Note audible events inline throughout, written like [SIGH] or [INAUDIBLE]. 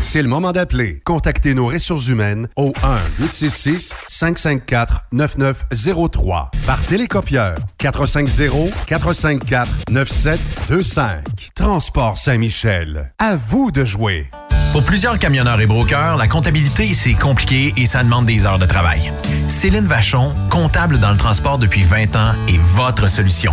C'est le moment d'appeler. Contactez nos ressources humaines au 1-866-554-9903 par télécopieur 450-454-9725. Transport Saint-Michel. À vous de jouer. Pour plusieurs camionneurs et brokers, la comptabilité, c'est compliqué et ça demande des heures de travail. Céline Vachon, comptable dans le transport depuis 20 ans, est votre solution.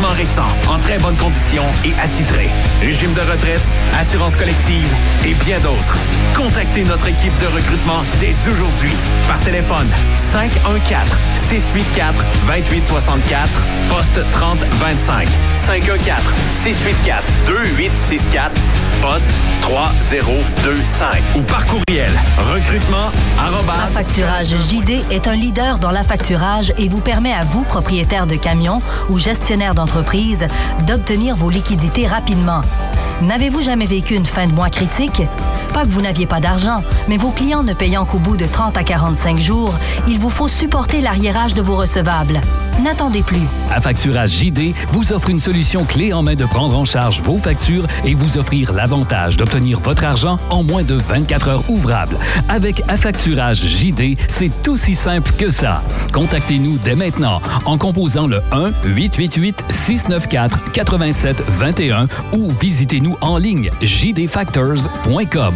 récent, en très bonne condition et attitré, régime de retraite, assurance collective et bien d'autres. Contactez notre équipe de recrutement dès aujourd'hui. Par téléphone 514 684 2864 poste 3025 514 684 2864 poste 3025 ou par courriel recrutement Affacturage JD est un leader dans l'affacturage et vous permet à vous, propriétaire de camions ou gestionnaire d'entreprise, d'obtenir vos liquidités rapidement. N'avez-vous jamais vécu une fin de mois critique? Pas que vous n'aviez pas d'argent, mais vos clients ne payant qu'au bout de 30 à 45 jours, il vous faut supporter l'arriérage de vos recevables. N'attendez plus. Affacturage JD vous offre une solution clé en main de prendre en charge vos factures et vous offrir l'avantage d'obtenir votre argent en moins de 24 heures ouvrables. Avec Affacturage JD, c'est aussi simple que ça. Contactez-nous dès maintenant en composant le 1-888-694-8721 ou visitez-nous en ligne jdfactors.com.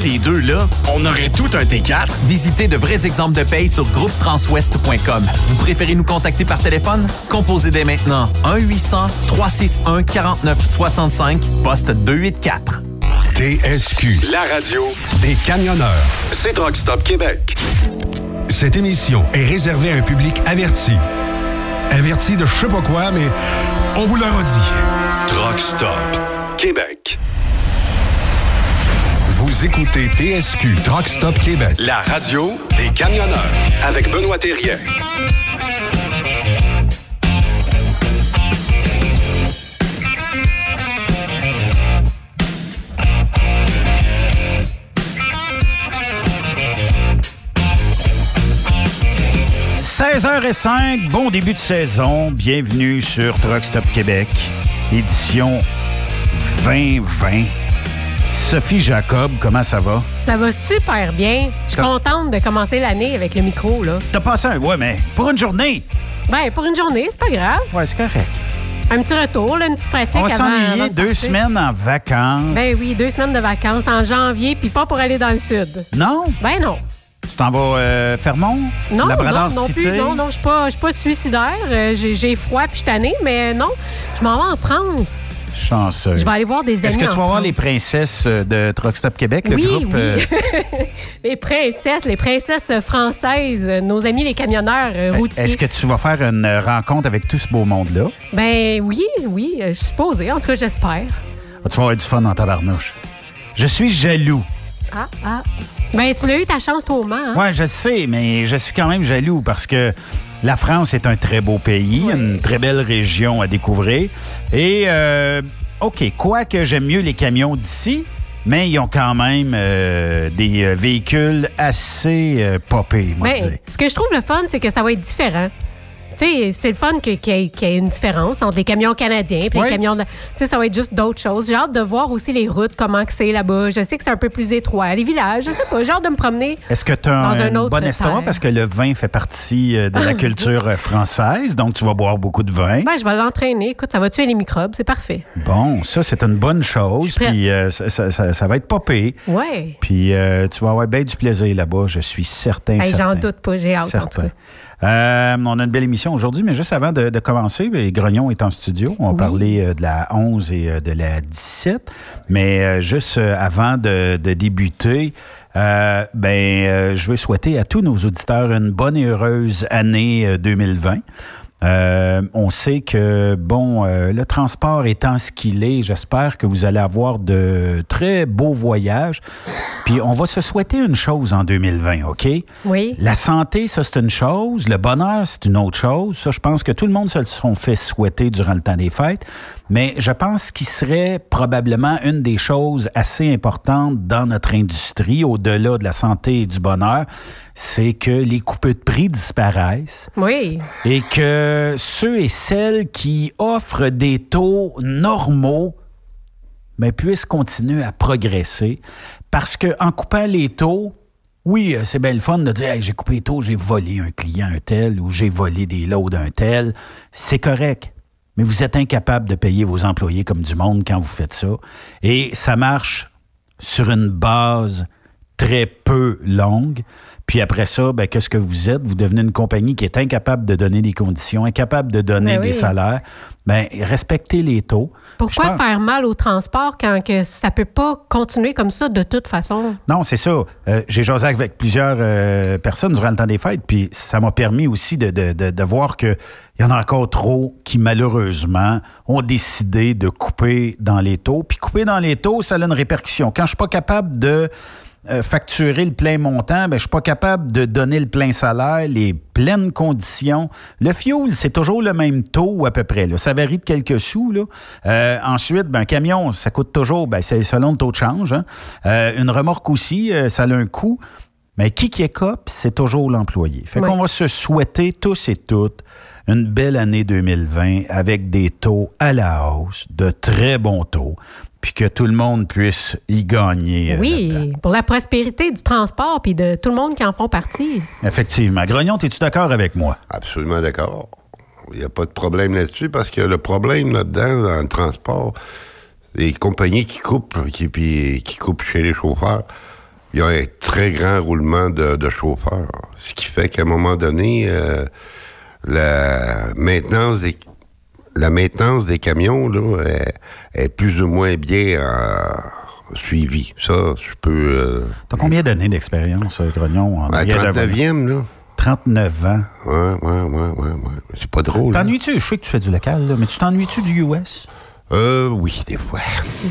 les deux, là, on aurait tout un T4. Visitez de vrais exemples de paye sur groupetranswest.com. Vous préférez nous contacter par téléphone? Composez dès maintenant 1-800-361-4965, poste 284. TSQ, la radio des camionneurs. C'est Truck Stop Québec. Cette émission est réservée à un public averti. Averti de je sais pas quoi, mais on vous le redit. Truck Stop Québec. Vous écoutez TSQ Truck Stop Québec, la radio des camionneurs avec Benoît Thérien. – 16h05, bon début de saison. Bienvenue sur Truck Stop Québec, édition 2020. Sophie Jacob, comment ça va? Ça va super bien. Je suis contente de commencer l'année avec le micro, là. T'as passé un... Ouais, mais pour une journée. Ben, pour une journée, c'est pas grave. Ouais, c'est correct. Un petit retour, là, une petite pratique On de deux partir. semaines en vacances. Ben oui, deux semaines de vacances en janvier, puis pas pour aller dans le sud. non? Ben non. Tu t'en vas euh, Fermont? Non, Labrador non, non plus. Non, non, je suis pas, pas suicidaire. Euh, J'ai j'ai froid puis je suis tannée, mais non, je m'en vais en France. Chanceuse. Je vais aller voir des amis Est-ce que tu vas voir les princesses euh, de Truck Stop Québec, le oui, groupe? oui. euh, [LAUGHS] les princesses, les princesses françaises, nos amis les camionneurs euh, routiers. Est-ce que tu vas faire une rencontre avec tout ce beau monde-là? Ben oui, oui, je suis supposée. En tout cas, j'espère. Ah, tu vas avoir du fun dans ta barnouche. Je suis jaloux. Ah, ah. Ben, tu l'as eu ta chance, toi, au Mans, hein? Ouais, je sais, mais je suis quand même jaloux parce que la France est un très beau pays, une très belle région à découvrir. Et, euh, OK, quoique j'aime mieux les camions d'ici, mais ils ont quand même euh, des euh, véhicules assez euh, popés, moi, dire. ce que je trouve le fun, c'est que ça va être différent. Sais, c'est le fun qu'il y, ait- qu'il y ait une différence entre les camions canadiens et les camions de... Tu sais, ça va être juste d'autres choses. J'ai hâte de voir aussi les routes, comment c'est là-bas. Je sais que c'est un peu plus étroit. Les villages, je sais pas. J'ai hâte de me promener. Est-ce que tu as Dans un, autre bon estomac? Parce que le vin fait partie euh, de la culture euh, française, donc tu vas boire beaucoup de vin. Ben, je vais l'entraîner. Écoute, ça va tuer les microbes. C'est parfait. Bon, ça, c'est une bonne chose. Puis euh, ça, ça- ça- ça va être popé. Ouais. Puis euh, tu vas avoir bien du plaisir là-bas, je suis certain. Hey. J'en doute pas. J'ai hâte, en tout Certain. cas. Euh, on a une belle émission aujourd'hui, mais juste avant de, de commencer, ben, Grognon est en studio. On va parler euh, de la 11 et euh, de la 17. Mais juste avant de, de débuter, ben, je veux souhaiter à tous nos auditeurs une bonne et heureuse année euh, 2020. Euh, on sait que, bon, euh, le transport étant ce qu'il est, j'espère que vous allez avoir de très beaux voyages. Puis on va se souhaiter une chose en 2020, OK? Oui. La santé, ça, c'est une chose. Le bonheur, c'est une autre chose. Ça, je pense que tout le monde se le seront fait souhaiter durant le temps des fêtes. Mais je pense qu'il serait probablement une des choses assez importantes dans notre industrie, au-delà de la santé et du bonheur, c'est que les coupes de prix disparaissent Oui. et que ceux et celles qui offrent des taux normaux mais puissent continuer à progresser parce que en coupant les taux, oui, euh, c'est bien le fun de dire Hey, j'ai coupé les taux, j'ai volé un client un tel ou j'ai volé des lots d'un tel. C'est correct. Mais vous êtes incapable de payer vos employés comme du monde quand vous faites ça. Et ça marche sur une base très peu longue. Puis après ça, ben, qu'est-ce que vous êtes? Vous devenez une compagnie qui est incapable de donner des conditions, incapable de donner Ben des salaires. Ben, respectez les taux. Pourquoi pense- faire mal au transport quand que ça peut pas continuer comme ça de toute façon? Non, c'est ça. Euh, J'ai jasé avec plusieurs euh, personnes durant le temps des fêtes, puis ça m'a permis aussi de, de- de- de voir qu'il y en a encore trop qui, malheureusement, ont décidé de couper dans les taux. Puis couper dans les taux, ça a une répercussion. Quand je suis pas capable de euh, facturer le plein montant, ben, je suis pas capable de donner le plein salaire, les pleines conditions. Le fuel, c'est toujours le même taux à peu près. là. Ça varie de quelques sous. Là. Euh, ensuite, ben, un camion, ça coûte toujours, ben, c'est selon le taux de change. hein. Euh, une remorque aussi, ça a un coût. Mais qui qui écope, c'est toujours l'employé. Fait Oui. qu'on va se souhaiter tous et toutes une belle année 2020 avec des taux à la hausse, de très bons taux, puis que tout le monde puisse y gagner. euh, Oui, pour la prospérité du transport puis de tout le monde qui en font partie. Effectivement. Grognon, es-tu d'accord avec moi? Absolument d'accord. Il n'y a pas de problème là-dessus parce que le problème là-dedans, dans le transport, les compagnies qui coupent, qui, puis qui coupent chez les chauffeurs, il y a un très grand roulement de, de chauffeurs. Ce qui fait qu'à un moment donné, euh, la maintenance des la maintenance des camions là, est, est plus ou moins bien euh, suivie. Ça, je peux. Euh, T'as combien d'années d'expérience, euh, Grognon? en ben, arrière de- 39e, là. 39 ans. Ouais, ouais, ouais, ouais, ouais. C'est pas drôle. hein. T'ennuies-tu? Je sais que tu fais du local, là, mais tu t'ennuies-tu du US? Euh, oui, des fois. [LAUGHS]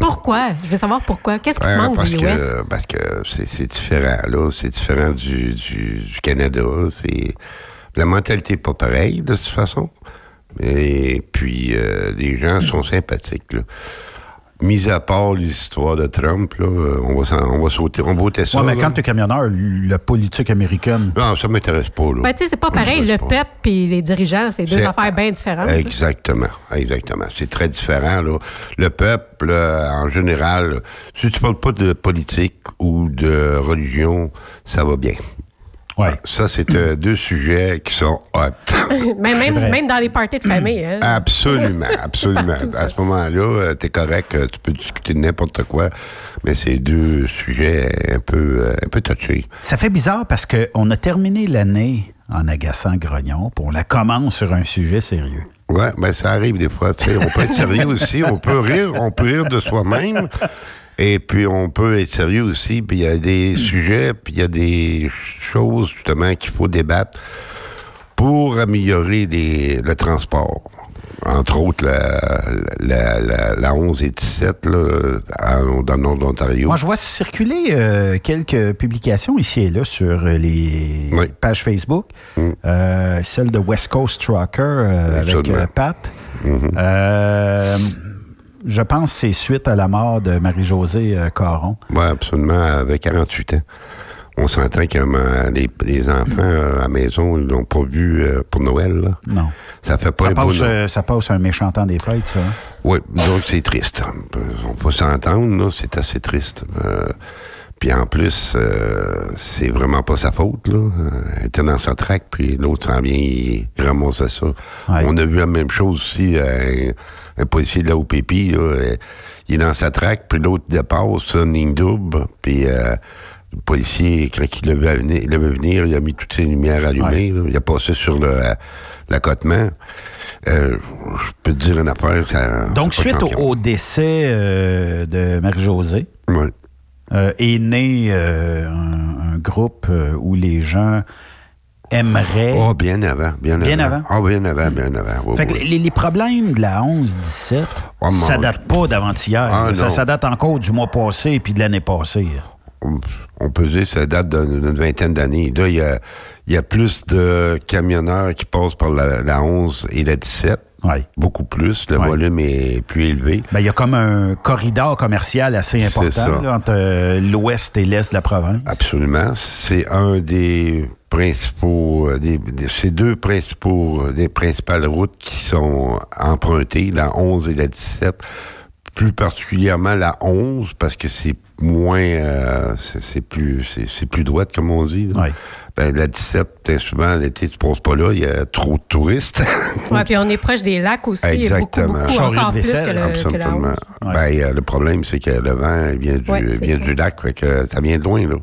Pourquoi? Je veux savoir pourquoi. Qu'est-ce qui te manque parce du US? que, parce que c'est c'est différent, là. C'est différent du, du, du Canada. C'est... La mentalité n'est pas pareille, de toute façon. Et puis, euh, les gens sont sympathiques, là. Mis à part l'histoire de Trump, là, euh, on va, s'en- on va sauter, on va voter ça. Mais là. quand tu es camionneur, la politique américaine. Non, ça m'intéresse pas, là. Ben, tu sais, c'est pas pareil. Le peuple et les dirigeants, c'est deux affaires bien différentes. là. Exactement, exactement. C'est très différent. Là. Le peuple, euh, en général, si tu parles pas de politique ou de religion, ça va bien. Ça, c'est euh, deux sujets qui sont hot. Mais [LAUGHS] même, même dans les parties de famille. Hein? Absolument, [LAUGHS] absolument. À ce moment-là, tu es correct, euh, tu peux discuter de n'importe quoi, mais c'est deux sujets un peu, euh, un peu touchés. Ça fait bizarre parce qu'on a terminé l'année en agaçant Grognon, puis on la commence sur un sujet sérieux. Ouais, ben ça arrive des fois. tu sais. On peut être sérieux aussi. On peut rire, on peut rire de soi-même. Et puis on peut être sérieux aussi. Puis il y a des sujets, puis il y a des choses justement qu'il faut débattre pour améliorer les- le transport. Entre autres, la, la, la, la 11 et 17 là, dans le nord de l'Ontario. Moi, je vois circuler euh, quelques publications ici et là sur euh, les pages Facebook. Euh, celle de West Coast Trucker euh, avec Pat. Euh, je pense que c'est suite à la mort de Marie-Josée euh, Caron. Oui, absolument, avec 48 ans. On s'entend que euh, les, les enfants euh, à la maison, ils l'ont pas vu euh, pour Noël. Là. Non. Ça fait pas Ça un passe, ça passe un méchant temps des fêtes, ça. hein? Oui, donc c'est triste. On peut s'entendre, c'est assez triste. Puis en plus, c'est vraiment pas sa faute. Là. Elle était dans sa traque, puis l'autre s'en vient, il ramasse ça. On a vu la même chose aussi, un, policier de la OPP, là, il est dans sa traque, puis l'autre dépasse, ça, ligne double, puis euh, le policier, quand il le veut venir, il venir, il a mis toutes ses lumières allumées, là. il a passé sur le euh, l'accotement. Euh, je peux te dire une affaire, ça... Donc, suite au, au décès euh, de Marie-Josée, est né un, un groupe où les gens aimeraient. Oh, bien avant, bien, Bien avant. Ah, bien avant, bien avant. oui, Fait que oui. les, les problèmes de la 11-17, Oh, ça date pas d'avant-hier. Ah, ça, date encore du mois passé et puis de l'année passée. on, on peut dire que ça date d'une vingtaine d'années. Là, il y a, y a plus de camionneurs qui passent par la, la 11 et la 17. Beaucoup plus. Le volume est plus élevé. Ben, Il y a comme un corridor commercial assez important là, entre euh, l'ouest et l'est de la province. Absolument. C'est un des principaux, euh, des, des- ces deux principaux, euh, des principales routes qui sont empruntées, la 11 et la 17. Plus particulièrement la 11, parce que c'est moins, euh, c'est plus, c'est c'est plus droite, comme on dit. Ben, la 17, bien souvent, l'été, tu passes pas là, il y a trop de touristes. [LAUGHS] Ouais, puis on est proche des lacs aussi. Exactement. Beaucoup, beaucoup, encore plus que, le, que la Absolument. 11. Ben, euh, le problème, c'est que le vent il vient du, Ouais, vient ça. du lac, fait que ça vient de loin, là.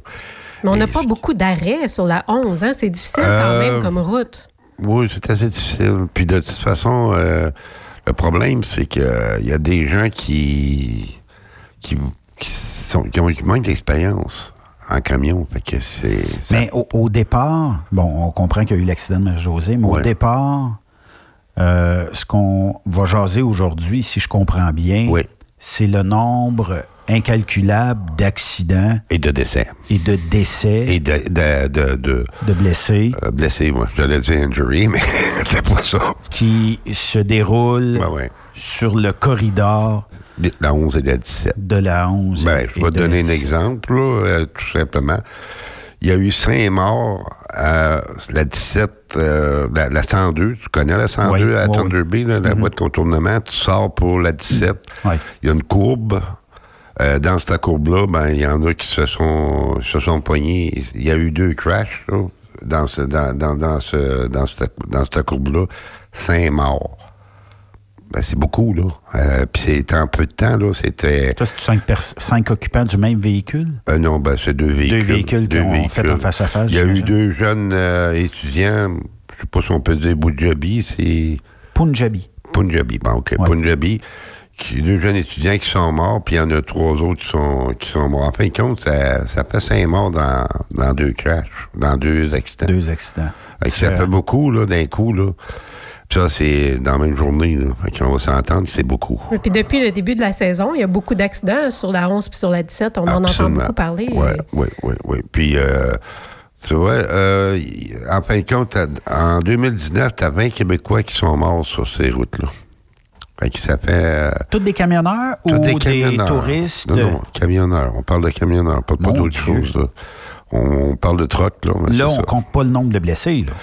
Mais on n'a pas beaucoup d'arrêts sur la 11. Hein? C'est difficile quand Euh, même comme route. Oui, c'est assez difficile. Puis de toute façon, euh, le problème, c'est qu'il y a des gens qui, qui, qui, sont, qui ont qui manquent d'expérience en camion. Fait que c'est. ça- Mais au, au départ, bon, on comprend qu'il y a eu l'accident de Marie-Josée, mais au départ, euh, ce qu'on va jaser aujourd'hui, si je comprends bien, c'est le nombre incalculable d'accidents Et de décès. et de décès, Et de, de, de, de, de blessés euh, blessés, moi. J'allais dire injury, mais [LAUGHS] c'est pas ça. qui se déroulent sur le corridor La 11 et la 17. de la 11. Ben, je vais te donner un 17. exemple, là, euh, tout simplement. Il y a eu cinq morts à la 17, euh, la, la 102. Tu connais la 102 Oui, à oui, Thunder Bay, là, la voie de contournement? Tu sors pour la 17. Il y a une courbe. Euh, dans cette courbe-là, ben, il y en a qui se sont, se sont poignés. Il y a eu deux crashs là, dans, ce, dans, dans, dans, ce, dans, cette, dans cette courbe-là. Cinq morts. Ben, c'est beaucoup, là. Euh, Puis c'était en peu de temps, là. C'était. Ça, c'est cinq, cinq occupants du même véhicule? Euh, non, ben, c'est deux véhicules. Deux véhicules qui ont fait en face à face, Il y a eu deux jeunes étudiants, je sais pas si on peut dire Punjabi, c'est. Punjabi. Punjabi, bon, OK. Punjabi. Qui, deux jeunes étudiants qui sont morts, puis il y en a trois autres qui sont, qui sont morts. En fin de compte, ça, ça fait cinq morts dans, dans deux crashs, dans deux accidents. Deux accidents. Fait ça fait beaucoup, là, d'un coup, là. Puis ça, c'est dans la même journée. Là. Fait qu'on va s'entendre que c'est beaucoup. Et Puis depuis le début de la saison, il y a beaucoup d'accidents sur la 11 puis sur la 17. On en entend beaucoup parler. Oui, oui, oui, oui. Puis, euh, tu vois, euh, en fin de compte, en 2019, tu as 20 Québécois qui sont morts sur ces routes-là. Fait que ça fait... euh, Tous des camionneurs ou des touristes? Non, non, camionneurs. On parle de camionneurs, pas, d'autre chose. Là. On, on parle de troc, là. mais Là, on ça. compte pas le nombre de blessés. Là.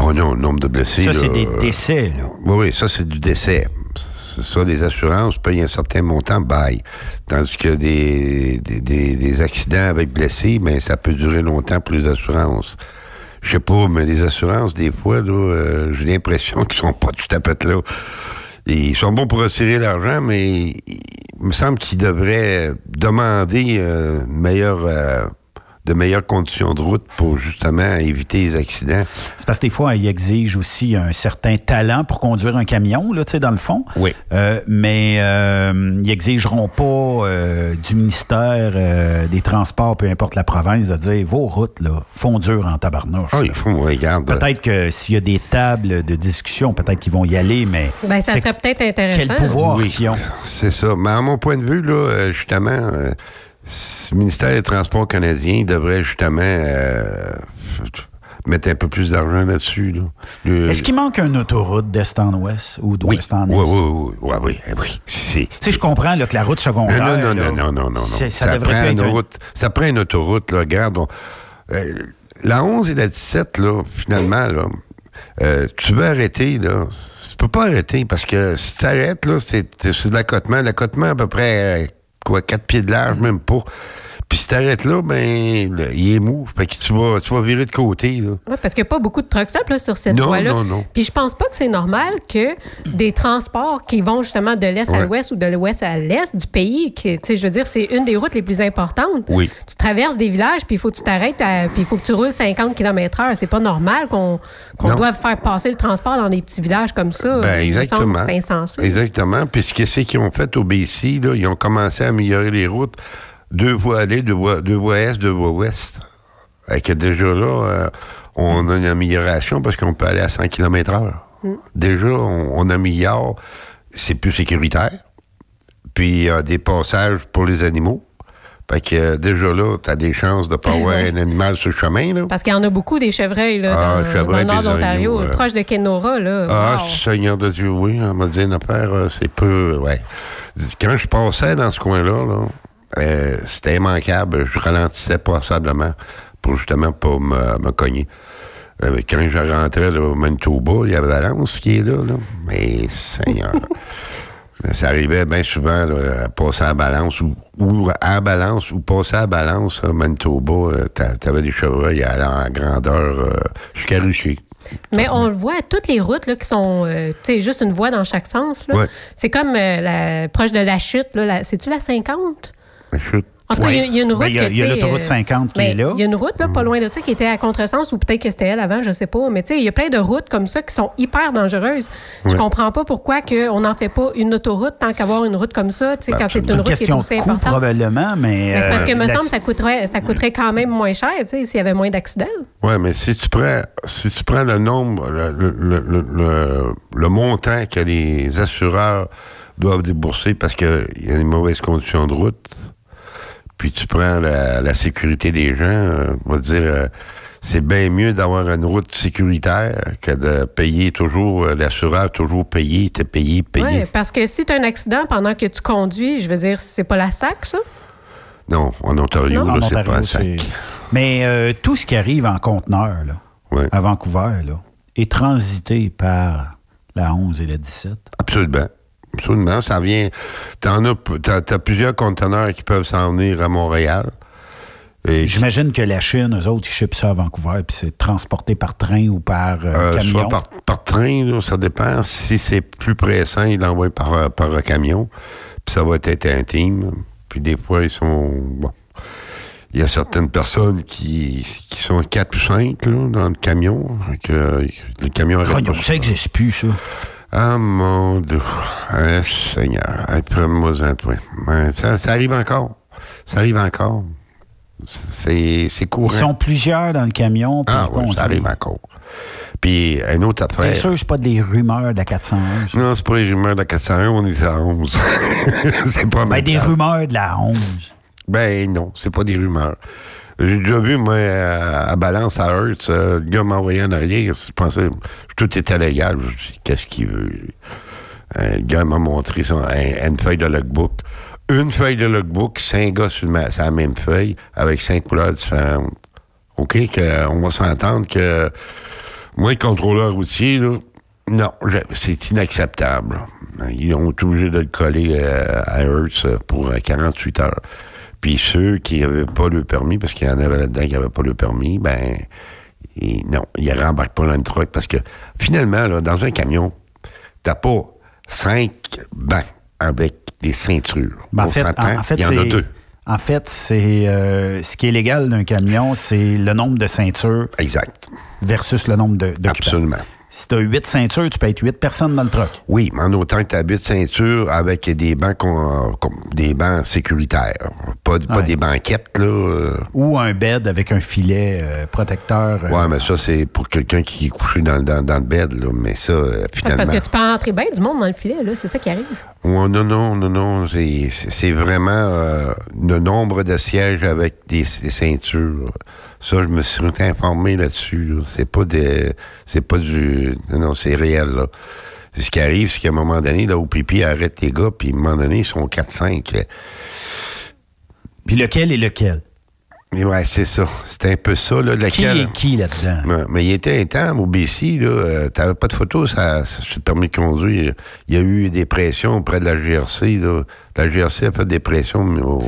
Oh non, le nombre de blessés. Ça, c'est des décès. Là. Oui, oui, ça, c'est du décès. Ça, les assurances payent un certain montant, bye. Tandis que des, des, des- des accidents avec blessés, ben, ça peut durer longtemps pour les assurances. Je sais pas, mais les assurances, des fois, là, euh, j'ai l'impression [LAUGHS] qu'ils sont pas tout à fait là. Ils sont bons pour retirer l'argent, mais il me semble qu'ils devraient demander euh, une meilleure, euh, de meilleures conditions de route pour justement éviter les accidents. C'est parce que des fois, ils exigent aussi un certain talent pour conduire un camion, là, tu sais, dans le fond. Oui. Euh, mais euh, ils exigeront pas euh, du ministère euh, des Transports, peu importe la province, de dire vos routes, là, font dur en tabarnouche. Ah, là. il faut, regarde. Peut-être que s'il y a des tables de discussion, peut-être qu'ils vont y aller, mais Ben, ça serait peut-être intéressant. quel pouvoir Oui, qu'ils ont. c'est ça. Mais à mon point de vue, là, justement, euh, le ministère des Transports canadien devrait justement euh, mettre un peu plus d'argent là-dessus. Là. Le- Est-ce qu'il manque une autoroute d'est en ouest ou oui, d'ouest en est? oui, oui, oui, oui, oui, oui, sais, je comprends là, que la route secondaire. non, non, là, non, non, non, non, non. Ça, prend une route. Ça prend une autoroute, là. Regarde, on- euh, la 11 et la 17, là, finalement, là, euh, tu veux arrêter, là. Tu peux pas arrêter parce que si tu arrêtes, là, c'est sur de l'accotement. L'accotement, à peu près, quoi, 4 pieds de large, même pas. Puis si t'arrêtes là, ben, là, il est mou. Fait que tu vas, tu vas virer de côté. Oui, parce qu'il n'y a pas beaucoup de truck stops là, sur cette voie-là. non, non. Puis je pense pas que c'est normal que des transports qui vont justement de l'est à l'ouest ou de l'ouest à l'est du pays, qui, tu sais, je veux dire, c'est une des routes les plus importantes. Oui. Tu traverses des villages, puis il faut que tu t'arrêtes, puis il faut que tu roules 50 km/h. C'est pas normal qu'on Non. doive faire passer le transport dans des petits villages comme ça. Ben, exactement. C'est insensé. Exactement. Puis ce qu'ils ont fait au BC, là, ils ont commencé à améliorer les routes. Deux voies aller, deux voies, deux voies est, deux voies ouest. Fait que déjà là, euh, on a une amélioration parce qu'on peut aller à 100 km heure. Déjà, on, on améliore. C'est plus sécuritaire. Puis il y a des passages pour les animaux. Fait que euh, déjà là, tu as des chances de pas [LAUGHS] avoir un animal sur le chemin. Là. Parce qu'il y en a beaucoup des chevreuils là, Ah, dans, le nord d'Ontario, euh. proche de Kenora. Là. Ah, Wow. Seigneur de Dieu, oui. On m'a dit une affaire, euh, c'est peu. Ouais. Quand je passais dans ce coin-là, là, euh, c'était immanquable. Je ralentissais passablement pour justement pas me, me cogner. Euh, quand je rentrais là, au Manitoba, il y avait Valence qui est là. là. Mais Seigneur. [LAUGHS] Ça arrivait bien souvent là, à passer à balance ou, ou à balance ou passer à balance à Manitoba. euh, t'a- T'avais des chevreuils à en grandeur euh, jusqu'à Rucher. Mais on le voit, toutes les routes là, qui sont, euh, tu sais, juste une voie dans chaque sens. Ouais. C'est comme euh, la, proche de la chute. C'est-tu la 50? Chute. En tout cas, il y a- il y, a une route. Ben, il y a- que, il y a tu sais, l'autoroute euh, 50 qui mais est là. Il y a une route là, pas loin de ça qui était à contresens ou peut-être que c'était elle avant, je sais pas. Mais tu sais, il y a plein de routes comme ça qui sont hyper dangereuses. Je Ouais. comprends pas pourquoi que on n'en fait pas une autoroute tant qu'avoir une route comme ça, tu sais, Ben, quand c'est une une route qui est aussi importante. probablement, mais. Mais c'est parce que, euh, me la- semble, ça coûterait, ça coûterait quand même moins cher, tu sais, s'il y avait moins d'accidents. Oui, mais si tu prends si tu prends le nombre, le, le, le, le- le- le montant que les assureurs doivent débourser parce qu'il y a des mauvaises conditions de route, puis tu prends la, la sécurité des gens, euh, on va dire euh, c'est bien mieux d'avoir une route sécuritaire que de payer toujours, euh, l'assureur toujours payer, t'es payé, payé. Oui, parce que si tu as un accident pendant que tu conduis, je veux dire, c'est pas la SAC, ça? Non, en Ontario, là, c'est Ontario, pas un sac. c'est- Mais euh, tout ce qui arrive en conteneur là, à Vancouver là, est transité par la 11 et la 17. Absolument. Absolument. Ça vient. T'en as, t'as, t'as plusieurs conteneurs qui peuvent s'en venir à Montréal. Et J'imagine que la Chine, eux autres, ils shippent ça à Vancouver, puis c'est transporté par train ou par euh, euh, camion. soit par, par train, là, ça dépend. Si c'est plus pressant, ils l'envoient par, euh, par un camion. Puis ça va être intime. Puis des fois, ils sont. Bon. Il y a certaines personnes qui, qui sont 4 ou 5 là, dans le camion. Que, le camion Ah, pas ça n'existe plus, ça. Ah, mon Dieu. Ah, Seigneur. Hey, Prends-moi-en, toi. Ça, ça arrive encore. Ça arrive encore. C'est c'est courant. Ils sont plusieurs dans le camion. puis Ah oui, ça arrive encore. Puis, une autre affaire. T'es sûr que c'est pas des rumeurs de la 411? Non, c'est pas les rumeurs de la 401, on est à 11. [LAUGHS] c'est pas Ben, des rumeurs de la 11. Ben non, c'est pas des rumeurs. J'ai déjà vu, moi, à, Balance, à Hertz, euh, le gars m'a envoyé en arrière. Je pensais tout était légal. Je dit, qu'est-ce qu'il veut? Euh, le gars m'a montré une feuille de logbook. Une feuille de logbook, cinq gars sur, la même feuille, avec cinq couleurs différentes. OK, que, on va s'entendre que moi, le contrôleur routier, là, non, c'est inacceptable. Ils ont été obligés de le coller euh, à Hertz pour euh, 48 heures. Puis ceux qui n'avaient pas le permis, parce qu'il y en avait là-dedans qui n'avaient pas le permis, ben, ils- non, ils rembarquent pas dans le truck parce que finalement, là, dans un camion, t'as pas cinq bancs avec des ceintures. Ben, en fait, s'entend? en, en fait, il y en a deux. En fait, c'est euh, ce qui est légal d'un camion, c'est le nombre de ceintures Exact. versus le nombre de-. Absolument. Si tu as huit ceintures, tu peux être huit personnes dans le truck. Oui, mais en autant que tu habites ceinture avec des bancs des bancs sécuritaires. Pas, pas Ouais. des banquettes, là. euh. Ou un bed avec un filet euh, protecteur. euh, Ouais, mais ça, c'est pour quelqu'un qui est couché dans, dans, dans le bed, là. Mais ça, euh, C'est finalement. parce que tu peux entrer bien du monde dans le filet, là. C'est ça qui arrive. Ouais, non, non, non, non. C'est c'est vraiment euh, le nombre de sièges avec des, des ceintures. Ça, je me suis informé là-dessus. là. C'est pas des. C'est pas du. Non, c'est réel, là. Ce qui arrive, c'est qu'à un moment donné, là, au pipi arrête les gars, puis à un moment donné, ils sont 4-5. Puis lequel est lequel? Mais ouais, c'est ça. C'est un peu ça, là. Qui Lequel... est qui là-dedans? Ouais, mais il était un temps, au BC, là, euh, t'avais pas de photo ça, sur le permis de conduire. Il y a eu des pressions auprès de la GRC, là. La GRC a fait des pressions mais au-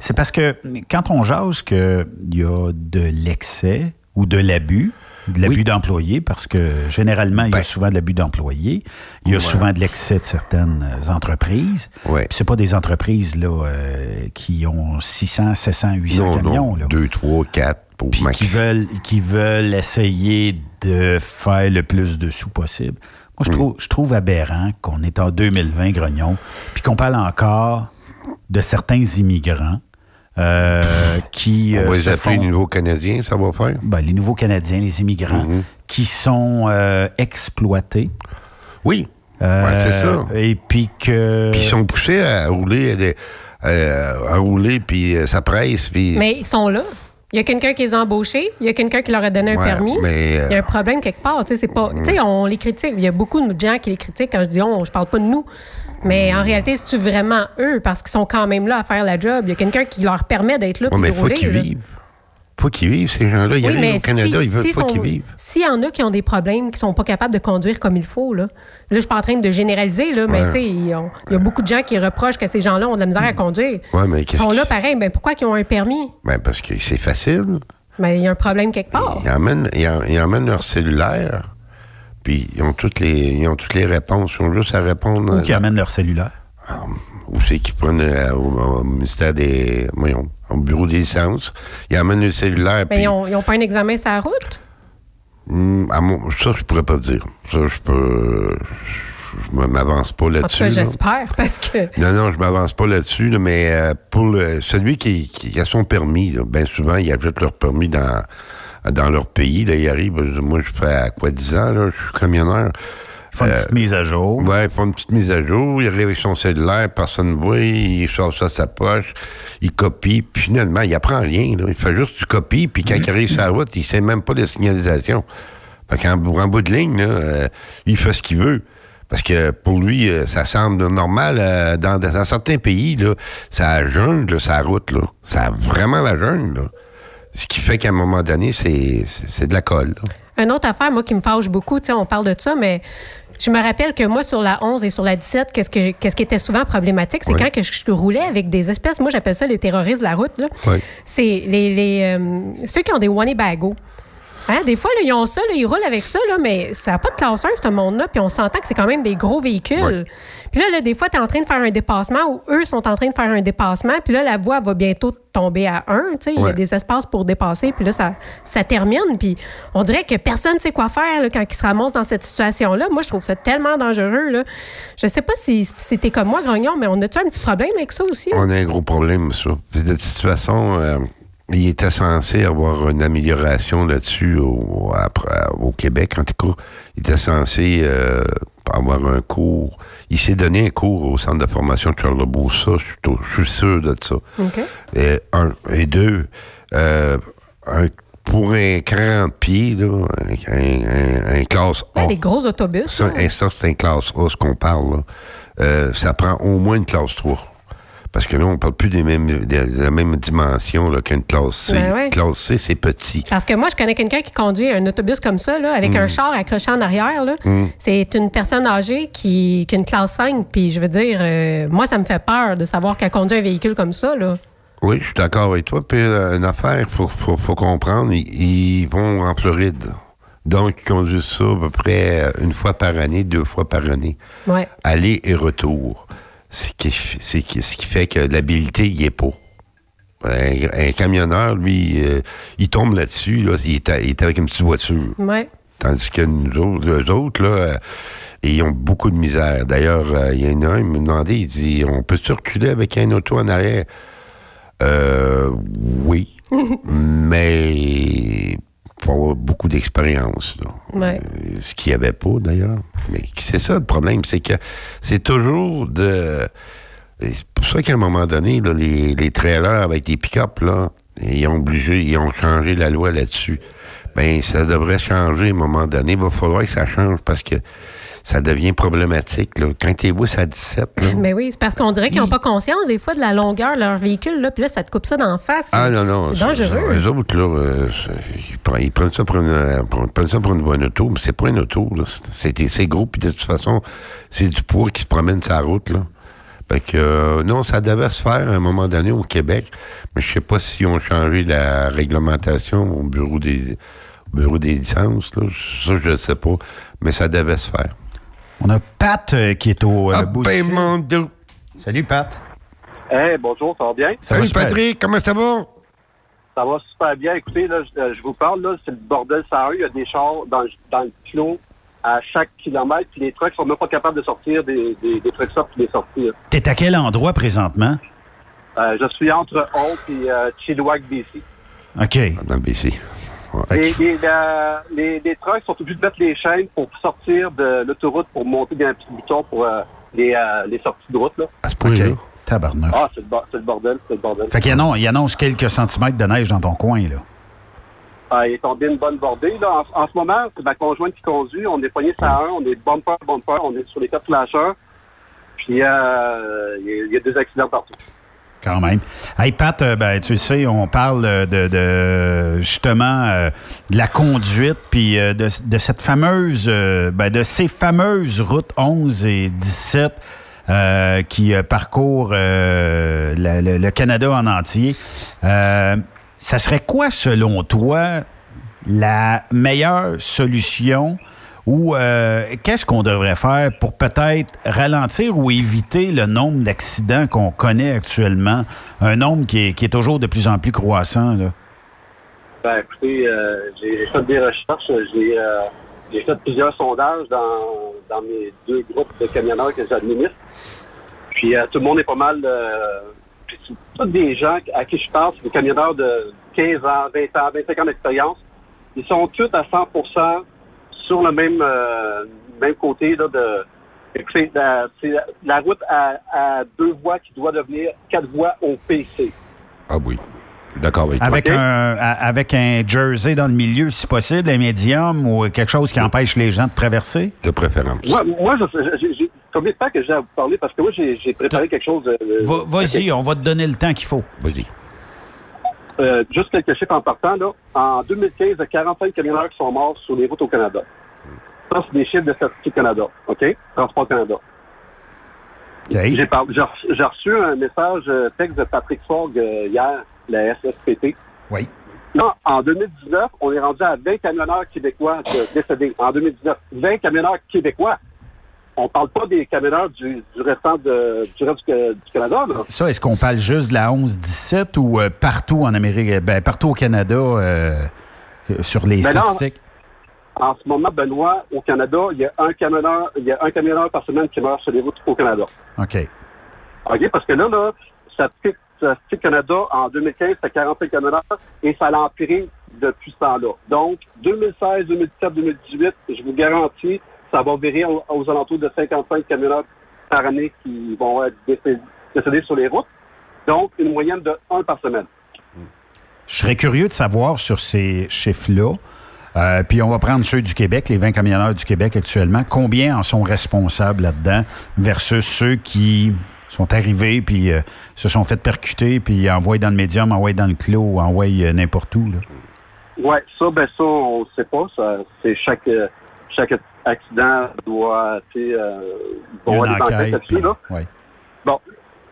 C'est parce que quand on jase qu'il y a de l'excès ou de l'abus, de l'abus d'employés, parce que généralement, il y a souvent de l'abus d'employés, il y a Ben. Souvent de l'excès de certaines euh, entreprises. Ouais. C'est pas des entreprises là, euh, qui ont 600, 700, 800 Non, camions. non, là. deux, trois, quatre pour Puis max. qui veulent, qui veulent essayer de faire le plus de sous possible. Moi, je, trouve, je trouve aberrant qu'on est en 2020, Grognon, puis qu'on parle encore de certains immigrants euh, qui On euh, va les se appeler font- les nouveaux Canadiens, ça va faire? ben, les nouveaux Canadiens, les immigrants, Mm-hmm. qui sont euh, exploités. Oui. Euh, Ouais, c'est ça. Et puis que... Puis ils sont poussés à rouler, à, des- à rouler, puis ça presse, puis... Mais ils sont là. Il y a quelqu'un qui les a embauchés, il y a quelqu'un qui leur a donné un Ouais, permis. mais, euh, Il y a un problème quelque part. tu sais, C'est pas, tu sais, on les critique. Il y a beaucoup de gens qui les critiquent quand je dis on, je parle pas de nous. Mais en réalité, c'est-tu vraiment eux? Parce qu'ils sont quand même là à faire la job? Il y a quelqu'un qui leur permet d'être là puis mais de faut qu'ils vivent. Faut qu'ils vivent, ces gens-là. Ils Oui, arrivent mais au Canada, si- ils veulent si pas sont- qu'ils vivent. S'il y en a qui ont des problèmes, qui sont pas capables de conduire comme il faut, là, là je suis pas en train de généraliser, là, mais tu sais, il il y a beaucoup de gens qui reprochent que ces gens-là ont de la misère à conduire. Ouais, mais Ils sont là pareil, ben pourquoi ils ont un permis? Ben, parce que c'est facile. Ben, il y a un problème quelque part. Ils emmènent, ils en- ils emmènent leur cellulaire, puis ils ont toutes les, ils ont toutes les réponses. Ils ont juste à répondre. Ou qui amènent leur cellulaire. Ou c'est qu'ils prennent euh, au, au ministère des. Voyons, au bureau des licences. Ils amènent le cellulaire. Ben, puis, ils ont, ils ont pas un examen sur la route? Hmm, à mon- ça, je pourrais pas dire. Ça, je peux. Je ne m'avance pas En tout là-dessus. cas, là. j'espère, parce que. [LAUGHS] Non, non, je m'avance pas là-dessus, là, mais euh, pour le- celui qui, qui a son permis, là, bien souvent, ils ajoutent leur permis dans, dans leur pays. Là, ils arrivent, euh, moi, je fais à quoi, 10 ans, là, je suis camionneur. Ils font une petite mise à jour. Ouais, ils font une petite mise à jour, il arrive avec son cellulaire, personne ne voit, il sort ça de sa poche, il copie, puis finalement, il apprend rien, là. il fait juste du copie, puis quand il arrive sur la route, il sait même pas les signalisations. Fait qu'en en bout de ligne, là, euh, il fait ce qu'il veut. Parce que pour lui, euh, ça semble normal. euh, dans, dans certains pays, là, ça jeûne, là, sa route. Là. Ça a vraiment la jeûne. Là. Ce qui fait qu'à un moment donné, c'est de la colle. Une autre affaire, moi, qui me fâche beaucoup, tu sais, on parle de ça, mais je me rappelle que moi, sur la 11 et sur la 17, qu'est-ce, que, qu'est-ce qui était souvent problématique, c'est quand que je, roulais avec des espèces, moi, j'appelle ça les terroristes de la route, là. Ouais. C'est les, les, euh, ceux qui ont des Winnebago. Hein, des fois, là, ils ont ça, là, ils roulent avec ça, là, mais ça n'a pas de classeur, ce monde-là, puis on s'entend que c'est quand même des gros véhicules. Ouais. Puis là, là, des fois, tu es en train de faire un dépassement ou eux sont en train de faire un dépassement, puis là, la voie va bientôt tomber à 1, tu sais, il y a des espaces pour dépasser, puis là, ça, ça termine, puis on dirait que personne ne sait quoi faire là, quand ils se ramassent dans cette situation-là. Moi, je trouve ça tellement dangereux, là. Je sais pas si, si c'était comme moi, Grognon, mais on a-tu un petit problème avec ça aussi? là? On a un gros problème, ça. Puis De toute façon, euh, il était censé avoir une amélioration là-dessus au, Québec, en tout cas. Il était censé euh, avoir un cours. Il s'est donné un cours au centre de formation de Charlebourg. Ça, je suis au- je suis sûr de ça. Et un. Et deux, euh, un- pour un 40 pieds, là, un, un- un classe A. Ouais, les gros autobus. Ça, c'est un classe A, ce qu'on parle. là. Euh, ça prend au moins une classe 3. Parce que là, on parle plus des mêmes, de la même dimension là, qu'une classe C. Ben ouais. Classe C, c'est petit. Parce que moi, je connais quelqu'un qui conduit un autobus comme ça, là, avec Mm. un char accroché en arrière. là. Mm. C'est une personne âgée qui, qui a une classe 5. Puis je veux dire, euh, moi, ça me fait peur de savoir qu'elle conduit un véhicule comme ça. Là. Oui, je suis d'accord avec toi. Puis euh, une affaire, il faut, faut, faut comprendre, ils, ils vont en Floride. Donc, ils conduisent ça à peu près euh, une fois par année, deux fois par année. Ouais. Aller et retour. C'est qui- ce qui fait que l'habilité, il est pas. Un, un camionneur, lui, euh, il tombe là-dessus, là, il, est à- il est avec une petite voiture. Ouais. Tandis que nous autres, eux autres, là, euh, ils ont beaucoup de misère. D'ailleurs, euh, il y en a un, il me demandait, il dit, on peut circuler avec un auto en arrière? Euh, oui, [LAUGHS] mais avoir beaucoup d'expérience. Ouais. Euh, Ce qu'il n'y avait pas, d'ailleurs. Mais c'est ça le problème, c'est que c'est toujours de... C'est pour ça qu'à un moment donné, là, les, les trailers avec des pick-up, là, ils ont obligé, ils ont changé la loi là-dessus. Ben, ça devrait changer à un moment donné. Il va falloir que ça change parce que ça devient problématique. Là. Quand tu es à 17, là, Mais oui, c'est parce qu'on dirait qu'ils n'ont pas conscience des fois de la longueur de leur véhicule. Là, puis là, ça te coupe ça d'en face. Ah non, non. C'est dangereux. Eux autres, là, euh, ils, prennent, ils prennent ça pour une, pour- ils prennent ça pour une bonne auto, mais c'est pas une auto. C'est gros, puis de toute façon, c'est du poids qui se promène sur la route. Là. Fait que, euh, non, ça devait se faire à un moment donné au Québec, mais je sais pas si ont changé la réglementation au bureau des, au bureau des licences. Là. Ça, je ne sais pas, mais ça devait se faire. On a Pat euh, qui est au euh, Ah, bout du ben, fil. mon Dieu. Salut, Pat. Hey, bonjour, ça va bien? Ça va Salut super. Patrick, comment ça va? Ça va super bien. Écoutez, là, je, euh, je vous parle, là, c'est le bordel ça Il y a des chars dans, dans le clos à chaque kilomètre, puis les trucks sont même pas capables de sortir des, des, des trucks ça puis les sortir. T'es à quel endroit présentement? Euh, je suis entre Holt et euh, Chilliwack, BC. OK. Dans le BC. Les, les, la- les- les trucks sont obligés de mettre les chaînes pour sortir de l'autoroute pour monter dans un petit bouton pour euh, les, euh, les sorties de route. Là. À ce point-là. OK. Tabarnak. Ah, c'est le, bo- c'est le bordel, c'est le bordel. Fait qu'il annonce, il annonce quelques centimètres de neige dans ton coin, là. Ah, il est tombé une bonne bordée. Là. En, en ce moment, c'est ma conjointe qui conduit. On est poigné sur 1, on est bumper, bumper, on est sur les quatre flasheurs. Puis, euh, il y, a- il y a des accidents partout. Quand même. Hey, Pat, euh, ben, tu sais, on parle de, justement euh, de la conduite, puis euh, de, cette fameuse, ben, de ces fameuses routes 11 et 17 euh, qui parcourent le, le Canada en entier. Ça serait quoi, selon toi, la meilleure solution ou euh, qu'est-ce qu'on devrait faire pour peut-être ralentir ou éviter le nombre d'accidents qu'on connaît actuellement, un nombre qui est, toujours de plus en plus croissant? Là. Ben, écoutez, euh, j'ai fait des recherches. J'ai euh, fait plusieurs sondages dans, mes deux groupes de camionneurs que j'administre. Puis, tout le monde est pas mal... Puis tous des gens à qui je parle, des camionneurs de 15 ans, 20 ans, 25 ans d'expérience. Ils sont tous à 100 sur le même, euh, même côté là, de... C'est la, la route à, à deux voies qui doit devenir quatre voies au PC. Ah oui. D'accord avec, Avec, toi. un, a- avec un jersey dans le milieu, si possible, un médium ou quelque chose qui empêche les gens de traverser? De préférence. Moi, moi je- j'ai- combien de temps que j'ai à vous parler? Parce que moi, j'ai préparé quelque chose de... Va- Vas-y, on va te donner le temps qu'il faut. Vas-y. Euh, juste quelques chiffres en partant. Là. En 2015, il y a 45 camionneurs qui sont morts sur les routes au Canada. Ça, c'est des chiffres de Statistique Canada. OK? Transport Canada. J'ai par- j'ai reçu, j'ai reçu un message euh, texte de Patrick Fogg euh, hier, la SSPT. Oui. Non, en 2019, on est rendu à 20 camionneurs québécois décédés. En 2019, 20 camionneurs québécois. On parle pas des camionneurs du, du restant de, du reste du, du Canada. Là. Ça, est-ce qu'on parle juste de la 11-17 ou euh, partout en Amérique, ben, partout au Canada euh, euh, sur les Ben non. statistiques? En ce moment, Benoît, au Canada, il y a un camionneur, il y a un camionneur par semaine qui meurt sur les routes au Canada. OK. OK? Parce que là, là, Statistique, Statistique Canada, en 2015, c'était 45 camionneurs et ça a empiré depuis ce temps-là. Donc, 2016, 2017, 2018, je vous garantis, ça va virer aux, aux alentours de 55 camionneurs par année qui vont être décédés, sur les routes. Donc, une moyenne de 1 par semaine. Je serais curieux de savoir sur ces chiffres-là. euh, puis on va prendre ceux du Québec, les 20 camionneurs du Québec actuellement. Combien en sont responsables là-dedans versus ceux qui sont arrivés puis euh, se sont fait percuter puis envoyés dans le médium, envoyés dans le clos, envoyés euh, n'importe où. Ouais, ça, ben ça, on ne sait pas. Ça, c'est chaque, chaque accident doit, tu sais, euh, Il y a doit une avoir des enquêtes enquête, là-dessus, puis- là. Bon,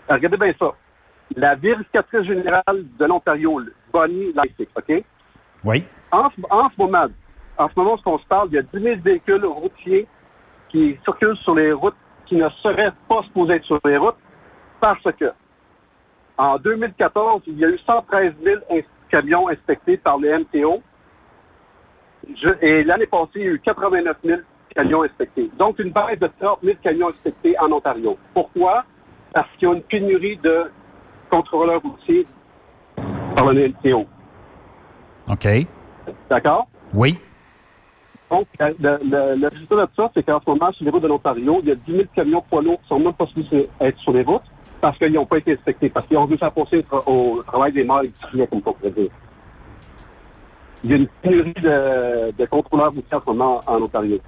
regardez bien ça. La vérificatrice générale de l'Ontario, Bonnie Lysick, OK? Oui. En, ce- en ce moment, en ce moment, ce qu'on se parle, il y a 10 000 véhicules routiers qui circulent sur les routes qui ne seraient pas supposés être sur les routes parce que en 2014, il y a eu 113 000 ins- camions inspectés par le MTO. Je- et l'année passée, il y a eu 89 000 camions inspectés. Donc, une baisse de 30 000 camions inspectés en Ontario. Pourquoi? Parce qu'il y a une pénurie de contrôleurs routiers par le MTO. OK. D'accord? Oui. Donc, le, le- le résultat de ça, c'est qu'en ce moment, sur les routes de l'Ontario, il y a 10 000 camions poids lourds qui sont même pas supposés être sur les routes parce qu'ils n'ont pas été inspectés, parce qu'ils ont dû passer au, tra- au travail des industriels, comme on pourrait dire. Il y a une pénurie de, de contrôleurs routiers en ce moment en Ontario.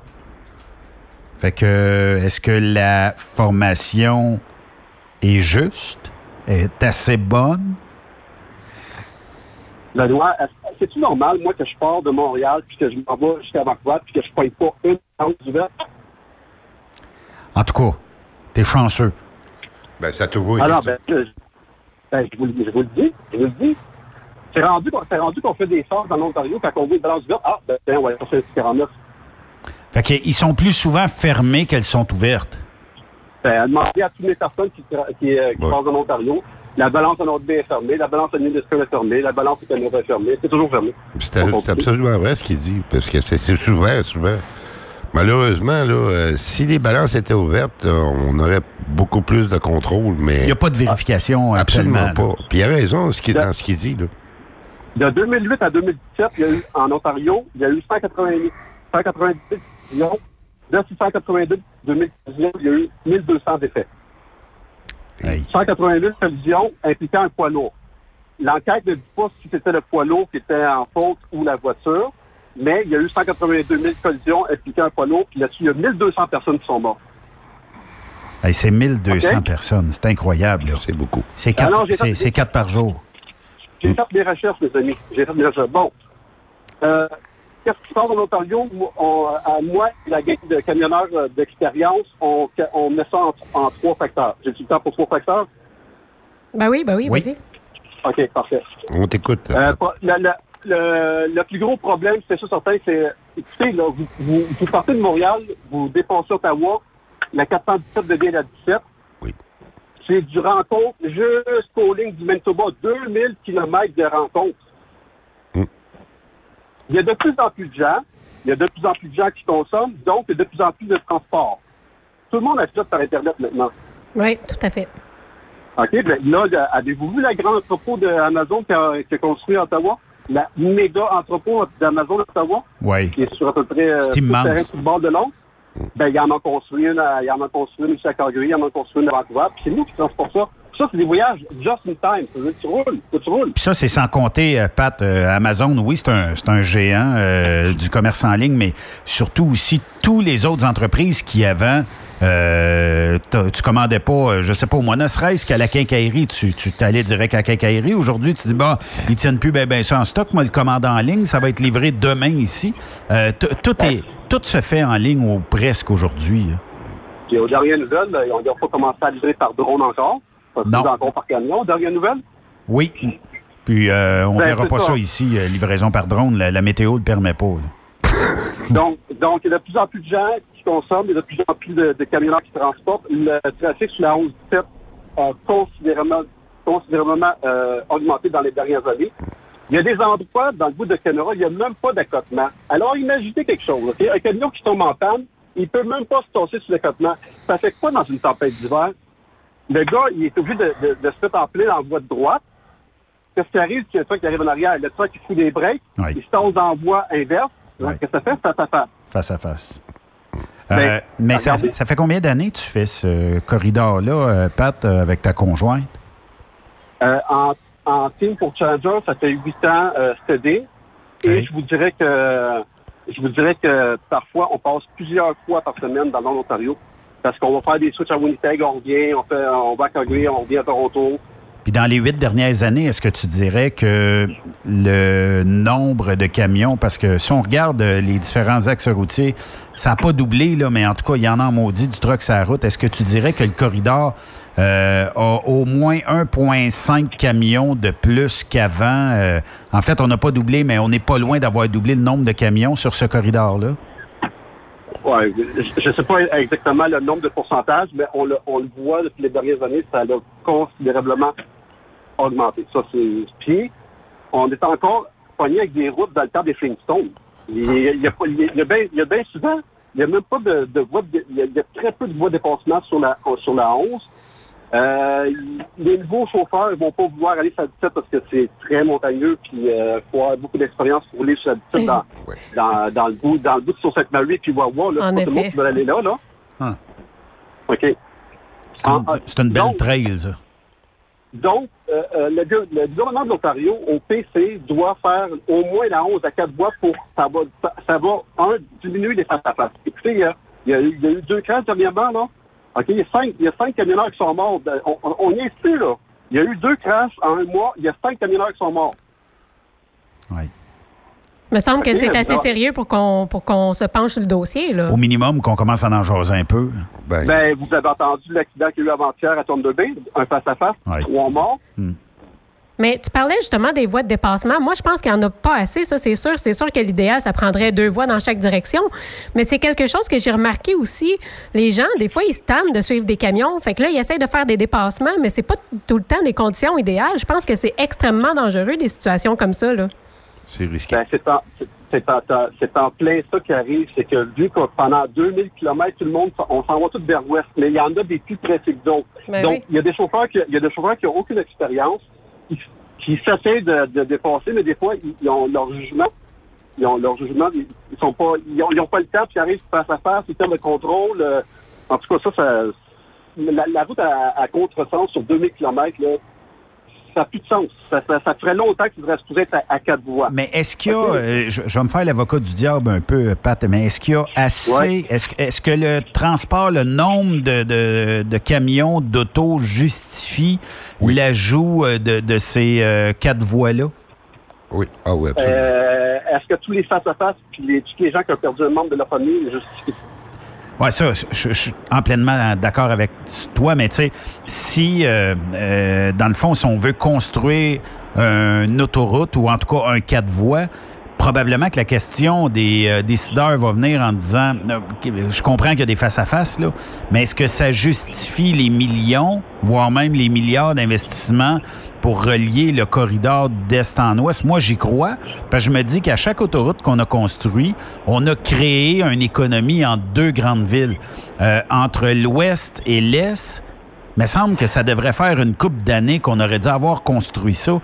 Fait que, est-ce que la formation est juste, est assez bonne? La loi, c'est-tu normal, moi, que je pars de Montréal, puis que je m'en vais jusqu'à Vancouver, puis que je ne paye pas une ounce du verre? En tout cas, t'es chanceux. Ben, ça a toujours été Alors, ça. ben, je, ben, je, vous, le- je vous le dis, je vous le dis. C'est rendu, rendu qu'on fait des sorts dans l'Ontario quand on voit une balance du verre. Ah, ben, tiens, on va aller chercher un petit 49. Fait qu'ils sont plus souvent fermés qu'elles sont ouvertes. Ben, demander à toutes les personnes qui, euh, qui passent en Ontario, la balance en Haute-Baie est fermée, la balance en Île-de-Scoil est fermée, la balance au Canada est fermée. C'est toujours fermé. C'est c'est absolument vrai ce qu'il dit, parce que c'est c'est souvent, souvent. Malheureusement, là, euh, si les balances étaient ouvertes, euh, on aurait beaucoup plus de contrôle, mais... Il n'y a pas de vérification Absolument pas. Puis il a raison ce dans ce qu'il dit, là. De 2008 à 2017, il y a eu, en Ontario, il y a eu 180 198 millions. De 682 2019, il y a eu 1200 défaits. 188 collisions impliquant un poids lourd. L'enquête ne dit pas si c'était le poids lourd qui était en faute ou la voiture, mais il y a eu 182 000 collisions impliquant un poids lourd, puis là-dessus, il y a 1200 personnes qui sont mortes. Hey, c'est 1200 OK. personnes. C'est incroyable. C'est beaucoup. C'est Ah quatre, non, j'ai c'est- fait- c'est quatre par jour. J'ai fait des recherches, mes amis. J'ai fait des recherches. Bon. Euh, Qu'est-ce qui se passe en Ontario? Moi, on- à moi et la gang de camionneurs euh, d'expérience, on, on met ça en, en trois facteurs. J'ai du temps pour trois facteurs? Ben oui, ben oui, Oui. vas-y. OK, parfait. On t'écoute. Euh, le, le- le- le plus gros problème, c'est ça certain, c'est, écoutez, là, vous, vous, vous partez de Montréal, vous dépassez Ottawa, la 417 devient la 17. C'est du rencontre jusqu'aux lignes du Manitoba, 2000 km de rencontre. Il y a de plus en plus de gens, il y a de plus en plus de gens qui consomment, donc il y a de plus en plus de transport. Tout le monde achète par Internet maintenant. Oui, tout à fait. OK, ben là, avez-vous vu la grande entrepôt d'Amazon qui a, a construit à Ottawa? La méga entrepôt d'Amazon à Ottawa? Oui. Qui est sur à peu près euh, tout le terrain sur le bord de Londres? Ben, il y en a construit une, il y en a construit une ici à Calgary, il y en a construit une à Vancouver, puis c'est nous qui transportons ça. Ça, c'est des voyages just in time. Ça veut dire que tu roules, que tu roules. Puis ça, c'est sans compter, euh, Pat, euh, Amazon, oui, c'est un, c'est un géant euh, du commerce en ligne, mais surtout aussi tous les autres entreprises qui avant, euh, tu commandais pas, je sais pas, au moins ne serait-ce qu'à la quincaillerie, tu, tu t'allais direct à la quincaillerie. Aujourd'hui, tu dis, bah, ils tiennent plus ben, ben ça en stock, moi, le commande en ligne, ça va être livré demain ici. Euh, tout, est, tout se fait en ligne ou presque aujourd'hui. Puis aux dernières nouvelles, on n'a pas commencé à livrer par drone encore. Pas Non. encore par camion. Dernière nouvelle? Oui. Puis euh, on Ben, verra pas ça. ça, ici, euh, livraison par drone, la, la météo ne le permet pas. [LAUGHS] Donc, donc, il y a de plus en plus de gens qui consomment, il y a de plus en plus de, de camionneurs qui transportent. Le trafic sur la 11-17 a considérablement, considérablement euh, augmenté dans les dernières années. Il y a des endroits dans le bout de Canara, il n'y a même pas d'accotement. Alors, imaginez quelque chose. ok? Un camion qui tombe en panne, il peut même pas se tasser sur l'accotement. Ça fait quoi dans une tempête d'hiver? Le gars, il est obligé de, de- de se mettre en plein dans la voie de droite. Qu'est-ce qui arrive? Il y a un truck qui arrive en arrière. Le truck, il fout des breaks. Oui. Il se tasse dans la voie inverse. Oui. Qu'est-ce que ça fait? Ça, ça fait. Face à face. Ben, Euh, mais ça, fait combien d'années que tu fais ce corridor-là, euh, Pat, euh, avec ta conjointe? Euh, en, en team pour Challenger, ça fait huit ans euh, CD. Et je vous dirais que je vous dirais que parfois on passe plusieurs fois par semaine dans le l'Ontario. Parce qu'on va faire des switches à Winnipeg, on revient, on fait on va à Calgary, on revient à Toronto. Puis dans les huit dernières années, est-ce que tu dirais que le nombre de camions, parce que si on regarde euh, les différents axes routiers, ça n'a pas doublé, là, mais en tout cas, il y en a en maudit du truck sur la route. Est-ce que tu dirais que le corridor euh, a au moins 1,5 camions de plus qu'avant? Euh, en fait, on n'a pas doublé, mais on n'est pas loin d'avoir doublé le nombre de camions sur ce corridor-là. Ouais, je ne sais pas exactement le nombre de pourcentages, mais on le, on le voit depuis les dernières années, ça a considérablement augmenté. Ça, c'est. Puis, on est encore pogné avec des routes dans le temps des Flintstones. Il y a, bien souvent, il n'y a même pas de, de voie, de- il y, a, il y a très peu de voies de dépassement sur la, sur la 11. Euh, les nouveaux chauffeurs ne vont pas vouloir aller sur la 17 parce que c'est très montagneux, puis il faut avoir beaucoup d'expérience pour rouler sur la 17 dans, dans, dans le bout, dans le bout de Sault-Sainte-Marie, puis Wawa, là, En tout le monde veut aller là, là. Ah. OK. C'est une, Ah, belle donc- trail, ça. Donc, euh, euh, le, gouvernement de l'Ontario, au PC, doit faire au moins la 11 à 4 voies pour ça va, ça, ça va un, diminuer les face à face. Écoutez, il y a, il y a eu, il y a eu deux crashs dernièrement, là. OK, il y a cinq, il y a cinq camionneurs qui sont morts. De- On, on, on y est plus, là. Il y a eu deux crashs en un mois. Il y a cinq camionneurs qui sont morts. me semble que c'est assez sérieux pour qu'on pour qu'on se penche sur le dossier. Là. Au minimum, qu'on commence à en jaser un peu. Ben, vous avez entendu l'accident qu'il y a eu avant-hier à Thunder Bay, un face-à-face, Ouais. trois morts. Mais tu parlais justement des voies de dépassement. Moi, je pense qu'il n'y en a pas assez, ça, c'est sûr. C'est sûr que l'idéal, ça prendrait deux voies dans chaque direction. Mais c'est quelque chose que j'ai remarqué aussi. Les gens, des fois, ils se tannent de suivre des camions. Fait que là, ils essayent de faire des dépassements, mais c'est pas tout le temps des conditions idéales. Je pense que c'est extrêmement dangereux, des situations comme ça, là. C'est risqué. Ben, c'est en, c'est- c'est en, c'est en plein ça qui arrive. C'est que vu que pendant 2000 km, tout le monde, on s'en va tout vers l'ouest, mais il y en a des plus pressés que d'autres. Ben Donc, oui. il y a des chauffeurs qui, il y a des chauffeurs qui n'ont aucune expérience, qui, qui s'essayent de, de dépasser, mais des fois, ils, ils ont leur jugement. Ils ont leur jugement, ils, ils sont pas, ils ont, ils pas le temps, puis ils arrivent face à face, ils perdent le contrôle. euh, en tout cas, ça, ça la, la route à, à contresens sur 2000 km, là, ça n'a plus de sens. Ça, ça, ça ferait longtemps qu'il devrait supposé être à, à quatre voies. Mais est-ce qu'il y a, euh, je, je vais me faire l'avocat du diable un peu, Pat, mais est-ce qu'il y a assez, Ouais. est-ce, que- est-ce que le transport, le nombre de, de- de camions, d'auto justifie l'ajout euh, de, de ces euh, quatre voies-là? Oui, ah oui, absolument. Euh, Est-ce que tous les face-à-face puis les, tous les gens qui ont perdu un membre de leur famille justifient Oui, ça, je, suis en pleinement d'accord avec toi, mais tu sais, si, euh, euh, dans le fond, si on veut construire une autoroute ou en tout cas un quatre voies, probablement que la question des euh, décideurs va venir en disant, euh, je comprends qu'il y a des face-à-face, là, mais est-ce que ça justifie les millions, voire même les milliards d'investissements pour relier le corridor d'est en ouest? Moi, j'y crois, parce que je me dis qu'à chaque autoroute qu'on a construit, on a créé une économie entre deux grandes villes, Euh, entre l'ouest et l'est. Il me semble que ça devrait faire une coupe d'années qu'on aurait dû avoir construit ça.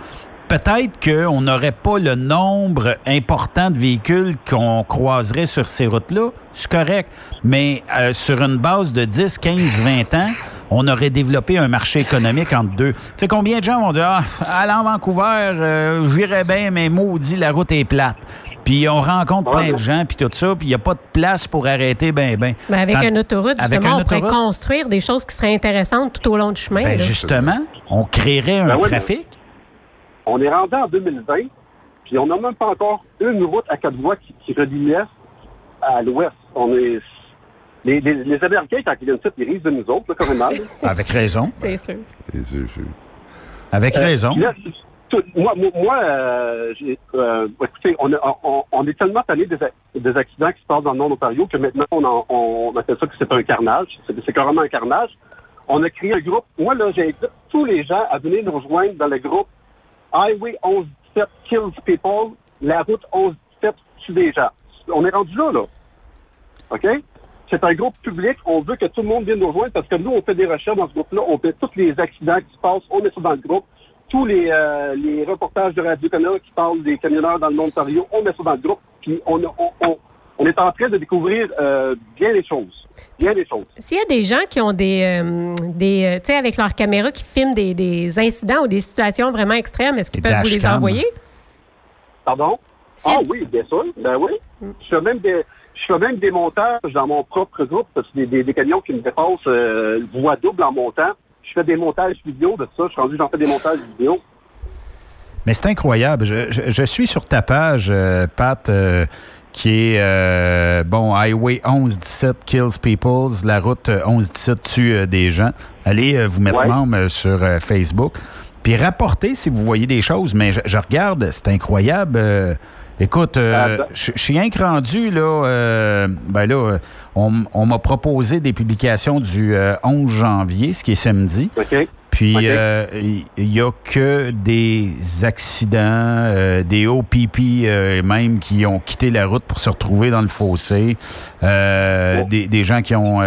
Peut-être qu'on n'aurait pas le nombre important de véhicules qu'on croiserait sur ces routes-là. C'est correct. Mais euh, sur une base de 10, 15, 20 ans, on aurait développé un marché économique entre deux. Tu sais, combien de gens vont dire Ah, allant à Vancouver, euh, j'irais bien, mais maudit, la route est plate. Puis on rencontre plein de gens, puis tout ça, puis il n'y a pas de place pour arrêter, ben, ben. Mais avec Tant- une autoroute, avec justement, une on pourrait construire des choses qui seraient intéressantes tout au long du chemin. ben, justement, on créerait un Ben oui, mais- trafic. On est rendu en 2020, puis on n'a même pas encore une route à quatre voies qui, qui relie l'Est à l'Ouest. On est... Les, les, les Américains, quand ils viennent ici, ils risent de nous autres, là, carrément. là. [LAUGHS] Avec raison. [LAUGHS] C'est sûr. C'est sûr, sûr. Avec Euh, raison. là, tout- moi, moi, moi, euh, j'ai- euh, écoutez, on, a- on, on est tellement tanné des, a- des accidents qui se passent dans le nord de l'Ontario que maintenant, on, en- on appelle ça que c'est un carnage. C'est c'est carrément un carnage. On a créé un groupe. Moi, là, j'invite tous les gens à venir nous rejoindre dans le groupe Highway 1117 Kills People. La route 1117 tue des gens. On est rendu là, là. OK? C'est un groupe public. On veut que tout le monde vienne nous rejoindre parce que nous, on fait des recherches dans ce groupe-là. On fait tous les accidents qui se passent. On met ça dans le groupe. Tous les, euh, les reportages de Radio-Canada qui parlent des camionneurs dans le Ontario, on met ça dans le groupe. Puis on, on, on, on est en train de découvrir euh, bien les choses. Bien les choses. S'il y a des gens qui ont des, euh, des tu sais, avec leur caméra qui filment des, des incidents ou des situations vraiment extrêmes, est-ce qu'ils Des peuvent vous les envoyer? Pardon? Ah oui, bien sûr. Ben oui. Je fais même des, je fais même des montages dans mon propre groupe, parce que des, des, des camions qui me dépassent euh, voie double en montant. Je fais des montages vidéo de ça. Je suis rendu, j'en fais des montages vidéo. Mais c'est incroyable. Je, je- je suis sur ta page, euh, Pat, euh, qui est, euh, bon, Highway 1117 kills people, la route euh, 1117 tue des gens. Allez vous mettre Ouais. membre sur Facebook. Puis rapportez si vous voyez des choses. Mais je, je regarde, c'est incroyable. Écoute, euh, Ah, ben- je suis rien que rendu, là, euh, ben là, euh, on, m'a proposé des publications du euh, 11 janvier, ce qui est samedi. OK? Puis, il n'y a que des accidents, des OPP même qui ont quitté la route pour se retrouver dans le fossé, Oh. des, des gens qui ont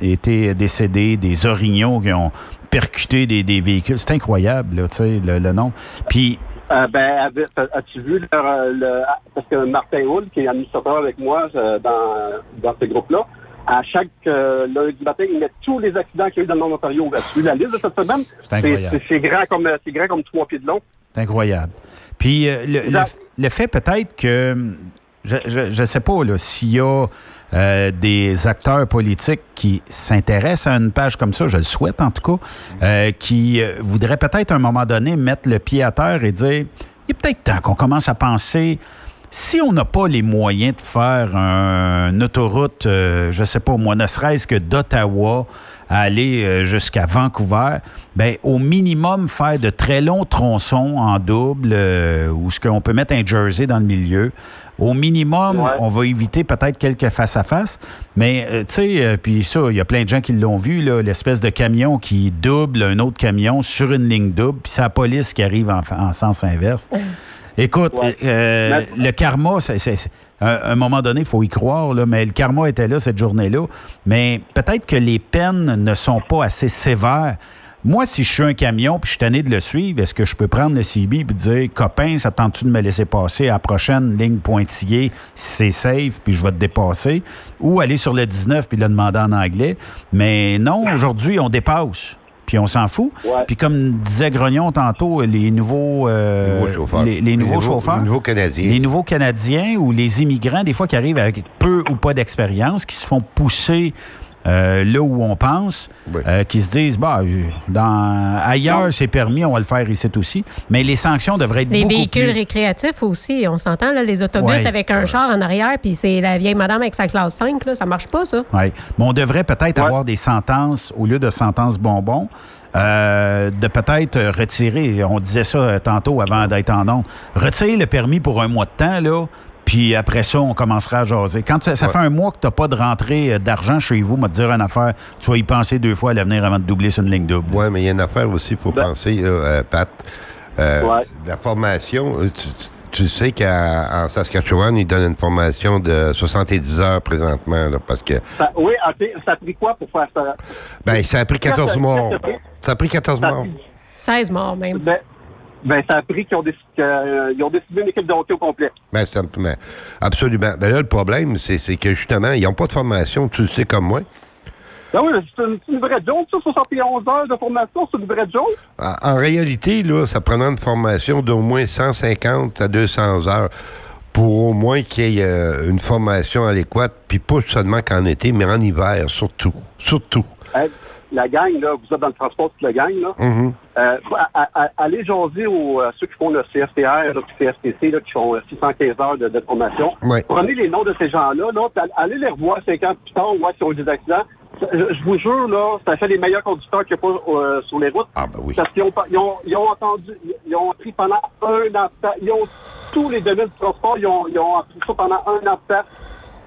été décédés, des orignaux qui ont percuté des, des véhicules. C'est incroyable, là, tu sais, le, le nom. Puis, Euh, ben, as-tu vu le, le- parce que Martin Hull, qui est administrateur avec moi euh, dans, dans ce groupe-là, à chaque euh, lundi matin, il met tous les accidents qu'il y a eu dans le Nord Ontario. As-tu vu la liste de cette semaine? C'est incroyable. C'est- grand comme grand comme trois pieds de long. C'est incroyable. Puis euh, le, le- le fait peut-être que, je ne sais pas là, s'il y a euh, des acteurs politiques qui s'intéressent à une page comme ça, je le souhaite en tout cas, euh, qui euh, voudraient peut-être à un moment donné mettre le pied à terre et dire, il est peut-être temps qu'on commence à penser si on n'a pas les moyens de faire un- une autoroute, je ne sais pas, moi, ne serait-ce que d'Ottawa à aller jusqu'à Vancouver, ben, au minimum, faire de très longs tronçons en double, euh, où ce qu'on peut mettre un jersey dans le milieu. Au minimum, Ouais. on va éviter peut-être quelques face-à-face. Mais, euh, tu sais, euh, puis ça, il y a plein de gens qui l'ont vu, là, l'espèce de camion qui double un autre camion sur une ligne double, puis c'est la police qui arrive en, en sens inverse. [LAUGHS] Écoute, Ouais. euh, le karma, c'est, c'est- c'est- à un moment donné, il faut y croire, là, mais le karma était là cette journée-là. Mais peut-être que les peines ne sont pas assez sévères. Moi, si je suis un camion puis je suis tanné de le suivre, est-ce que je peux prendre le CB et dire Copain, ça tente-tu de me laisser passer à la prochaine ligne pointillée si c'est safe puis je vais te dépasser? Ou aller sur le 19 puis le demander en anglais. Mais non, aujourd'hui, on dépasse. Puis on s'en fout. Ouais. Puis comme disait Grognon tantôt, les nouveaux, euh, Nouveaux chauffeurs. les, les nouveaux chauffeurs, Les nouveaux Canadiens. les nouveaux Canadiens ou les immigrants, des fois, qui arrivent avec peu ou pas d'expérience, qui se font pousser euh, là où on pense, Oui. euh, qui se disent, bah, dans, ailleurs, c'est permis, on va le faire ici aussi. Mais les sanctions devraient être Les beaucoup véhicules plus... récréatifs aussi, on s'entend, là, les autobus avec un char en arrière, puis c'est la vieille madame avec sa classe 5, là, ça marche pas, ça. Ouais. Mais on devrait peut-être avoir des sentences, au lieu de sentences bonbons, euh, de peut-être retirer, on disait ça tantôt avant d'être en ondes, retirer le permis pour un mois de temps, là, puis après ça, on commencera à jaser. Quand ça, ça Ouais. fait un mois que tu n'as pas de rentrée euh, d'argent chez vous, me dire une affaire, tu vas y penser deux fois à l'avenir avant de doubler sur une ligne double. Oui, mais il y a une affaire aussi, il faut Ben- penser, là, euh, Pat. Euh, Ouais. La formation, tu, sais qu'en Saskatchewan, ils donnent une formation de 70 heures présentement, là, parce que Ça- oui, ok, ça a pris quoi pour faire ça? ben, ça a pris 14 Qu'est-ce que- mois. qu'est-ce que- Ça a pris? 14 Ça a mois. pris- 16 morts même. Ben, ben, ça a pris qu'ils ont, décidé, euh, ils ont décidé une équipe de hockey au complet. Ben, ben, absolument. Ben là, le problème, c'est que justement, ils n'ont pas de formation, tu le sais comme moi. Ben oui, c'est une, vraie joke, ça, 71 heures de formation, c'est une vraie joke. En, en réalité, là, ça prenait une formation d'au moins 150 à 200 heures pour au moins qu'il y ait euh, une formation adéquate, puis pas seulement qu'en été, mais en hiver, surtout. Surtout. Hey, la gang, là, vous êtes dans le transport toute la gang, là. Euh, allez jaser aux euh, ceux qui font le puis CFTC, là, qui font euh, 615 heures de, de formation. Ouais. Prenez les noms de ces gens-là, là, allez les revoir 5 ans plus tard, voir s'ils ont eu des accidents. Je, je vous jure, là, ça fait les meilleurs conducteurs qu'il n'y a pas euh, sur les routes. Ah, ben oui. Parce qu'ils ont, ils ont, ils ont entendu, ils ont appris pendant un an de ils ont tous les domaines du transport, ils ont, ils ont appris ça pendant un an de temps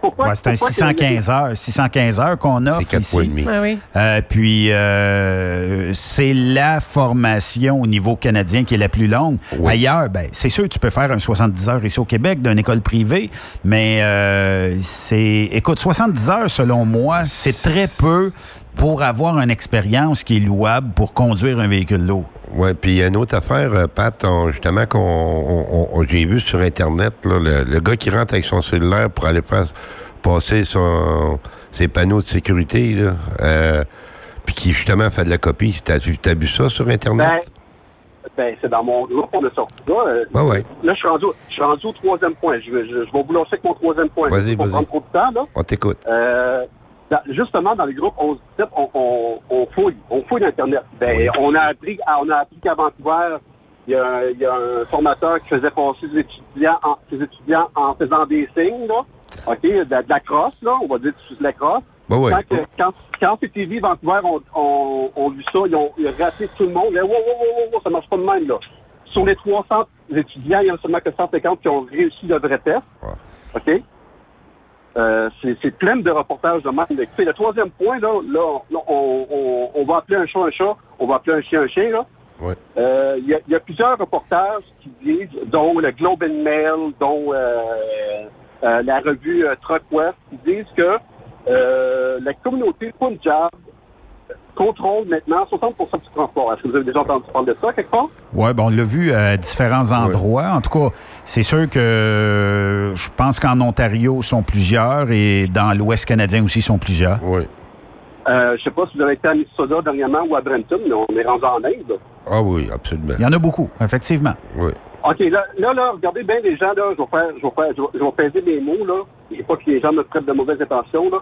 pourquoi... Ouais, c'est un pourquoi que- 615 heures, 615 heures qu'on offre ici. oui. Euh, puis euh, c'est la formation au niveau canadien qui est la plus longue. Ailleurs, ben, c'est sûr tu peux faire un 70 heures ici au Québec d'une école privée, mais euh, c'est écoute 70 heures selon moi, c'est très peu pour avoir une expérience qui est louable pour conduire un véhicule lourd. Oui, puis il y a une autre affaire, euh, Pat, on- justement, qu'on on- on- on- j'ai vu sur Internet, là, le, le gars qui rentre avec son cellulaire pour aller faire passer son, ses panneaux de sécurité, là, euh, puis qui justement fait de la copie. T'as vu, t'as vu ça sur Internet? Ben, ben, c'est dans mon groupe, on a sorti ça. euh, Ouais, ouais. Là, je suis, rendu, au- je suis rendu au troisième point. Je, vais- je, je vais vous lancer avec mon troisième point. Vas-y, vas-y. prendre trop de temps, là. On t'écoute. Euh, dans- justement, dans les groupes 11-17, on, on, on fouille. On fouille l'Internet. Ben, on a appris, on a appris qu'à Vancouver, il y, a, il y a un formateur qui faisait passer ses étudiants en, ses étudiants en faisant des signes, là. OK, de, de la crosse, là. On va dire de la crosse. Ben. Quand, que- quand, quand CTV Vancouver ont, ont, ont vu ça, ils ont, ils ont raté tout le monde. Wow, wow, wow, wow, ça marche pas de même, là. Sur les 300 étudiants, il y en a seulement que 150 qui ont réussi le vrai test. OK? Euh, c'est plein de reportages de même. Écoutez, le troisième point, là, là, là, on, on, on va appeler un chat un chat, on va appeler un chien un chien, là. Ouais. Euh, Il y, a, il y a plusieurs reportages qui disent, dont le Globe and Mail, dont euh, euh, la revue euh, Truck West, qui disent que euh, la communauté Punjab contrôle maintenant 60% du transport. Est-ce que vous avez déjà entendu parler de ça quelque part? Oui, bon, on l'a vu à différents endroits. En tout cas, c'est sûr que euh, je pense qu'en Ontario, ils sont plusieurs et dans l'Ouest canadien aussi, ils sont plusieurs. Oui. Euh, je sais pas si vous avez été à Mississauga dernièrement ou à Brenton, mais on est rendu en Inde. Ah oui, absolument. Il y en a beaucoup, effectivement. Oui. OK, là, là, là, regardez bien les gens, là, je vais faire, je vais faire, je vais, je vais peser mes mots, là. Je veux pas que les gens me prêtent de mauvaises intentions, là.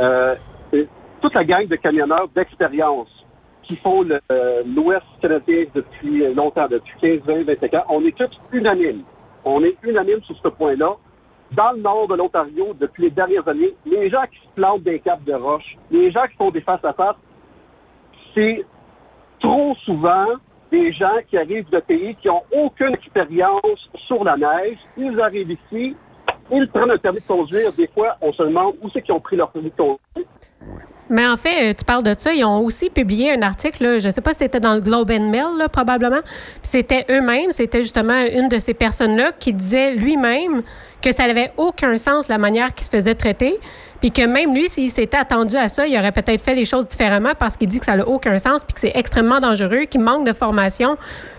Euh, toute la gang de camionneurs d'expérience qui font euh, l'Ouest canadien depuis longtemps, depuis 15, 20, 25 ans, on est tous unanimes. On est unanimes sur ce point-là. Dans le nord de l'Ontario, depuis les dernières années, les gens qui se plantent des caps de roche, les gens qui font des face-à-face, c'est trop souvent des gens qui arrivent de pays qui n'ont aucune expérience sur la neige. Ils arrivent ici, ils prennent un permis de conduire. Des fois, on se demande où c'est qu'ils ont pris leur permis de conduire. Mais en fait, euh, tu parles de ça. Ils ont aussi publié un article, là, je ne sais pas si c'était dans le Globe and Mail, là, probablement. Puis c'était eux-mêmes, c'était justement une de ces personnes-là qui disait lui-même que ça n'avait aucun sens la manière qu'il se faisait traiter. Puis que même lui, s'il s'était attendu à ça, il aurait peut-être fait les choses différemment parce qu'il dit que ça n'a aucun sens puis que c'est extrêmement dangereux, qu'il manque de formation.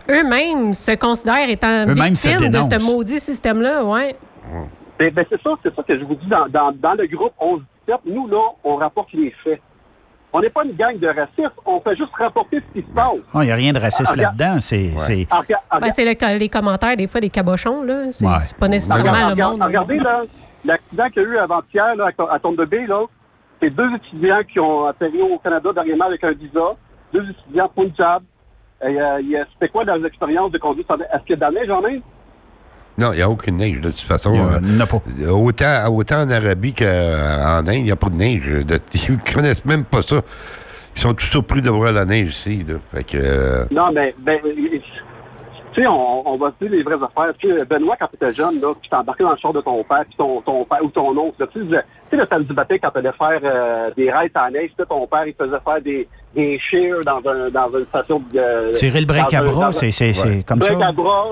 Eux-mêmes se considèrent étant se victimes de ce maudit système-là. Ouais. Ben, ben, c'est ça, c'est ça que je vous dis dans, dans, dans le groupe 11-17. Nous, là, on rapporte les faits. On n'est pas une gang de racistes, on fait juste rapporter ce qui se passe. Il n'y a rien de raciste Ah, là-dedans. C'est, c'est- Ah, ah, Ben, c'est le- les commentaires, des fois, des cabochons. là. C'est Ouais. c'est pas nécessairement Regarde- le monde. Regardez, là, l'accident qu'il y a eu avant-hier là, à Bay, là, c'est deux étudiants qui ont atterri au Canada dernièrement avec un visa, deux étudiants Punjab. Et, euh, C'était quoi leurs expériences de conduite? Est-ce qu'il y a de la neige en Inde? Non, il n'y a aucune neige, de toute façon. Il en euh, a pas. Autant, autant en Arabie qu'en Inde, il n'y a pas de neige. [LAUGHS] Ils ne connaissent même pas ça. Ils sont tous surpris de voir la neige ici. Là. Fait que, euh, Non, mais, ben, tu sais, on, on va se dire les vraies affaires. Tu sais, Benoît, quand tu étais jeune, là, puis t'es embarqué dans le char de ton père, puis ton, ton père ou ton oncle, tu sais, tu sais, le samedi matin, quand tu allais faire euh, des raids en neige, tu sais, ton père, il faisait faire des, des shears dans, un, dans une station de... tirer le break à bras, c'est, c'est, c'est Ouais. comme break ça. à bras.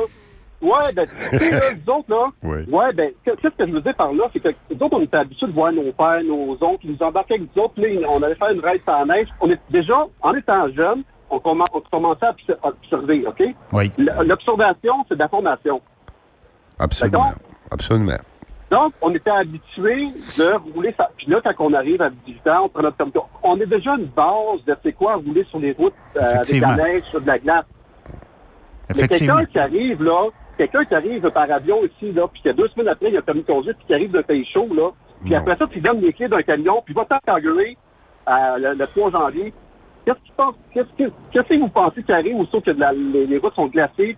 Ouais, ben, là, [LAUGHS] nous autres, là, Ouais. ouais, ben, que- qu'est-ce que je veux dire par là, c'est que nous autres, on était habitués de voir nos pères, nos oncles, ils nous embarquaient avec nous autres, puis là, on allait faire une raid sans neige. On est, déjà, en étant jeune, on, on commençait à obs- à observer, OK? Oui. L'observation, c'est de la formation. absolument. Absolument. Donc, on était habitués de rouler ça. Puis là, quand on arrive à 18 ans, on prend notre permis. On est déjà une base de c'est quoi rouler sur les routes euh, avec la neige, sur de la glace. Mais quelqu'un qui arrive, là, quelqu'un qui arrive par avion ici, là, puis que deux semaines après, il a un permis de conduire, puis qui arrive d'un pays chaud, là, puis Non. après ça, tu donnes les clés d'un camion, puis il va t'engueuler euh, le, le 3 janvier. Qu'est-ce qu'il pense- qu'est-ce que, qu'est-ce que vous pensez qui arrive aussitôt que de la- les, les routes sont glacées?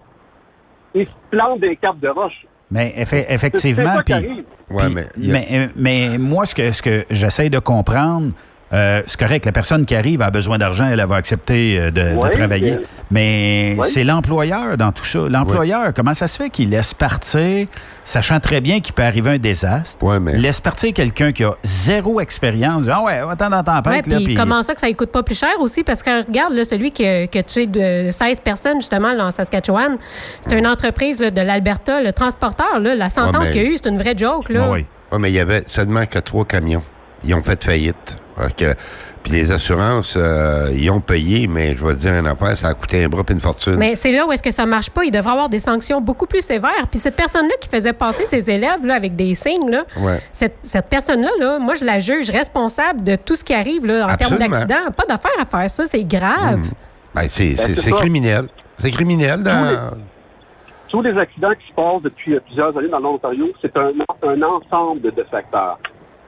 Ils se plantent des capes de roche? Mais effe- C'est- c'est effectivement, ça qui puis- arrive. Ouais, puis- mais a- mais, euh, mais moi, ce que, ce que j'essaie de comprendre, euh, c'est correct, la personne qui arrive a besoin d'argent, elle, elle va accepter euh, de, travailler. mais- Mais Oui. c'est l'employeur dans tout ça. L'employeur, comment ça se fait qu'il laisse partir, sachant très bien qu'il peut arriver un désastre, laisse partir quelqu'un qui a zéro expérience. Ah ouais, attends dans ta Ouais, puis comment ça que ça ne coûte pas plus cher aussi? Parce que regarde, là, celui qui a, qui a tué de 16 personnes, justement, là, en Saskatchewan, c'est une entreprise là, de l'Alberta, le transporteur. Là, la sentence mais- qu'il y a eu, c'est une vraie joke. Là. Oui, mais il y avait seulement que trois camions. Ils ont fait faillite. Que- puis les assurances, euh, ils ont payé, mais je vais te dire une affaire, ça a coûté un bras et une fortune. Mais c'est là où est-ce que ça marche pas. Il devrait avoir des sanctions beaucoup plus sévères. Puis cette personne-là qui faisait passer ses élèves là, avec des signes, là, Ouais. cette, cette personne-là, là, moi, je la juge responsable de tout ce qui arrive là, en termes d'accident. Pas d'affaire à faire ça, c'est grave. Ben, c'est Ben, c'est- c'est c'est ça. criminel. C'est criminel. Dans... Tous les accidents qui se passent depuis plusieurs années dans l'Ontario, c'est un, un ensemble de facteurs.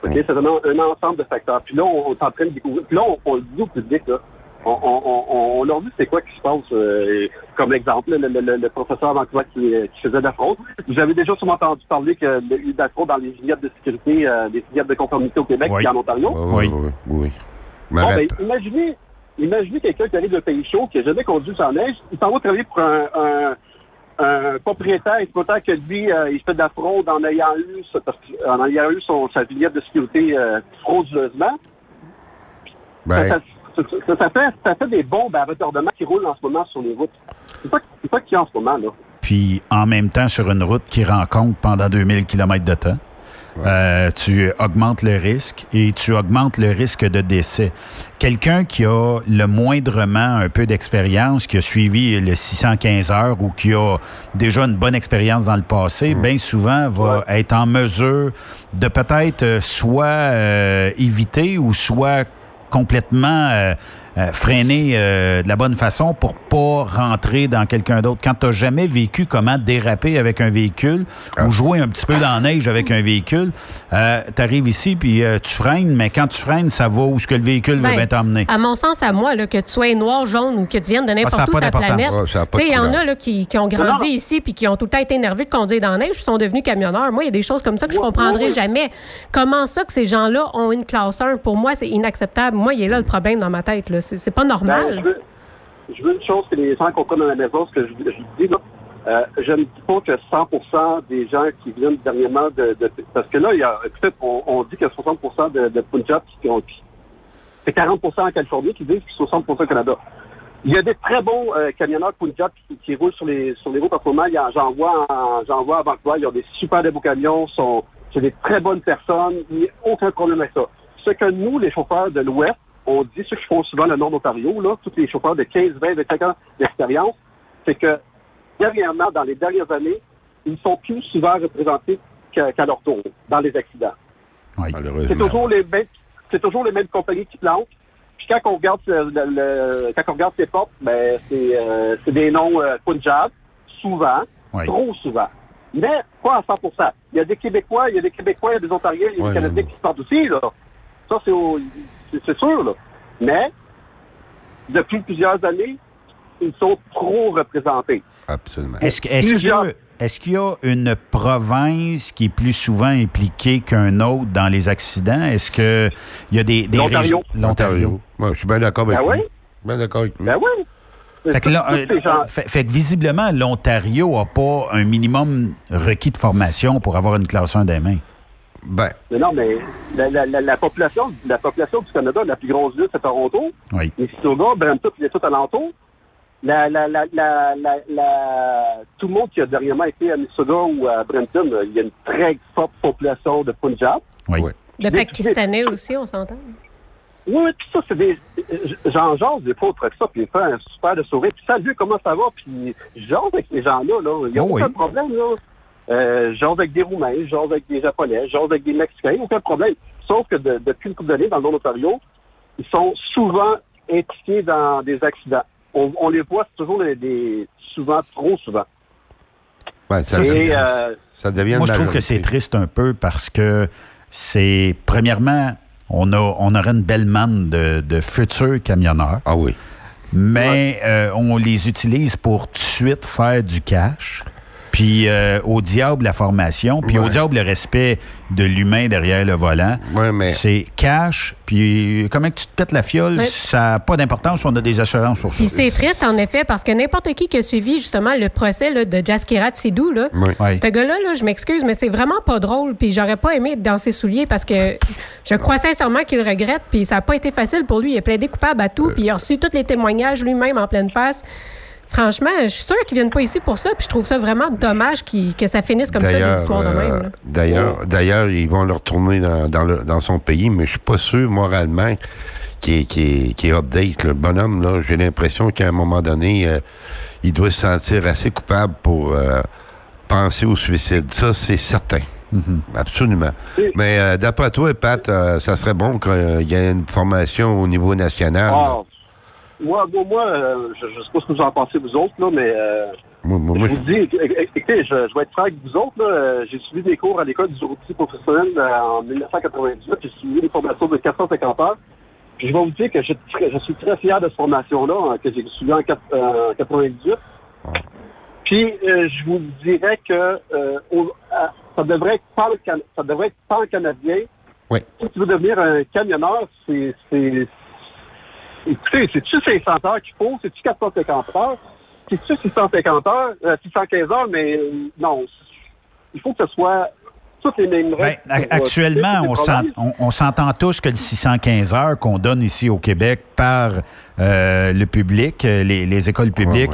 C'est un, un ensemble de facteurs. Puis là, on, est en train de découvrir. Puis là, on, on le dit au public, là. On, on, on, on leur dit c'est quoi qui se passe. euh, comme exemple, le, le, le- le professeur à Vancouver qui, euh, qui faisait de la fraude. Vous avez déjà sûrement entendu parler qu'il y a eu de la fraude dans les vignettes de sécurité, euh, des vignettes de conformité au Québec Oui. et en Ontario. Oui, oui, oui. oui. Bon, ben, imaginez, imaginez quelqu'un qui arrive d'un pays chaud, qui n'a jamais conduit sans neige, il s'en va travailler pour un, un, un propriétaire exploitant que lui, euh, il fait de la fraude en ayant eu, parce que- en ayant eu son, sa vignette de sécurité euh, frauduleusement. Ben, Ça, ça- ça- ça fait, ça fait des bombes à retardement qui roulent en ce moment sur les routes. C'est qu'il y a en ce moment, là. puis en même temps sur une route qui rencontre pendant 2000 km de temps. Euh, tu augmentes le risque et tu augmentes le risque de décès. Quelqu'un qui a le moindrement un peu d'expérience, qui a suivi le 615 heures ou qui a déjà une bonne expérience dans le passé, bien souvent va être en mesure de peut-être euh, soit euh, éviter ou soit complètement euh, euh, freiner euh, de la bonne façon pour pas rentrer dans quelqu'un d'autre. Quand tu n'as jamais vécu comment déraper avec un véhicule ou jouer un petit peu dans la neige avec un véhicule, tu arrives ici puis euh, tu freines, mais quand tu freines, ça va où ce que le véhicule veut Ben, bien t'emmener. À mon sens, à moi, là, que tu sois noir, jaune ou que tu viennes de n'importe Ah, ça a où sur la planète. Ouais, ça a pas Tu sais, de il y en a là, qui, qui ont grandi ici puis qui ont tout le temps été énervés de conduire dans la neige puis sont devenus camionneurs. Moi, il y a des choses comme ça que je comprendrai jamais. Comment ça que ces gens-là ont une classe 1? Pour moi, c'est inacceptable. Moi, il est là le problème dans ma tête. là. C'est pas Ben, normal. je, veux, je veux une chose que les gens comprennent à la maison, ce que je, je dis là. Euh, je ne dis pas que 100% des gens qui viennent dernièrement de, parce que là, il y a peut-être on, on dit que 60% de, Punjab qui ont c'est 40% en Californie qui disent que 60% au Canada. Il y a des très bons euh, camionneurs Punjab qui, roulent sur les sur les routes en ce moment. J'en vois, vois à Vancouver. Ils ont des super beaux camions. Sont, c'est des très bonnes personnes. Il n'y a aucun problème avec ça. Ce que nous, les chauffeurs de l'Ouest, on dit, ceux qui font souvent le Nord d'Ontario, là, tous les chauffeurs de 15, 20, 25 ans d'expérience, c'est que dernièrement, dans les dernières années, ils sont plus souvent représentés qu'à leur tour dans les accidents. C'est toujours les mêmes, c'est toujours les mêmes compagnies qui plantent. Puis quand on regarde le, le- le- quand on regarde ces portes, ben c'est euh, c'est des noms euh, Punjab, souvent, Oui. trop souvent. Mais pas à 100% Il y a des Québécois, il y a des Québécois, il y a des Ontariens, il y a des Canadiens qui se partent aussi, là. Ça, c'est au- c'est- sûr, là. Mais, depuis plusieurs années, ils sont trop représentés. Absolument. Est-ce qu'il y, a- est-ce qu'il y a une province qui est plus souvent impliquée qu'un autre dans les accidents? Est-ce qu'il y a des, des L'Ontario. régions- L'Ontario. Ouais, je suis bien d'accord avec Ben lui. oui. Bien d'accord avec lui. Ben oui. Fait que, là, euh, fait, fait que visiblement, l'Ontario n'a pas un minimum requis de formation pour avoir une classe 1 des mains. Ben, Mais non, mais la, la- la- la population, la population du Canada, la plus grosse ville, c'est Toronto. Oui. Mississauga, Brampton, puis les tout alentours. La, la, la, la, la, la- tout le monde qui a dernièrement été à Mississauga ou à Brampton, euh, il y a une très forte population de Punjab. Oui. De Pakistanais aussi, on s'entend. Oui, oui, puis ça, c'est des... J'en jase des fois auprès de ça, puis il fait un super de sourire. Puis salut, comment ça va? Puis je jase avec ces gens-là, là. Il n'y a Oh aucun oui. problème, là. Euh, je jase avec des Roumains, jase avec des Japonais, jase avec des Mexicains, aucun problème. Sauf que de- depuis une couple d'années, dans le Nord Ontario, ils sont souvent impliqués dans des accidents. On, on les voit toujours des, des- souvent, trop souvent. ça, Et, c'est- euh, ça devient Moi, je trouve que c'est triste un peu parce que c'est, premièrement, on, a, on aurait une belle manne de, de futurs camionneurs. Ah oui. Mais euh, on les utilise pour tout de suite faire du cash. Puis euh, au diable la formation, puis au diable le respect de l'humain derrière le volant. C'est cash, puis comment que tu te pètes la fiole, Ouais. ça n'a pas d'importance, on a des assurances sur ça. Puis c'est triste, en effet, parce que n'importe qui qui a suivi justement le procès là, de Jaskirat Sidou, là, Oui. Oui. ce gars-là, là, je m'excuse, mais c'est vraiment pas drôle. Puis j'aurais pas aimé être dans ses souliers parce que je crois sincèrement qu'il regrette. Puis ça n'a pas été facile pour lui. Il a plaidé coupable à tout. Puis il a reçu tous les témoignages lui-même en pleine face. Franchement, je suis sûre qu'ils viennent pas ici pour ça. Puis je trouve ça vraiment dommage qu'il- que ça finisse comme ça, D'ailleurs, l'histoire de euh, même. là. D'ailleurs, d'ailleurs, ils vont le retourner dans, dans, le- dans son pays, mais je suis pas sûr moralement qu'il est, qu'il est- qu'il est update. Le bonhomme, là, j'ai l'impression qu'à un moment donné, euh, il doit se sentir assez coupable pour euh, penser au suicide. Ça, c'est certain. Absolument. Mais euh, d'après toi, Pat, euh, ça serait bon qu'il y ait une formation au niveau national. Moi, moi, moi, euh, je ne sais pas ce que vous en pensez, vous autres, là, mais euh, Moi, moi, moi, je vous dis, écoutez, je, je vais être franc avec vous autres. là, euh, J'ai suivi des cours à l'école du routier professionnel en 1998. J'ai suivi des formations de 450 heures. Puis je vais vous dire que je, je suis très fier de cette formation-là hein, que j'ai suivie en, quatre- euh, en 98. Puis euh, je vous dirais que euh, ça devrait être pan ça devrait être pan-canadien. Oui. Si tu veux devenir un camionneur, c'est... c'est- Écoutez, c'est-tu 500 heures qu'il faut? C'est-tu 450 heures? C'est-tu 650 heures? Euh, 615 heures, mais euh, non. Il faut que ce soit toutes les mêmes Ben, règles. euh, actuellement, on s'en- problèmes. on on s'entend tous que le 615 heures qu'on donne ici au Québec par euh, le public, euh, les, les écoles publiques,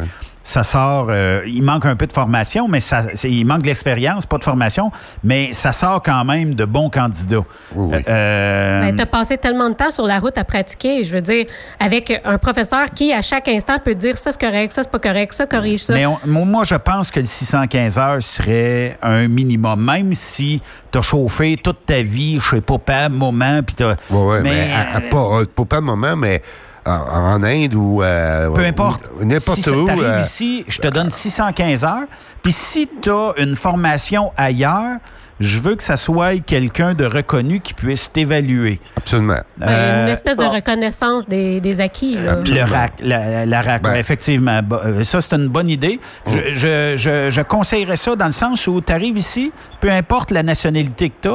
ça sort, euh, il manque un peu de formation, mais ça, c'est- il manque de l'expérience, pas de formation, mais ça sort quand même de bons candidats. Euh, Ben, tu as passé tellement de temps sur la route à pratiquer, je veux dire, avec un professeur qui, à chaque instant, peut dire ça, c'est correct, ça, c'est pas correct, ça, corrige ça. Mais on- moi, je pense que le 615 heures serait un minimum, même si tu as chauffé toute ta vie chez papa, maman, puis t'as... Ouais, mais, à- à pas, euh, pas pas un moment, mais en, Inde ou euh, Peu importe. N'importe si où. tu arrives euh, ici, je te donne 615 heures. Puis si tu as une formation ailleurs, je veux que ça soit quelqu'un de reconnu qui puisse t'évaluer. Absolument. Ben, une espèce de reconnaissance des, des acquis. Là. Le RAC, la, la RAC, Ben. ouais, effectivement. Euh, Ça, c'est une bonne idée. Oh. Je, je, je, je conseillerais ça dans le sens où tu arrives ici, peu importe la nationalité que tu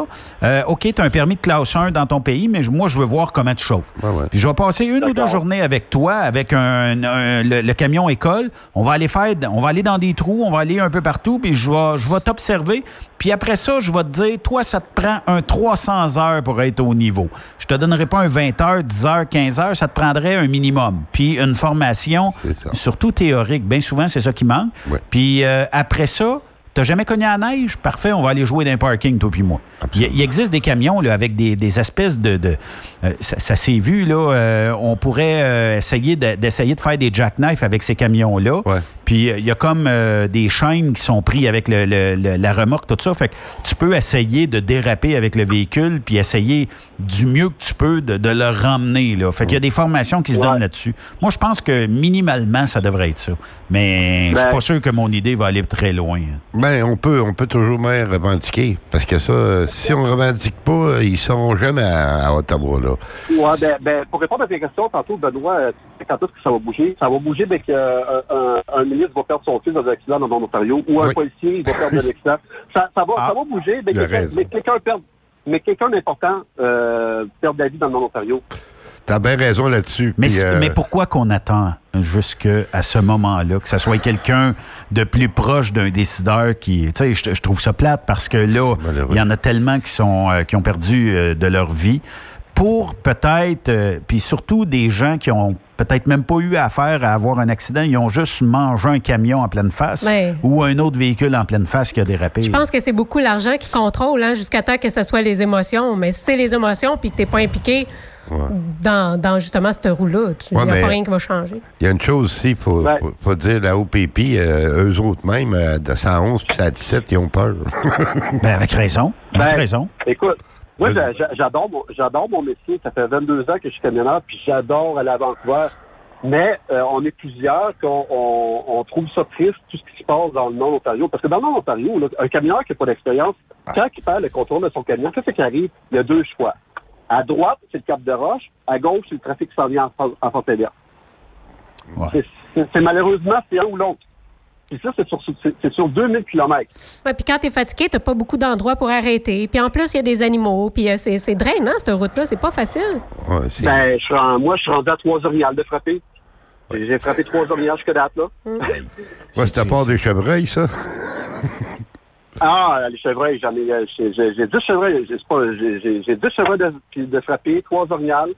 as, OK, tu as un permis de classe 1 dans ton pays, mais moi, je veux voir comment tu chauffes. Puis je vais passer une ou deux journées avec toi, avec un, un- le, le camion école. On va aller faire, on va aller dans des trous, on va aller un peu partout, puis je vais, je vais t'observer. Puis après ça, je vais te dire, toi, ça te prend un 300 heures pour être au niveau. Je te donnerai pas un 20 heures, 10 heures, 15 heures, ça te prendrait un minimum. Puis une formation, surtout théorique, bien souvent, c'est ça qui manque. Puis euh, après ça, T'as jamais connu la neige? Parfait, on va aller jouer dans un parking, toi puis moi. Il, il existe des camions là, avec des, des espèces de... de- euh, ça ça s'est vu, là. euh, on pourrait euh, essayer de- d'essayer de faire des jackknives avec ces camions-là. Puis il y a comme des chaînes qui sont prises avec le- le- le- la remorque, tout ça. Fait que tu peux essayer de déraper avec le véhicule puis essayer du mieux que tu peux de, de le ramener. Là. Fait qu'il y a des formations qui se donnent là-dessus. Moi, je pense que minimalement, ça devrait être ça. Mais je suis Ben- pas sûr que mon idée va aller très loin. Ben, on peut, on peut toujours même revendiquer. Parce que ça, euh, si on revendique pas, euh, ils seront jamais à, à Ottawa, là. Ouais, ben, ben, pour répondre à tes questions, tantôt, Benoît, euh, quand est-ce que ça va bouger? Ça va bouger dès qu'un un, un ministre va perdre son fils dans un accident dans mon Ontario ou un Oui. policier il va perdre un [LAUGHS] accident. Ça, ça, va, ça va bouger, raison. mais quelqu'un perd. Mais quelqu'un d'important euh, perd la vie dans mon Ontario. T'as bien raison là-dessus. Mais, euh, mais pourquoi qu'on attend jusqu'à ce moment-là, que ce soit quelqu'un de plus proche d'un décideur qui... Tu sais, je, je trouve ça plate parce que là, il y en a tellement qui, sont, euh, qui ont perdu euh, de leur vie pour peut-être, euh, puis surtout des gens qui ont peut-être même pas eu affaire à avoir un accident, ils ont juste mangé un camion en pleine face ou un autre véhicule en pleine face qui a dérapé. Je pense que c'est beaucoup l'argent qui contrôle, hein, jusqu'à temps que ce soit les émotions. Mais si c'est les émotions puis que tu n'es pas impliqué dans, dans justement cette roue-là, il n'y a pas rien qui va changer. Il y a une chose aussi, il faut, faut, faut dire, la OPP, euh, eux autres même, euh, de 111 puis 117, ils ont peur. ben, avec raison. Ben, raison. Écoute, moi, j'a- j'a- j'adore mon, j'adore mon métier. Ça fait 22 ans que je suis camionneur, puis j'adore aller à Vancouver. Mais euh, on est plusieurs qu'on on, on trouve ça triste, tout ce qui se passe dans le Nord-Ontario. Parce que dans le Nord-Ontario, là, un camionneur qui n'a pas d'expérience, quand il perd le contrôle de son camion, qu'est-ce qui arrive? Il y a deux choix. À droite, c'est le Cap de Roche. À gauche, c'est le trafic qui s'en vient en, en c'est malheureusement, c'est un ou l'autre. Puis ça, c'est sur, c'est- c'est sur 2000 km. Ouais, puis quand t'es fatigué, t'as pas beaucoup d'endroits pour arrêter. Puis en plus, il y a des animaux. Puis euh, c'est c'est drainant, cette route-là. C'est pas facile. Ouais, c'est- Ben, je suis en- moi, je suis rendu à trois orignales de frapper. J'ai j'ai frappé trois orignales jusque date, là. [LAUGHS] Ouais, c'est à part des chevreuils, ça. Ah, les chevreuils, j'en ai, euh, j'ai j'ai- j'ai 10 chevreuils, j'ai c'est pas- j'ai- j'ai j'ai 10 chevreuils de, de frapper, trois orignales.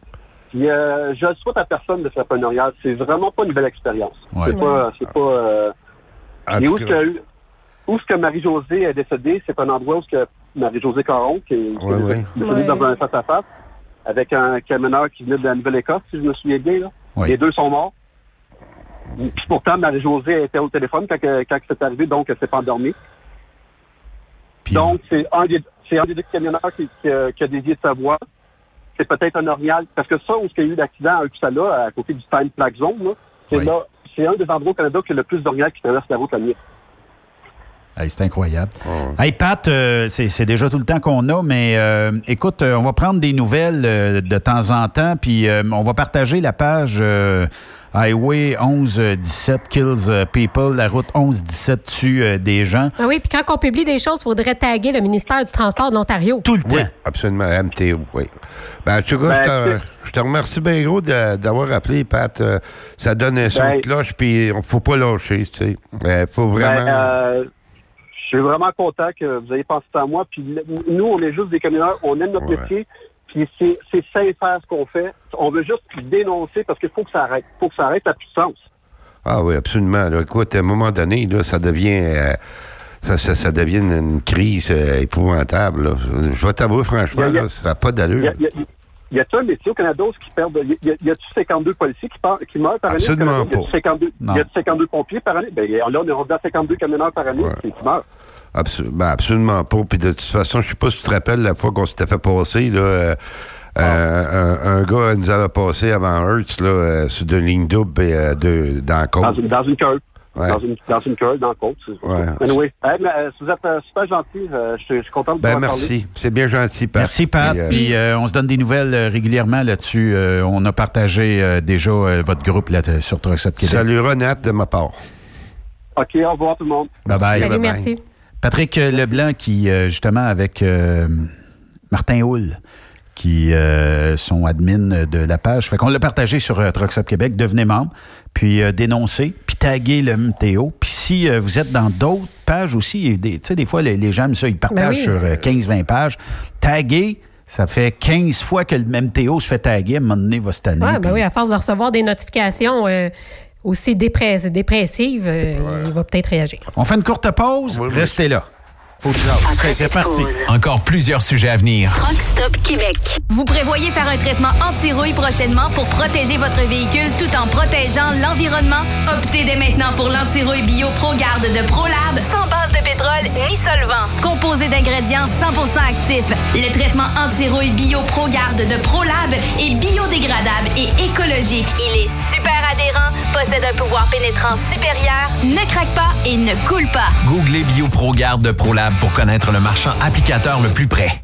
Puis euh, je le souhaite à personne de frapper un orignal. C'est vraiment pas une belle expérience. Ouais. C'est pas, c'est pas. euh, et tout où est-ce que, où est-ce que Marie-Josée est décédée? C'est un endroit où est-ce que Marie-Josée Caron, qui est, Ouais, ouais. décédée Ouais. dans un face-à-face, avec un camionneur qui venait de la Nouvelle-Écosse, si je me souviens bien. Là. Les deux sont morts. Puis pourtant, Marie-Josée était au téléphone quand, c'est arrivé, donc elle s'est pas endormie. Puis- Donc, c'est un des c'est un des deux camionneurs qui, qui a- qui a dévié de sa voie. C'est peut-être un orignal. Parce que ça, où il y a eu l'accident à Uxala, à côté du Time Plaque Zone, c'est là, c'est un des endroits au Canada qui a le plus d'orignal qui traversent la route la nuit. Hey, c'est incroyable. Hey, Pat, euh, c'est c'est déjà tout le temps qu'on a, mais euh, écoute, euh, on va prendre des nouvelles euh, de temps en temps, puis euh, on va partager la page euh, Highway 1117 Kills euh, People, la route 1117 tue euh, des gens. Ah oui, puis quand on publie des choses, il faudrait taguer le ministère du Transport de l'Ontario. Tout le Oui, temps. absolument, MTO, oui. Ben, en tout cas, Ben, je, te, remercie bien gros d'avoir appelé, Pat. Euh, ça donne un son Ben- de cloche, puis on faut pas lâcher, tu sais. Il faut vraiment... Ben, euh, je suis vraiment content que vous ayez pensé à moi. Puis nous, on est juste des camionneurs, on aime notre Ouais. métier. Puis c'est sincère ce qu'on fait. On veut juste dénoncer parce qu'il faut que ça arrête. Il faut que ça arrête à puissance. Ah oui, absolument. Là. Écoute, à un moment donné, là, ça devient... euh, ça, ça, ça devient une, crise euh, épouvantable. là. Je vais t'avouer, franchement, Il y a- là, ça n'a pas Il y d'allure. y a- il y a-t-il un métier au Canada où qui perdent. Il y a, il y a-tu 52 policiers qui, par- qui meurent par année? Absolument y pas. 52, Non. il y a 52 pompiers par année? Ben, là, on est rendu à 52 camionneurs par année Ouais. qui meurent. Ben, absolument pas. Puis de toute façon, je sais pas si tu te rappelles la fois qu'on s'était fait passer, là, euh, euh, un, un gars nous avait passé avant Hertz, là, euh, sur une ligne double et, euh, de, dans la côte. Dans une, dans une curve. Ouais. Dans, une, dans une curve, dans le côte. c'est- Ouais. Anyway, hey, mais, euh, vous êtes euh, super gentil. euh, je, suis- content de vous Ben, avoir parlé. merci. C'est bien gentil, Pat. Merci, Pat. Puis, on se donne des nouvelles euh, régulièrement là-dessus. Euh, on a partagé euh, déjà euh, votre groupe là, sur Trucks Up Québec. salut Renate de ma part. OK, au revoir tout le monde. Bye-bye. Salut, bye-bye. merci. Patrick Leblanc, qui, euh, justement, avec euh, Martin Houle, qui euh, sont admin de la page. Fait qu'on l'a partagé sur euh, Trucks Québec. Devenez membre, puis euh, dénoncez, puis taguez le MTO. Puis si vous êtes dans d'autres pages aussi, tu sais, des fois, les, les gens ça, ils partagent oui. sur euh, 15-20 pages. Taguez, ça fait 15 fois que le MTO se fait taguer. À un moment donné, va. Ouais, ben oui, à force de recevoir des notifications aussi dépress- dépressives, euh, il va peut-être réagir. On fait une courte pause. Oui, oui. Restez là. Faut que tu jases. Après C'est cette parti. pause, Encore plusieurs sujets à venir. Truck Stop Québec. Vous prévoyez faire un traitement anti-rouille prochainement pour protéger votre véhicule tout en protégeant l'environnement? Optez dès maintenant pour l'anti-rouille bio ProGarde de ProLab, sans base de pétrole ni solvant. Composé d'ingrédients 100% actifs, le traitement anti-rouille bio ProGarde de ProLab est biodégradable et écologique. Il est super adhérent, possède un pouvoir pénétrant supérieur, ne craque pas et ne coule pas. Googlez BioProGarde de ProLab pour connaître le marchand applicateur le plus près.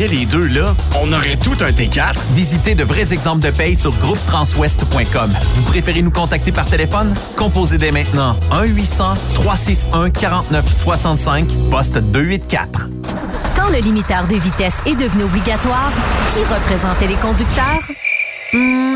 les deux là, on aurait tout un T4. Visitez de vrais exemples de paye sur groupetranswest.com. Vous préférez nous contacter par téléphone? Composez dès maintenant 1-800-361-4965, poste 284. Quand le limiteur de vitesse est devenu obligatoire, qui représentait les conducteurs? Hmm,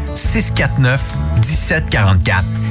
649 1744.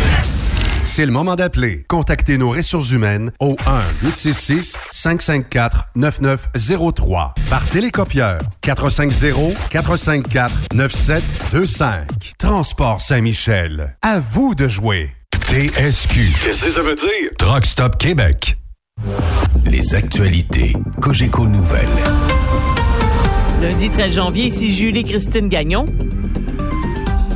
C'est le moment d'appeler. Contactez nos ressources humaines au 1-866-554-9903 par télécopieur 450-454-9725. Transport Saint-Michel. À vous de jouer. TSQ. Qu'est-ce que ça veut dire? Truck Stop Québec. Les actualités Cogeco Nouvelles. Lundi 13 janvier, ici Julie Christine Gagnon.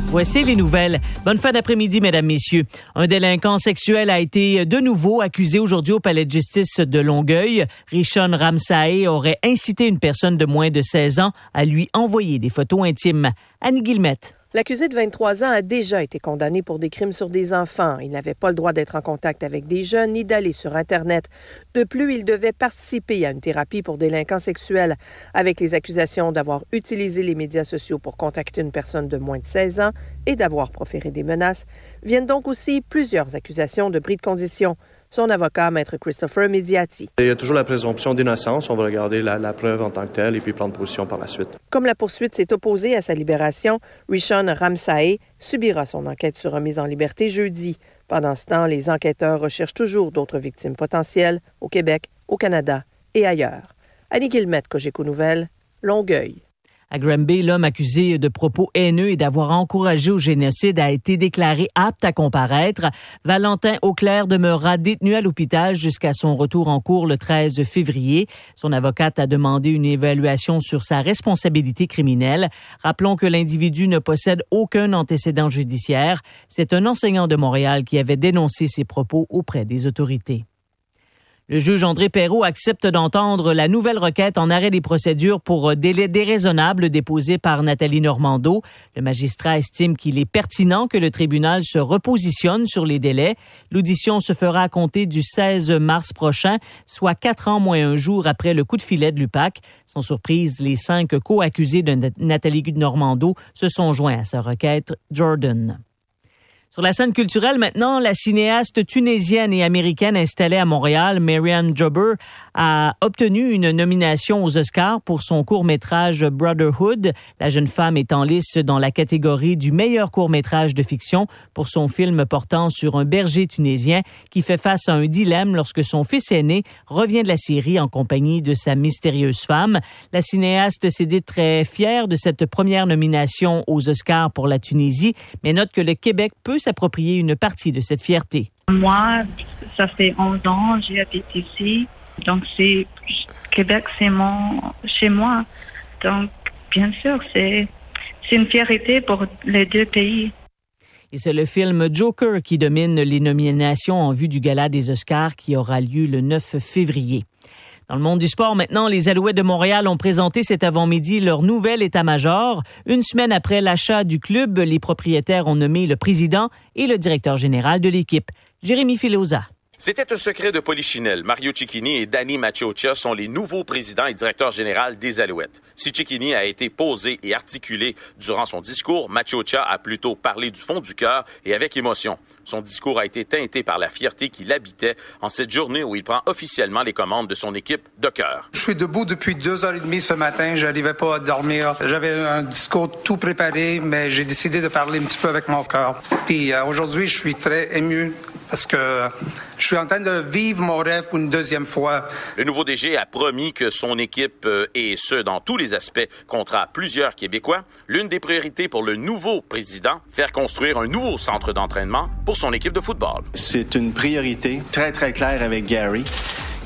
Voici les nouvelles. Bonne fin d'après-midi, mesdames, messieurs. Un délinquant sexuel a été de nouveau accusé aujourd'hui au palais de justice de Longueuil. Richon Ramsae aurait incité une personne de moins de 16 ans à lui envoyer des photos intimes. Annie Guillemette. L'accusé de 23 ans a déjà été condamné pour des crimes sur des enfants. Il n'avait pas le droit d'être en contact avec des jeunes ni d'aller sur Internet. De plus, il devait participer à une thérapie pour délinquants sexuels avec les accusations d'avoir utilisé les médias sociaux pour contacter une personne de moins de 16 ans et d'avoir proféré des menaces. Viennent donc aussi plusieurs accusations de bris de condition. Son avocat, maître Christopher Mediati. Il y a toujours la présomption d'innocence. On va regarder la, la, preuve en tant que telle et puis prendre position par la suite. Comme la poursuite s'est opposée à sa libération, Rishon Ramsae subira son enquête sur remise en liberté jeudi. Pendant ce temps, les enquêteurs recherchent toujours d'autres victimes potentielles au Québec, au Canada et ailleurs. Annie Guillemette, Cogeco Nouvelles, Longueuil. À Granby, l'homme accusé de propos haineux et d'avoir encouragé au génocide a été déclaré apte à comparaître. Valentin Auclair demeurera détenu à l'hôpital jusqu'à son retour en cours le 13 février. Son avocate a demandé une évaluation sur sa responsabilité criminelle. Rappelons que l'individu ne possède aucun antécédent judiciaire. C'est un enseignant de Montréal qui avait dénoncé ses propos auprès des autorités. Le juge André Perrault accepte d'entendre la nouvelle requête en arrêt des procédures pour délai déraisonnable déposée par Nathalie Normando. Le magistrat estime qu'il est pertinent que le tribunal se repositionne sur les délais. L'audition se fera à compter du 16 mars prochain, soit quatre ans moins un jour après le coup de filet de l'UPAC. Sans surprise, les cinq co-accusés de Nathalie Normando se sont joints à sa requête. Jordan. Sur la scène culturelle maintenant, la cinéaste tunisienne et américaine installée à Montréal, Marianne Jobber, a obtenu une nomination aux Oscars pour son court-métrage Brotherhood. La jeune femme est en lice dans la catégorie du meilleur court-métrage de fiction pour son film portant sur un berger tunisien qui fait face à un dilemme lorsque son fils aîné revient de la Syrie en compagnie de sa mystérieuse femme. La cinéaste s'est dit très fière de cette première nomination aux Oscars pour la Tunisie, mais note que le Québec peut s'approprier une partie de cette fierté. Moi, ça fait 11 ans, j'ai habité ici. Donc, c'est Québec, c'est mon chez moi. Donc, bien sûr, c'est c'est une fierté pour les deux pays. Et c'est le film Joker qui domine les nominations en vue du gala des Oscars qui aura lieu le 9 février. Dans le monde du sport, maintenant, les Alouettes de Montréal ont présenté cet avant-midi leur nouvel état-major. Une semaine après l'achat du club, les propriétaires ont nommé le président et le directeur général de l'équipe. Jérémy Filosa. C'était un secret de Polichinelle. Mario Cicchini et Danny Maciocia sont les nouveaux présidents et directeurs généraux des Alouettes. Si Cicchini a été posé et articulé durant son discours, Maciocia a plutôt parlé du fond du cœur et avec émotion. Son discours a été teinté par la fierté qui l'habitait en cette journée où il prend officiellement les commandes de son équipe de cœur. Je suis debout depuis deux heures et demie ce matin. J'arrivais pas à dormir. J'avais un discours tout préparé, mais j'ai décidé de parler un petit peu avec mon cœur. Puis euh, aujourd'hui, je suis très ému parce que je suis en train de vivre mon rêve pour une deuxième fois. Le nouveau DG a promis que son équipe, euh, et ce dans tous les aspects, comptera plusieurs Québécois. L'une des priorités pour le nouveau président, faire construire un nouveau centre d'entraînement pour son équipe de football. C'est une priorité très, très claire avec Gary.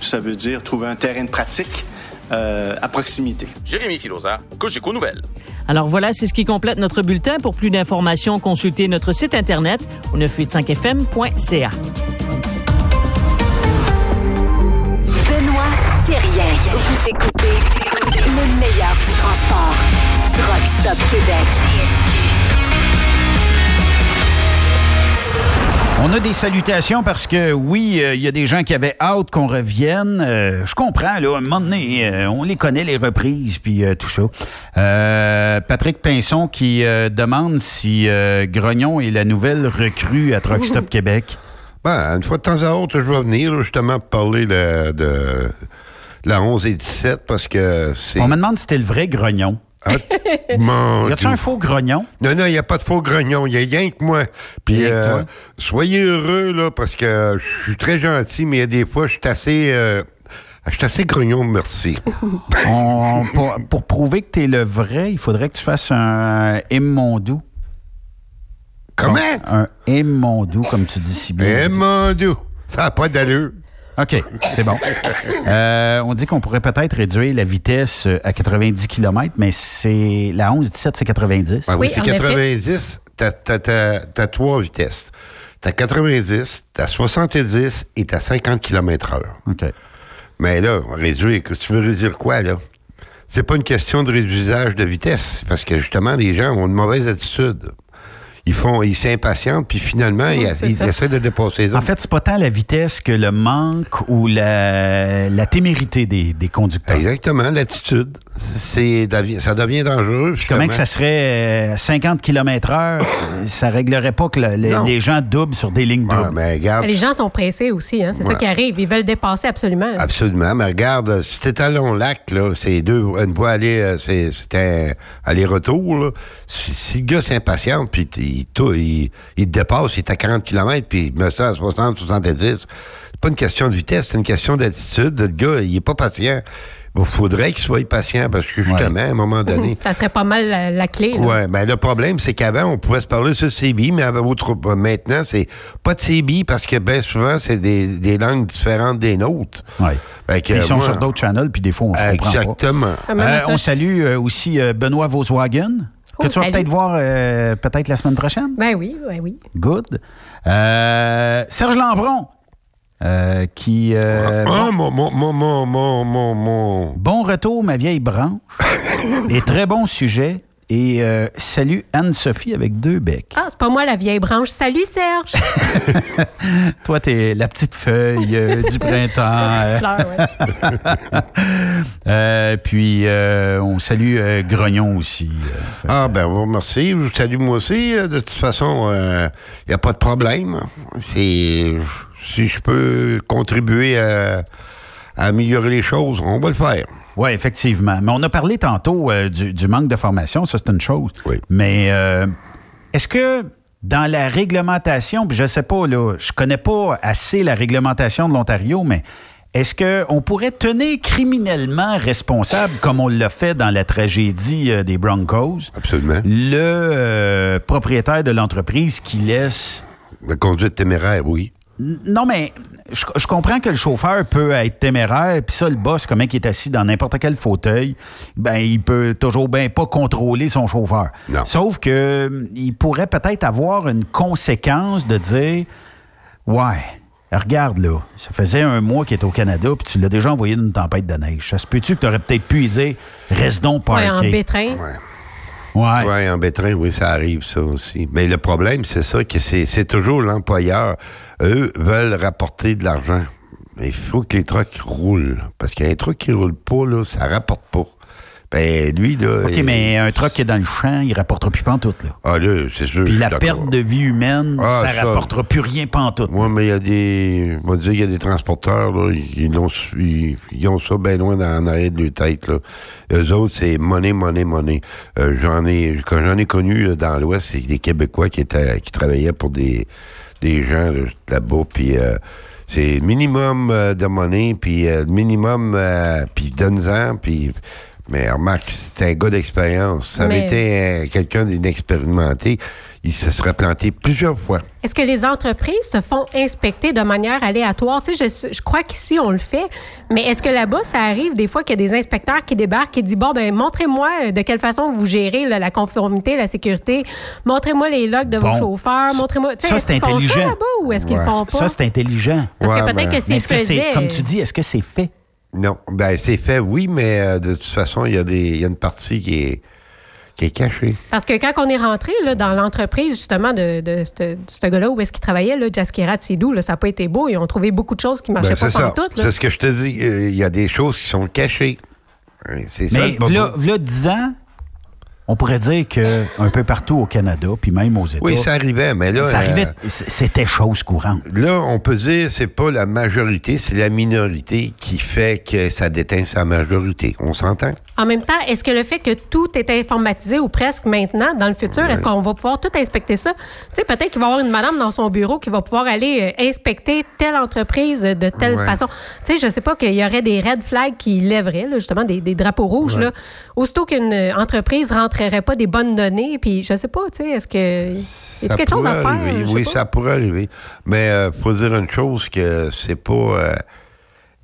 Ça veut dire trouver un terrain de pratique euh, à proximité. Jérémy Filosa, Cogeco Nouvelles. Alors voilà, c'est ce qui complète notre bulletin. Pour plus d'informations, consultez notre site internet au 985fm.ca. Benoît Thérien. Vous écoutez le meilleur du transport. Truck Stop Québec. On a des salutations parce que oui, euh, il y a des gens qui avaient hâte qu'on revienne. Euh, je comprends, là, à un moment donné, euh, on les connaît, les reprises, puis tout ça. Patrick Pinson qui demande si Grognon est la nouvelle recrue à Truck Stop [LAUGHS] Québec. Ben, une fois de temps à autre, je vais venir justement parler de, de la 11 et 17 parce que c'est... On me demande si c'était le vrai Grognon. Ah, [LAUGHS] mon Y a-tu un faux grognon? Non, non, il n'y a pas de faux grognon. Il y a rien que moi. Puis, euh, toi? soyez heureux, là, parce que je suis très gentil, mais il y a des fois, je suis assez. euh, je suis assez grognon, merci. [LAUGHS] On- pour, pour prouver que tu es le vrai, il faudrait que tu fasses un Immondou. Comment? Un Immondou, comme tu dis si bien. Immondou. Ça n'a pas d'allure. OK, c'est bon. Euh, on dit qu'on pourrait peut-être réduire la vitesse euh, à 90 km, mais c'est la 11-17, c'est 90. Ah oui, c'est 90. T'as, t'as, t'as- t'as trois vitesses. T'as 90, t'as 70 et t'as 50 km heure. OK. Mais là, réduire, que tu veux réduire quoi, là? C'est pas une question de réduisage de vitesse, parce que justement, les gens ont une mauvaise attitude. Ils font, ils s'impatientent, puis finalement, ils, essaient de dépasser les En autres. fait, c'est pas tant la vitesse que le manque ou la, la témérité des, des conducteurs. Exactement, l'attitude. C'est, ça devient dangereux. Comment que ça serait euh, 50 km heure, ça réglerait pas que le- le- Non. les gens doublent sur des lignes doubles. mais regarde, Les gens sont pressés aussi, hein? c'est ça qui arrive. Ils veulent dépasser absolument. Absolument. Mais regarde, si t'es à Long-Lac, là, c'est deux, une voie aller, euh, c'est, c'était aller-retour, là. Si, si le gars s'impatiente, puis il, il, il te dépasse, il est à 40 km, puis il me sert à 60, 70, c'est pas une question de vitesse, c'est une question d'attitude. Le gars, il est pas patient. Il faudrait qu'il soit patient, parce que justement, à un moment donné, [LAUGHS] Ça serait pas mal la, la clé. là. Ouais, ben le problème, c'est qu'avant, on pouvait se parler sur CB, mais avec autre- maintenant, c'est pas de CB parce que bien souvent, c'est des, des langues différentes des nôtres. Que, Ils sont moi- sur d'autres channels, puis des fois, on se comprend pas. Exactement. Ah, mais Euh, on salue euh, aussi euh, Benoît Volkswagen, que Oh, tu vas peut-être voir euh, peut-être la semaine prochaine. Ben oui, ben oui. Good. Euh, Serge Lambron, euh, qui... euh, Ah, bon, mon, mon, mon, mon, mon, mon, mon- bon retour, ma vieille branche. [LAUGHS] Et très bon sujet. Et euh, salut Anne-Sophie avec deux becs. Ah, c'est pas moi la vieille branche. Salut Serge! [LAUGHS] Toi, t'es la petite feuille euh, du [LAUGHS] printemps. Euh, puis, euh, on salue euh, Grognon aussi. euh, Ah, ben, vous remercie. Je vous salue moi aussi. De toute façon, il n'y a pas de problème. C'est, si je peux contribuer à, à améliorer les choses, on va le faire. Oui, effectivement. Mais on a parlé tantôt euh, du, du manque de formation, ça c'est une chose. Mais euh, est-ce que dans la réglementation, puis je sais pas, là, je connais pas assez la réglementation de l'Ontario, mais est-ce qu'on pourrait tenir criminellement responsable, comme on l'a fait dans la tragédie euh, des Broncos, Absolument. le euh, propriétaire de l'entreprise qui laisse La conduite téméraire, oui. Non, mais je, je comprends que le chauffeur peut être téméraire, puis ça, le boss, comment il est assis dans n'importe quel fauteuil, ben il peut toujours bien pas contrôler son chauffeur. Sauf que hum, il pourrait peut-être avoir une conséquence de dire Ouais, regarde là, ça faisait un mois qu'il est au Canada, puis tu l'as déjà envoyé d'une tempête de neige. Ça se peut-tu que tu aurais peut-être pu lui dire Reste donc Ouais, parké. en. Ouais. Ouais, en bétrin, oui, ça arrive, ça aussi. Mais le problème, c'est ça, que c'est toujours l'employeur. Eux veulent rapporter de l'argent. Mais il faut que les trucks roulent. Parce qu'un truck qui roule pas, là, ça rapporte pas. Ben, lui, là. OK, il- mais un truck qui est dans le champ, il rapportera plus pantoute, là. Ah, là, c'est sûr. Puis la perte de vie humaine, Ah, ça, ça. rapportera plus rien pantoute. Moi, mais il y a des. On va dire qu'il y a des transporteurs, là, ils, ont, ils, ils ont ça bien loin dans, en arrière de leur tête, là. Eux autres, c'est monnaie, monnaie, monnaie. Euh, j'en ai, quand j'en ai connu là, dans l'Ouest, c'est des Québécois qui étaient, qui travaillaient pour des, des gens là, là-bas, puis euh, c'est minimum euh, de monnaie, puis euh, minimum, euh, puis donne-en, puis. Mais remarque, c'est un gars d'expérience. Ça avait Mais- été euh, quelqu'un d'inexpérimenté, il se serait planté plusieurs fois. Est-ce que les entreprises se font inspecter de manière aléatoire? Tu sais, je, je crois qu'ici, on le fait, mais est-ce que là-bas, ça arrive des fois qu'il y a des inspecteurs qui débarquent et disent, bon, ben montrez-moi euh, de quelle façon vous gérez là, la conformité, la sécurité, montrez-moi les logs de Bon. vos chauffeurs, montrez-moi... Tu sais, Ça, c'est font intelligent. ça là-bas ou est-ce qu'ils le font pas? Ça, c'est intelligent. Parce que peut-être est-ce que c'est, faisaient- comme tu dis, est-ce que c'est fait? Non, ben c'est fait, oui, mais euh, de toute façon, il y, a des- il y a une partie qui est, qui est cachée. Parce que quand on est rentré là, dans l'entreprise, justement, de, de, ce- de ce gars-là, où est-ce qu'il travaillait, là, Jaskirat Sidou, là, ça n'a pas été beau. Ils ont trouvé beaucoup de choses qui ne marchaient Ben, pas c'est ça. là. C'est ce que je te dis. euh, Il y a des choses qui sont cachées. Hein, C'est ça. Mais le bobo. v'là, v'là 10 ans, on pourrait dire que un peu partout au Canada, puis même aux États. Oui, ça arrivait, mais là. Ça arrivait, euh, c- c'était chose courante. Là, on peut dire c'est pas la majorité, c'est la minorité qui fait que ça déteint sa majorité. On s'entend? En même temps, est-ce que le fait que tout est informatisé ou presque maintenant, dans le futur, est-ce qu'on va pouvoir tout inspecter ça? Tu sais, peut-être qu'il va y avoir une madame dans son bureau qui va pouvoir aller euh, inspecter telle entreprise de telle Ouais. façon. Tu sais, je sais pas qu'il y aurait des red flags qui lèveraient, là, justement, des, des drapeaux rouges, Ouais. là. Aussitôt qu'une euh, entreprise rentrerait pas des bonnes données, puis je sais pas, tu sais, est-ce que... Y a quelque chose à faire? Oui, ça pourrait arriver. Mais euh, faut dire une chose que c'est pas. euh,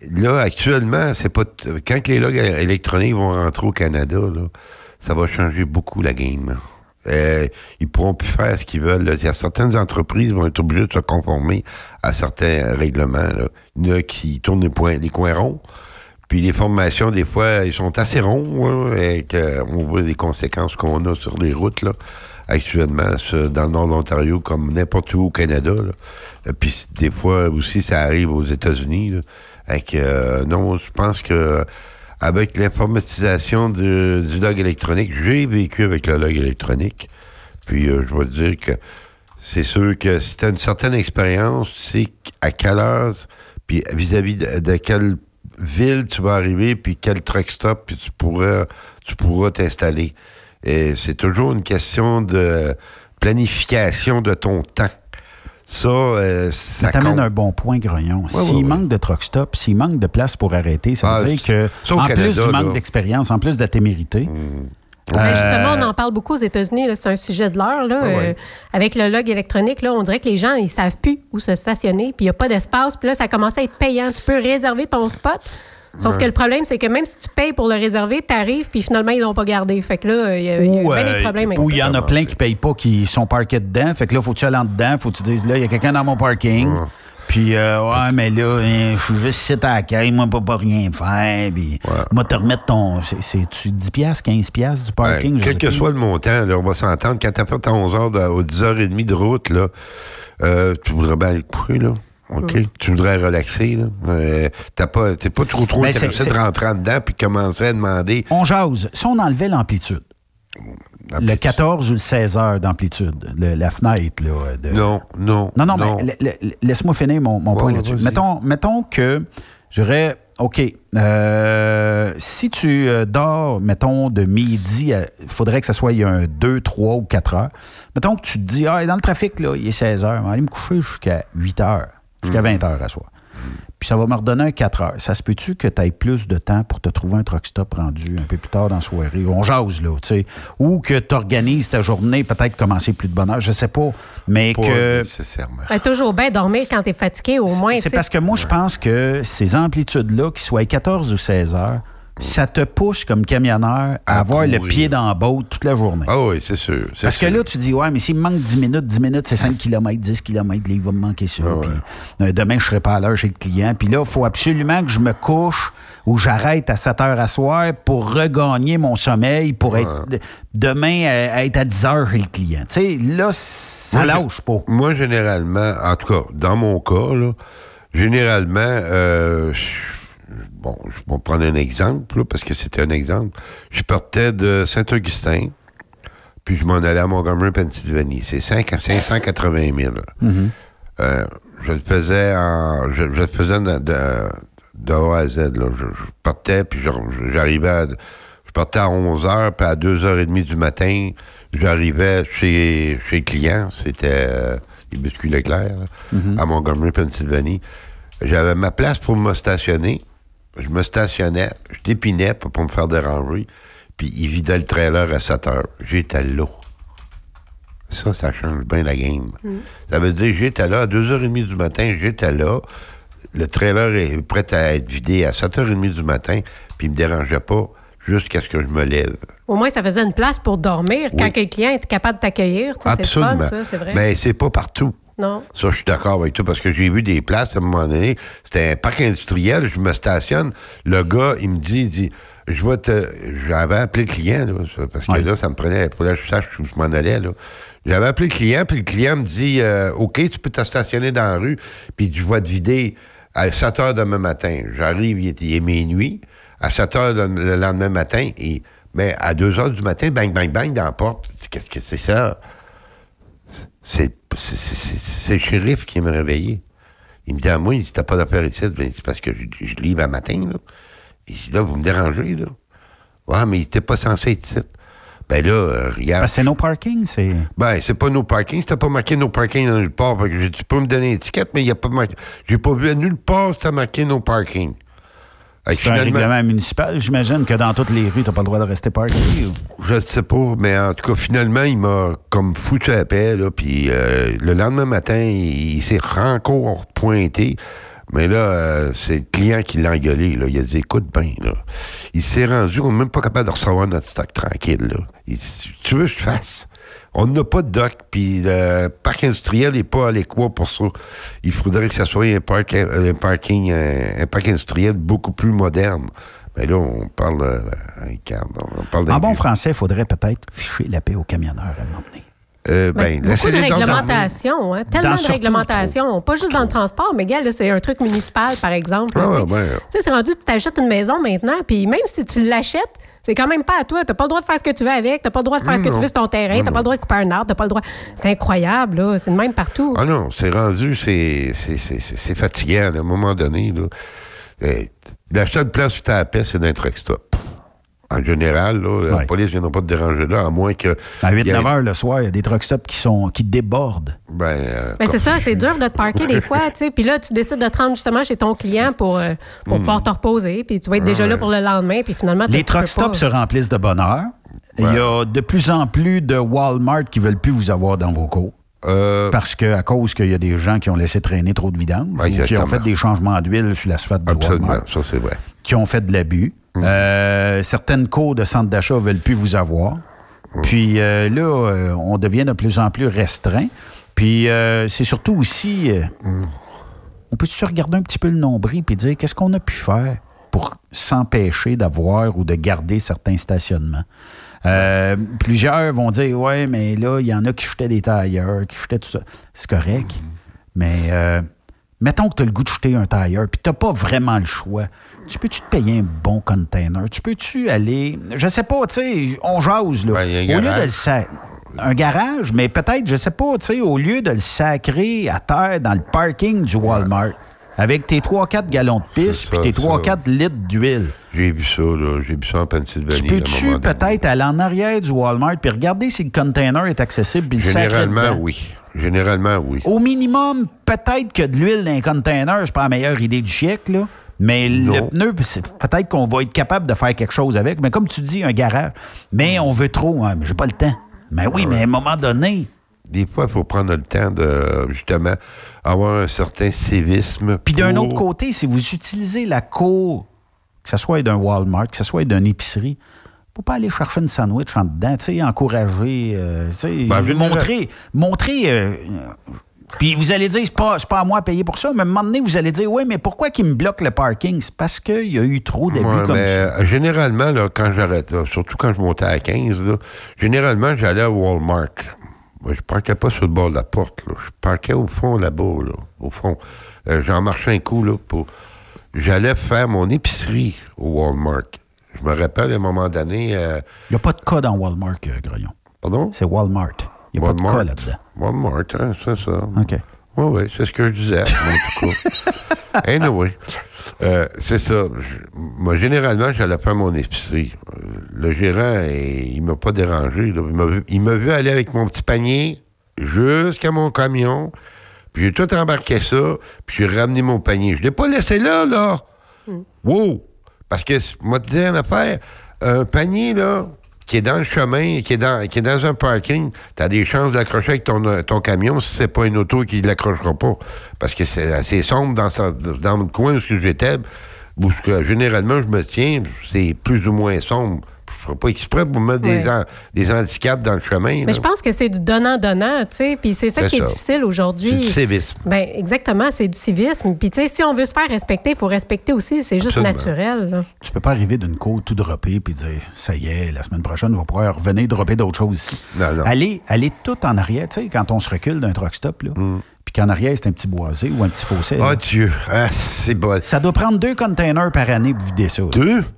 là, actuellement, c'est pas. Quand les logs électroniques vont rentrer au Canada, ça va changer beaucoup la game. Euh, ils pourront plus faire ce qu'ils veulent. certaines entreprises vont être obligées de se conformer à certains règlements. Il y en a qui tournent les, points, coins ronds. Puis les formations, des fois, ils sont assez ronds, et que on voit les conséquences qu'on a sur les routes, là, actuellement, dans le nord de l'Ontario, comme n'importe où au Canada. Euh, Puis des fois aussi, ça arrive aux États-Unis. Euh, non, je pense que avec l'informatisation du, log électronique, j'ai vécu avec le log électronique. Puis euh, je vais te dire que c'est sûr que si tu as une certaine expérience, tu sais à quelle heure, puis vis-à-vis de, de quelle ville tu vas arriver, puis quel truck stop, puis tu pourras, tu pourras t'installer. Et c'est toujours une question de planification de ton temps. Ça, euh, ça Ça t'amène un bon point, Grognon. S'il ouais, ouais. manque de truck stop, s'il manque de place pour arrêter, ça veut Ah, dire que, ça en plus du manque d'expérience, en plus de la témérité, Ben, euh, justement, on en parle beaucoup aux États-Unis. C'est un sujet de l'heure. là, Ouais, ouais. euh, avec le log électronique, là, on dirait que les gens, ils savent plus où se stationner, puis il n'y a pas d'espace. Puis là, ça commence à être payant. Tu peux réserver ton spot. Sauf Ouais. que le problème, c'est que même si tu payes pour le réserver, tu arrives, puis finalement, ils l'ont pas gardé. Fait que là, il y a, il y a Ou bien euh, des problèmes avec ou il y en a plein qui payent pas, qui sont parqués dedans. Fait que là, faut que tu ailles en dedans, faut que tu dises, là, il y a quelqu'un dans mon parking. Puis, euh, ouais, mais là, hein, je suis juste ici à la caille, moi, je peux pas rien faire. Puis, moi, te remettre ton. c'est- C'est-tu 10 piastres, 15 piastres du parking? Ouais, quel sais que plus. soit le montant, là, on va s'entendre. Quand tu as fait ton 11 heures de, aux 10h30 de route, là, euh, tu voudrais bien aller te coucher, là. OK? Tu voudrais relaxer, là. Euh, t'as pas, t'es pas trop, trop Ben, intéressé de rentrer en dedans puis commencer à demander. On jase. Si on enlevait l'amplitude, le 14 ou le 16 heures d'amplitude, la fenêtre, là. De... Non, non. Non, non, non. mais la- la- laisse-moi finir mon, mon Ouais, point là-dessus. Mettons, mettons que, je dirais, OK, euh, si tu euh, dors, mettons, de midi, il faudrait que ça soit il y a un 2, 3 ou 4 heures. Mettons que tu te dis, ah, dans le trafic, là, il est 16 heures, on va aller me coucher jusqu'à 8 heures, jusqu'à 20 heures à soir. Puis ça va me redonner un 4 heures. Ça se peut-tu que tu aies plus de temps pour te trouver un truck stop rendu un peu plus tard dans la soirée? On jase, là, tu sais. Ou que tu organises ta journée, peut-être commencer plus de bonne heure, je sais pas. Mais Pas que. nécessairement. Ben, toujours bien dormir quand t'es fatigué, au moins. C'est parce que moi, je pense que ces amplitudes-là, qu'ils soient 14 ou 16 heures, ça te pousse comme camionneur à, avoir le pied dans la botte toute la journée. Ah oui, c'est sûr. Parce que là, tu dis, ouais, mais s'il me manque 10 minutes, 10 minutes, c'est 5 km, 10 km, là, il va me manquer ça. Puis, euh, demain, je serai pas à l'heure chez le client. Puis là, il faut absolument que je me couche ou j'arrête à 7 heures à soir pour regagner mon sommeil, pour être de- demain à- à être à 10 heures chez le client. Tu sais, là, ça Moi, lâche pas. Moi, généralement, en tout cas, dans mon cas, là, généralement, euh, je- bon, je vais prendre un exemple, là, parce que c'était un exemple. Je partais de Saint-Augustin, puis je m'en allais à Montgomery, Pennsylvanie. C'est 5 à 580 000. là. Mhm. Euh, je le faisais en. Je, je le faisais de, de, de A à Z. Là. Je, je partais, puis j'arrivais à. Je partais à 11 h, puis à 2h30 du matin, j'arrivais chez, chez le client. C'était euh, les biscuits Leclerc, là, à Montgomery, Pennsylvanie. J'avais ma place pour me stationner. Je me stationnais, je dépinais pour pas me faire déranger, puis il vidait le trailer à 7 h. J'étais là. Ça, ça change bien la game. Ça veut dire j'étais là à 2h30 du matin, j'étais là. Le trailer est prêt à être vidé à 7h30 du matin, puis il me dérangeait pas jusqu'à ce que je me lève. Au moins, ça faisait une place pour dormir quand Oui. le client est capable de t'accueillir. Absolument. c'est vrai. Mais c'est pas partout. Non. Ça, je suis d'accord avec toi parce que j'ai vu des places à un moment donné. C'était un parc industriel, je me stationne. Le gars, il me dit, il dit je vais te. J'avais appelé le client, là, parce que là, ça me prenait. Pour que je sache où je m'en allais, là. J'avais appelé le client, puis le client me dit euh, OK, tu peux te stationner dans la rue, puis je vais te vider à 7 heures demain matin. J'arrive, il est, il est minuit. À 7 heures le, le lendemain matin, et, mais à 2 heures du matin, bang, bang, bang, dans la porte. Qu'est-ce que c'est ça? c'est c'est- le shérif qui m'a réveillé. Il me dit à moi, il dit, t'as pas d'affaires ici? Ben, c'est parce que je, je livre à matin, là. Il dit, là, vous me dérangez, là. Ouais, mais il était pas censé être ici. Ben là, euh, regarde. Que c'est no parking, c'est. Ben, c'est pas no parking. C'était pas marqué no parking dans nulle part. Fait que tu peux me donner l'étiquette, mais il n'y a pas marqué. J'ai pas vu à nulle part c'était marqué no parking. C'est un finalement- règlement municipal. J'imagine que dans toutes les rues, tu n'as pas le droit de rester parké. ou- Je sais pas, mais en tout cas, finalement, il m'a comme foutu à la paix, là, puis euh, le lendemain matin, il, il s'est encore pointé, mais là, euh, c'est le client qui l'a engueulé, là. Il a dit, écoute bien, là. Il s'est rendu, on n'est même pas capable de recevoir notre stock tranquille, là. Il dit, tu veux que je fasse? On n'a pas de dock, puis le parc industriel n'est pas adéquat pour ça. Il faudrait que ça soit un, parc, un parking, un, un parc industriel beaucoup plus moderne. Mais là, on parle, euh, regarde, on parle d'un En bon français, il faudrait peut-être ficher la paix aux camionneurs à m'emmener. Euh, Ben, ben, beaucoup de réglementations, hein, tellement Dans de surtout réglementations. Pas juste dans le transport, mais gars, c'est un truc municipal, par exemple. Ah, tu sais. ouais. Tu sais, c'est rendu, tu t'achètes une maison maintenant, puis même si tu l'achètes, c'est quand même pas à toi. T'as pas le droit de faire ce que tu veux avec, t'as pas le droit de faire ce que tu veux sur ton terrain, t'as pas le droit de couper un arbre, t'as pas le droit. C'est incroyable, là. C'est le même partout. Ah non, c'est rendu, c'est c'est- c'est- c'est- c'est fatigant, là, à un moment donné. Là. Euh, L'achat de place sur ta paix, c'est d'un truck stop. En général, là, la police ne viendra pas te déranger là, à moins que. À il y ait- 8-9 heures le soir, il y a des truck stops qui, sont, qui débordent. Ben, euh, Mais c'est ça, c'est dur de te parquer des fois, [LAUGHS] tu sais. Puis là, tu décides de te rendre justement chez ton client pour, euh, pour Hmm. pouvoir te reposer, puis tu vas être déjà là pour le lendemain, puis finalement, Les truck stops pas. se remplissent de bonheur. Il y a de plus en plus de Walmart qui veulent plus vous avoir dans vos cours. Euh, Parce que à cause qu'il y a des gens qui ont laissé traîner trop de vidange, ou qui ont fait des changements d'huile sur l'asphalte du Absolument, Walmart, ça c'est vrai. qui ont fait de l'abus. Euh, certaines cours de centres d'achat veulent plus vous avoir. Puis euh, là, euh, on devient de plus en plus restreint. Puis c'est surtout aussi, euh, on peut se regarder un petit peu le nombril puis dire qu'est-ce qu'on a pu faire pour s'empêcher d'avoir ou de garder certains stationnements? Euh, plusieurs vont dire Ouais, mais là, il y en a qui jetaient des tailleurs, qui jetaient tout ça. C'est correct. Mais euh, mettons que tu as le goût de jeter un tailleur, puis tu n'as pas vraiment le choix. Tu peux-tu te payer un bon container? Tu peux-tu aller. Je sais pas, tu sais, on jase, là. Ben, au lieu de garage. le Un garage, mais peut-être, je sais pas, tu sais, au lieu de le sacrer à terre dans le parking du Walmart, avec tes 3-4 gallons de pisse puis tes ça. 3-4 litres d'huile. J'ai vu ça, là. J'ai vu ça en Pennsylvanie. Tu peux-tu peut-être aller en arrière du Walmart puis regarder si le container est accessible puis le sacrer Généralement, oui. Généralement, oui. Au minimum, peut-être que de l'huile dans un container, c'est pas la meilleure idée du siècle, là. Mais le pneu, peut-être qu'on va être capable de faire quelque chose avec. Mais comme tu dis, un garage. Mais on veut trop, hein, j'ai pas le temps. Mais oui, mais à un moment donné. Des fois, il faut prendre le temps de, justement, avoir un certain civisme. Puis d'un autre côté, si vous utilisez la cour, que ce soit d'un Walmart, que ce soit d'une épicerie, faut pas aller chercher une sandwich en dedans, tu sais, encourager, euh, tu sais, Ben, montrer, montrer. euh, puis vous allez dire, c'est pas, pas à moi à payer pour ça, mais à un moment donné, vous allez dire, oui, mais pourquoi qu'il me bloque le parking? C'est parce qu'il y a eu trop d'abus Ouais, comme ça. euh, généralement, là, quand j'arrête, là, surtout quand je montais à 15, là, généralement, j'allais à Walmart. Moi, je parquais pas sur le bord de la porte. Là. Je parquais au fond, là-bas, là, au fond. Euh, J'en marchais un coup, là, pour... J'allais faire mon épicerie au Walmart. Je me rappelle, à un moment donné... euh, Il n'y a pas de cas dans Walmart, euh. Pardon? C'est Walmart. Il n'y a pas de cas là-dedans. Walmart, hein, c'est ça. OK. Oui, oui, c'est ce que je disais. en tout cas. [LAUGHS] anyway, euh, c'est ça. Je- moi, généralement, j'allais faire mon épicerie. Euh, Le gérant, il m'a pas dérangé. là. Il m'a vu- aller avec mon petit panier jusqu'à mon camion. Puis j'ai tout embarqué ça, puis j'ai ramené mon panier. Je l'ai pas laissé là, là. Wow! Parce que, moi, te dire une affaire, un panier, là, qui est dans le chemin, qui est dans, un parking, tu as des chances d'accrocher avec ton, ton camion si c'est pas une auto qui ne l'accrochera pas. Parce que c'est assez sombre dans, dans le coin où j'étais, où généralement je me tiens, c'est plus ou moins sombre. Ferai pas exprès pour mettre des, des handicaps dans le chemin. Mais là. je pense que c'est du donnant-donnant, tu sais, puis c'est ça qui est difficile aujourd'hui. C'est du civisme. Ben exactement, c'est du civisme. Puis tu sais, si on veut se faire respecter, il faut respecter aussi, c'est juste naturel. là. Tu peux pas arriver d'une côte tout dropper puis dire ça y est, la semaine prochaine, on va pouvoir revenir dropper d'autres choses ici. Allez, allez tout en arrière, tu sais, quand on se recule d'un truck stop, là. Puis qu'en arrière, c'est un petit boisé ou un petit fossé. Oh là. Dieu, ah, c'est bon. Ça doit prendre deux containers par année pour vider ça. Deux? Puis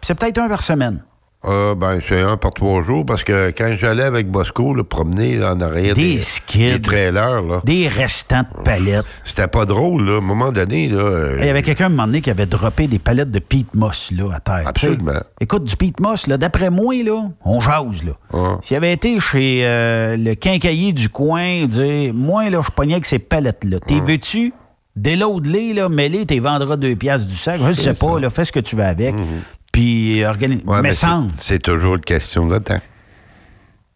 c'est peut-être un par semaine. Ah, ben, c'est un par trois jours parce que quand j'allais avec Bosco, le promener là, en arrière Des des, skids. des trailers, là. Des restants de palettes. C'était pas drôle, là. À un moment donné, là. euh, Il y avait quelqu'un à un moment donné qui avait droppé des palettes de peat moss là, à terre. Absolument. Écoute, du peat moss, là, d'après moi, là, on jase. Là. S'il avait été chez euh, le quincaillier du coin, dire Moi, là, je pognais avec ces palettes-là. T'es veux-tu? Déload-les, là, mets-les, t'es vendras deux piastres du sac? Je sais pas, là, fais ce que tu veux avec. Puis, organise. Ouais, mais mais c'est- sans. c'est toujours une question de temps.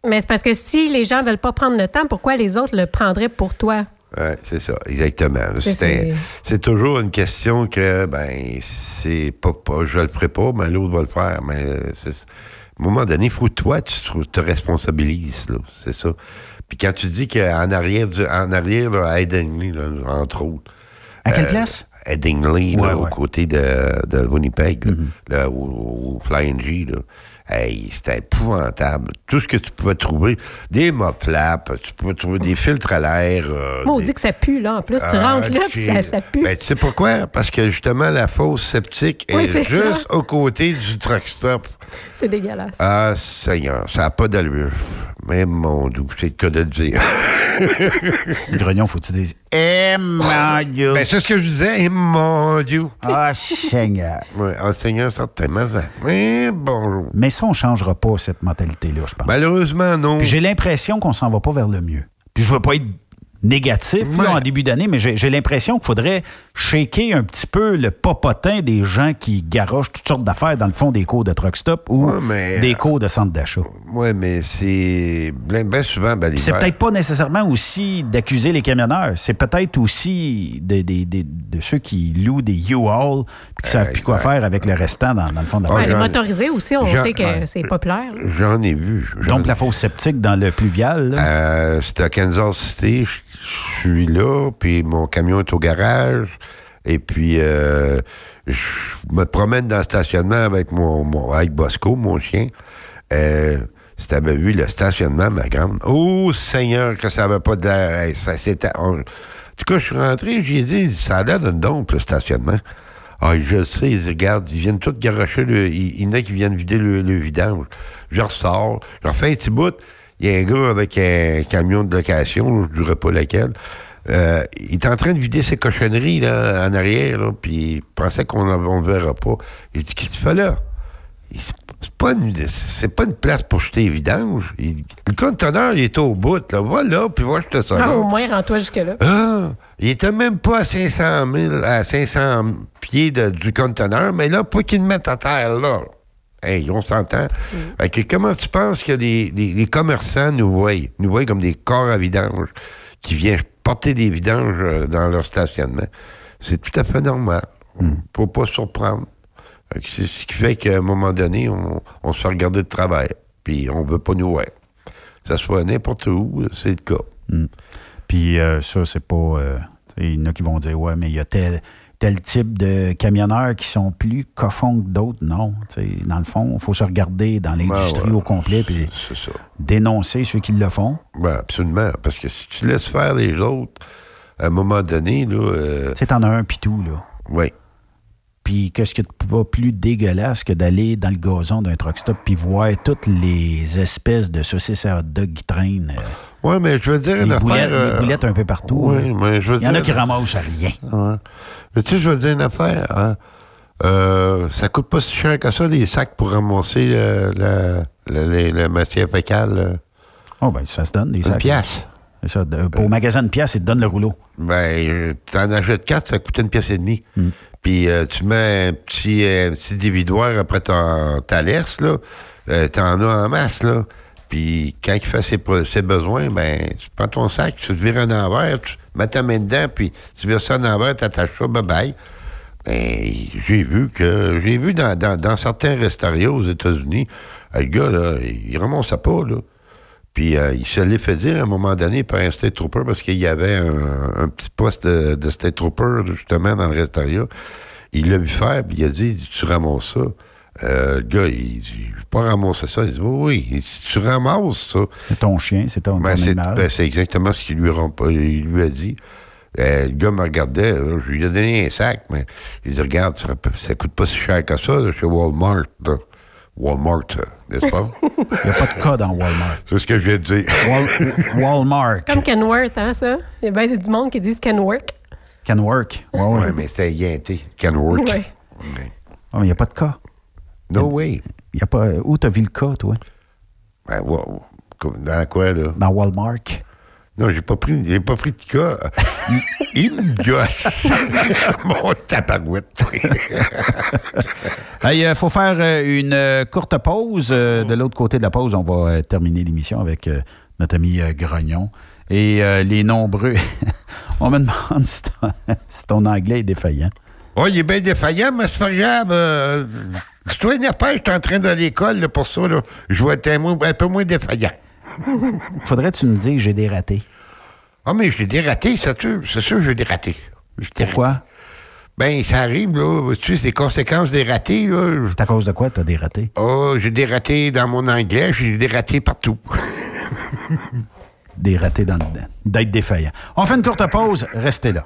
Mais c'est parce que si les gens veulent pas prendre le temps, pourquoi les autres le prendraient pour toi? Ouais, c'est ça, exactement. C'est- toujours une question que, ben, c'est pas, pas je le ferai pas, mais l'autre va le faire. Mais euh, à un moment donné, il faut que toi, tu te, responsabilises, là. C'est ça. Puis quand tu dis qu'en arrière, du- en arrière, là, à là, entre autres. À quelle euh, place? Headingley, là, Ouais, aux ouais. côtés de, de Winnipeg, là, là, au, au Flying G, là. Hey, c'était épouvantable. Tout ce que tu pouvais trouver, des moplaps, tu pouvais trouver des filtres à l'air. euh, Moi, on des- dit que ça pue, là. En plus, tu ah, rentres là, puis ça, pue. Ben, tu sais pourquoi? Parce que justement, la fosse septique Oui, est juste ça. au côté du truck stop. C'est dégueulasse. Ah, Seigneur, ça n'a pas d'allure. Mais mon doux, c'est le cas de le dire. [LAUGHS] Grognon, faut que tu dises Eh mon Dieu! Ben, c'est ce que je disais. Eh, mon Dieu! Ah, Seigneur! Oui, ah, Seigneur, certainement. ça. Mais bonjour. Mais ça, on ne changera pas cette mentalité-là, je pense. Malheureusement, non. Puis j'ai l'impression qu'on s'en va pas vers le mieux. Puis je veux pas être négatif là, en début d'année, mais j'ai l'impression qu'il faudrait shaker un petit peu le popotin des gens qui garochent toutes sortes d'affaires dans le fond des cours de truck stop ou Ouais, mais- des cours de centre d'achat. Oui, mais c'est bien, souvent, ben, C'est peut-être pas nécessairement aussi d'accuser les camionneurs, c'est peut-être aussi de, de- de- de ceux qui louent des U-Haul puis qui savent plus quoi faire avec le restant dans, dans le fond de la Ouais, les motorisés aussi, on sait que ouais. c'est populaire. J'en ai vu. Donc la fosse sceptique dans le pluvial. là. Euh, C'était à Kansas City. Je suis là, puis mon camion est au garage, et puis euh, je me promène dans le stationnement avec mon, avec Bosco, mon chien. Euh, si t'avais vu le stationnement, ma grande, oh Seigneur, que ça avait pas. Hey, ça, c'était- En tout cas, je suis rentré, j'ai dit, ça a l'air d'une dompe, le stationnement. Ah, je sais, ils regardent, ils viennent tous garocher, le, il, y en a qui viennent vider le, le vidange. Je ressors, je refais un petit bout. Il y a un gars avec un camion de location, je ne dirais pas lequel. Euh, il est en train de vider ses cochonneries là, en arrière, là, puis il pensait qu'on ne verra pas. J'ai dit, qu'est-ce que tu fais là? Il- C'est pas, une, c'est pas une place pour jeter les vidanges. Il- le conteneur, il est au bout. Là. Va là, puis va jeter ça Ah, là. au moins, rends-toi jusque-là. Ah, il était même pas à 500 000, à 500 pieds de- du conteneur, mais là, pour qu'ils le mettent à terre, là. Hey, on s'entend. Fait que comment tu penses que les, les- les commerçants nous voient? Nous voient comme des corps à vidange qui viennent porter des vidanges euh, dans leur stationnement? C'est tout à fait normal. Faut pas surprendre. C'est ce qui fait qu'à un moment donné, on, on se fait regarder de travers. Puis on veut pas nous voir. Que ce soit n'importe où, c'est le cas. Puis euh, ça, c'est pas. euh, il y en a qui vont dire Ouais, mais il y a tel, tel type de camionneurs qui sont plus cochons que d'autres. Non. Dans le fond, il faut se regarder dans l'industrie Ben ouais. au complet puis dénoncer ceux qui le font. Ben, absolument. Parce que si tu laisses faire les autres, à un moment donné, là. euh, Tu sais, t'en as un pis tout, là. Oui. Puis qu'est-ce a de pas plus dégueulasse que d'aller dans le gazon d'un truck stop puis voir toutes les espèces de saucisses à hot dog qui traînent. euh, Oui, mais je veux dire une les, boulettes, affaire. euh, les boulettes un peu partout. Oui, mais je veux Il y en a qui ramassent à rien. Ouais. Mais tu sais, je veux dire une affaire. Hein? Euh, ça coûte pas si cher que ça, les sacs pour ramasser le- le- la matière fécale. euh. Oh, ben, ça se donne, Une sacs. pièce. C'est ça. de- au magasin de pièces, ils te donnent le rouleau. Ben, euh, t'en achètes quatre, ça coûte une pièce et demie. Hmm. Puis euh, tu mets un petit, un petit dévidoir après ton, ta laisse, là. Euh, T'en as en masse, là. Puis quand il fait ses, besoins, ben, tu prends ton sac, tu te vires en envers, tu mets ta main dedans, puis tu vires ça en envers, t'attaches ça, bye-bye. Ben, j'ai vu que, j'ai vu dans, certains restaurants aux États-Unis, le gars, là, il ramassait pas, là. Puis euh, il se l'est fait dire à un moment donné par un state trooper parce qu'il y avait un, petit poste de, state trooper justement dans le restaurant. Il l'a vu faire, puis il a dit Tu ramasses ça. Euh, le gars, il dit Je vais pas ramasser ça. Il dit Oui, oui. Si tu ramasses ça. C'est ton chien, c'est ton, Ben, ton c'est animal. ben, c'est exactement ce qu'il lui, il lui a dit. Euh, le gars me regardait, là, je lui ai donné un sac, mais il dit Regarde, ça, ça coûte pas si cher que ça là, chez Walmart. là. Walmart, euh, n'est-ce pas? [LAUGHS] Il n'y a pas de cas dans Walmart. C'est ce que je viens de dire. Wal- Walmart Comme Kenworth, hein, ça? Il y a bien du monde qui disent Kenworth. can work. Ouais, ouais. Ouais, mais c'est yinté. Can work. Ouais. Ah, mais il n'y a pas de cas. No way. Y a pas, où t'as vu le cas, toi? Ben, wow. Dans quoi, là? Dans Walmart. Non, j'ai pas pris, j'ai pas pris de cas. Il, il me gosse. [LAUGHS] Mon tabarouette. [LAUGHS] Il euh, faut faire euh, une euh, courte pause. De l'autre côté de la pause, on va terminer l'émission avec notre ami Grognon. Et les nombreux. [LAUGHS] on me demande si ton, si ton anglais est défaillant. Oh, il est bien défaillant, mais c'est pas grave. Euh, si toi, une affaire, je suis en train d'aller à l'école là, pour ça. Là. Je vais être un, un peu moins défaillant. Faudrait que tu me dises que j'ai des ratés. Ah, mais j'ai des ratés, c'est sûr. C'est sûr que j'ai des ratés. Pourquoi? ratés. Ben, ça arrive, là. Tu sais, c'est les conséquences des ratés, là. C'est à cause de quoi tu as des ratés? Oh, j'ai des ratés dans mon anglais, j'ai des ratés partout. Des ratés dans le d'être défaillant. On fait une courte pause. Restez là.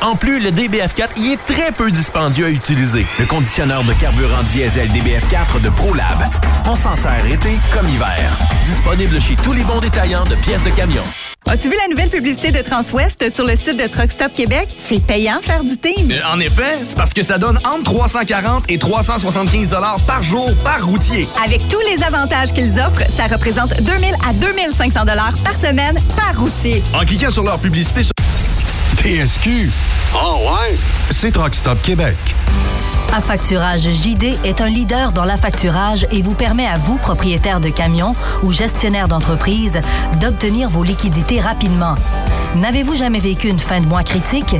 En plus, le DBF4 y est très peu dispendieux à utiliser. Le conditionneur de carburant diesel DBF4 de ProLab. On s'en sert été comme hiver. Disponible chez tous les bons détaillants de pièces de camion. As-tu vu la nouvelle publicité de Transwest sur le site de Truck Stop Québec? C'est payant faire du team. Euh, en effet, c'est parce que ça donne entre 340 et 375 dollars par jour par routier. Avec tous les avantages qu'ils offrent, ça représente 2000 à 2500 dollars par semaine par routier. En cliquant sur leur publicité sur TSQ. Oh ouais? C'est Truck Stop Québec. Affacturage JD est un leader dans l'affacturage et vous permet à vous, propriétaire de camions ou gestionnaire d'entreprise, d'obtenir vos liquidités rapidement. N'avez-vous jamais vécu une fin de mois critique?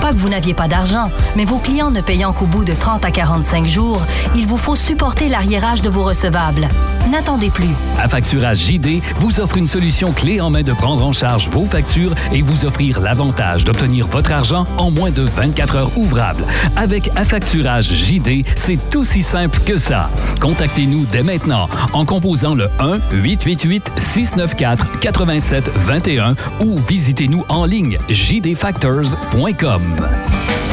Pas que vous n'aviez pas d'argent, mais vos clients ne payant qu'au bout de 30 à 45 jours, il vous faut supporter l'arriérage de vos recevables. N'attendez plus. Affacturage JD vous offre une solution clé en main de prendre en charge vos factures et vous offrir l'avantage d'obtenir votre argent en moins de 24 heures ouvrables. Avec Affacturage JD, c'est aussi simple que ça. Contactez-nous dès maintenant en composant le 1-888-694-8721 ou visitez-nous en ligne jdfactors.com.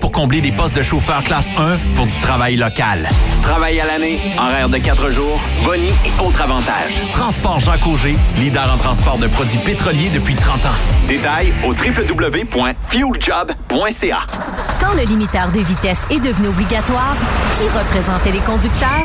pour combler des postes de chauffeur classe 1 pour du travail local. Travail à l'année, horaire de 4 jours, boni et autres avantages. Transport Jacques Auger, leader en transport de produits pétroliers depuis 30 ans. Détails au www.fueljob.ca. Quand le limiteur de vitesse est devenu obligatoire, qui représentait les conducteurs?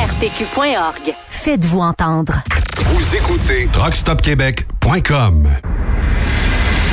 arpq.org. Faites-vous entendre. Vous écoutez TruckStopQuébec.com.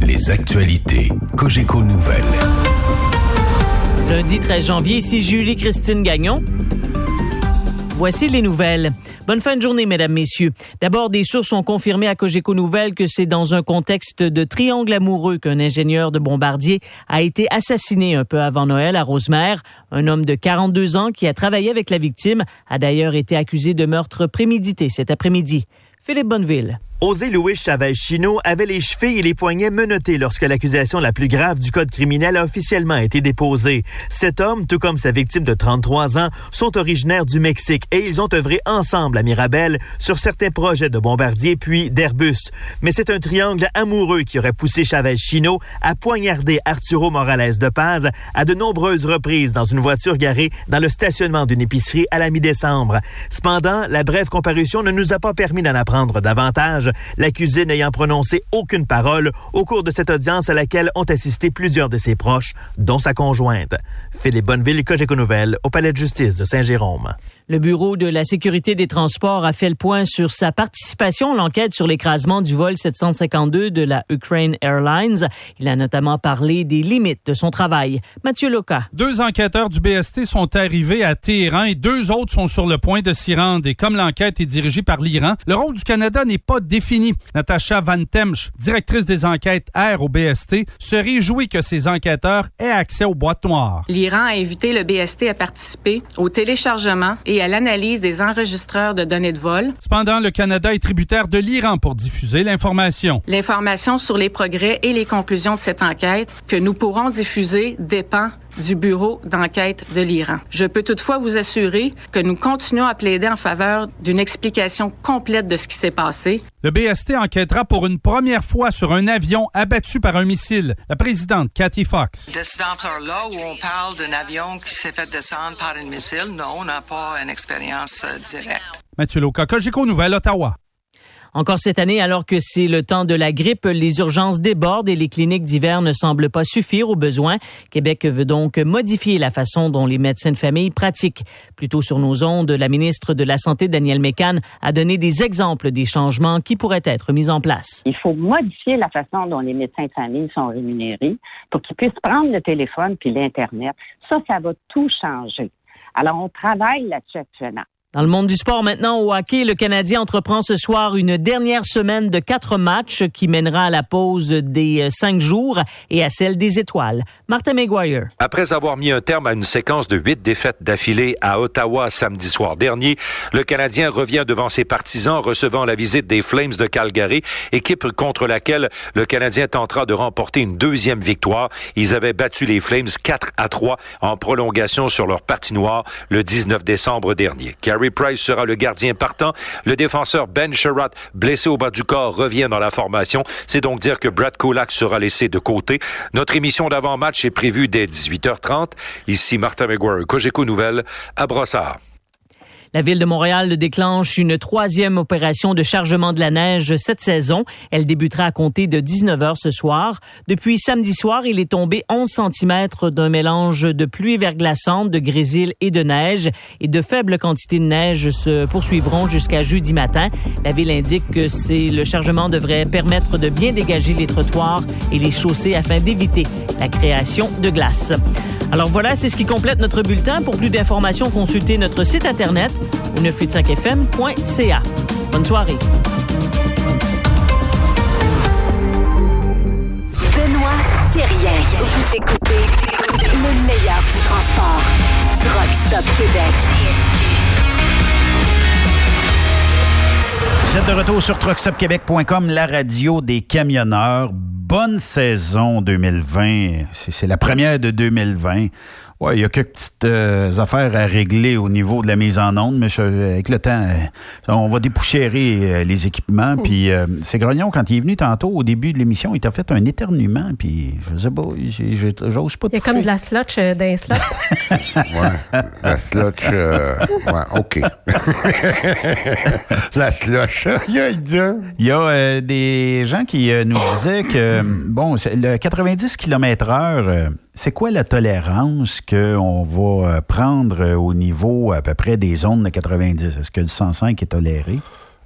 Les actualités Cogeco Nouvelles. Lundi 13 janvier, ici Julie-Christine Gagnon. Voici les nouvelles. Bonne fin de journée, mesdames, messieurs. D'abord, des sources ont confirmé à Cogeco Nouvelles que c'est dans un contexte de triangle amoureux qu'un ingénieur de bombardier a été assassiné un peu avant Noël à Rosemère. Un homme de 42 ans qui a travaillé avec la victime a d'ailleurs été accusé de meurtre prémédité cet après-midi. Philippe Bonneville. José Luis Chavez Chino avait les chevilles et les poignets menottés lorsque l'accusation la plus grave du code criminel a officiellement été déposée. Cet homme, tout comme sa victime de 33 ans, sont originaires du Mexique et ils ont œuvré ensemble à Mirabel sur certains projets de bombardiers puis d'Airbus. Mais c'est un triangle amoureux qui aurait poussé Chavez Chino à poignarder Arturo Morales de Paz à de nombreuses reprises dans une voiture garée dans le stationnement d'une épicerie à la mi-décembre. Cependant, la brève comparution ne nous a pas permis d'en apprendre davantage, l'accusé n'ayant prononcé aucune parole au cours de cette audience à laquelle ont assisté plusieurs de ses proches, dont sa conjointe. Philippe Bonneville, Cogeco Nouvelles, au Palais de justice de Saint-Jérôme. Le Bureau de la sécurité des transports a fait le point sur sa participation à l'enquête sur l'écrasement du vol 752 de la Ukraine Airlines. Il a notamment parlé des limites de son travail. Mathieu Loca. Deux enquêteurs du BST sont arrivés à Téhéran et deux autres sont sur le point de s'y rendre. Et comme l'enquête est dirigée par l'Iran, le rôle du Canada n'est pas défini. Natacha Van Temsch, directrice des enquêtes Air au BST, se réjouit que ces enquêteurs aient accès aux boîtes noires. L'Iran a invité le BST à participer au téléchargement et à l'analyse des enregistreurs de données de vol. Cependant, le Canada est tributaire de l'Iran pour diffuser l'information. L'information sur les progrès et les conclusions de cette enquête que nous pourrons diffuser dépend du bureau d'enquête de l'Iran. Je peux toutefois vous assurer que nous continuons à plaider en faveur d'une explication complète de ce qui s'est passé. Le BST enquêtera pour une première fois sur un avion abattu par un missile. La présidente, Cathy Fox. De cette ampleur-là, où on parle d'un avion qui s'est fait descendre par un missile, non, on n'a pas une expérience euh, directe. Mathieu Loca, Cogeco Nouvelle, Ottawa. Encore cette année, alors que c'est le temps de la grippe, les urgences débordent et les cliniques d'hiver ne semblent pas suffire aux besoins. Québec veut donc modifier la façon dont les médecins de famille pratiquent. Plutôt sur nos ondes, la ministre de la Santé, Danielle Mécan, a donné des exemples des changements qui pourraient être mis en place. Il faut modifier la façon dont les médecins de famille sont rémunérés pour qu'ils puissent prendre le téléphone puis l'Internet. Ça, ça va tout changer. Alors, on travaille là-dessus actuellement. Dans le monde du sport maintenant, au hockey, le Canadien entreprend ce soir une dernière semaine de quatre matchs qui mènera à la pause des euh, cinq jours et à celle des étoiles. Martin McGuire. Après avoir mis un terme à une séquence de huit défaites d'affilée à Ottawa samedi soir dernier, le Canadien revient devant ses partisans recevant la visite des Flames de Calgary, équipe contre laquelle le Canadien tentera de remporter une deuxième victoire. Ils avaient battu les Flames 4 à 3 en prolongation sur leur patinoire le 19 décembre dernier. Price sera le gardien partant. Le défenseur Ben Sherratt, blessé au bas du corps, revient dans la formation. C'est donc dire que Brad Kulak sera laissé de côté. Notre émission d'avant-match est prévue dès 18h30. Ici Martin McGuire, Cogeco Nouvelle, à Brossard. La ville de Montréal déclenche une troisième opération de chargement de la neige cette saison. Elle débutera à compter de 19 heures ce soir. Depuis samedi soir, il est tombé 11 cm d'un mélange de pluie verglaçante, de grésil et de neige. Et de faibles quantités de neige se poursuivront jusqu'à jeudi matin. La ville indique que le chargement devrait permettre de bien dégager les trottoirs et les chaussées afin d'éviter la création de glace. Alors voilà, c'est ce qui complète notre bulletin. Pour plus d'informations, consultez notre site internet au 985fm.ca. Bonne soirée. Benoît Thérien. Vous écoutez le meilleur du transport. Truck Stop Québec. Vous êtes de retour sur truckstopquebec.com, la radio des camionneurs. Bonne saison 2020. C'est la première de 2020. Oui, il y a quelques petites euh, affaires à régler au niveau de la mise en onde, mais je, avec le temps, euh, on va dépoussiérer euh, les équipements. Puis c'est Grognon, quand il est venu tantôt, au début de l'émission, il t'a fait un éternuement, puis je sais pas, j'ose pas Il y a comme de la slotch euh, dans les slots. [LAUGHS] ouais, la slotch, ouais, OK. [LAUGHS] la slotch, il y a, il y a des gens qui nous disaient que, bon, le 90 km/h, c'est quoi la tolérance qu'on va prendre au niveau à peu près des zones de 90? Est-ce que le 105 est toléré?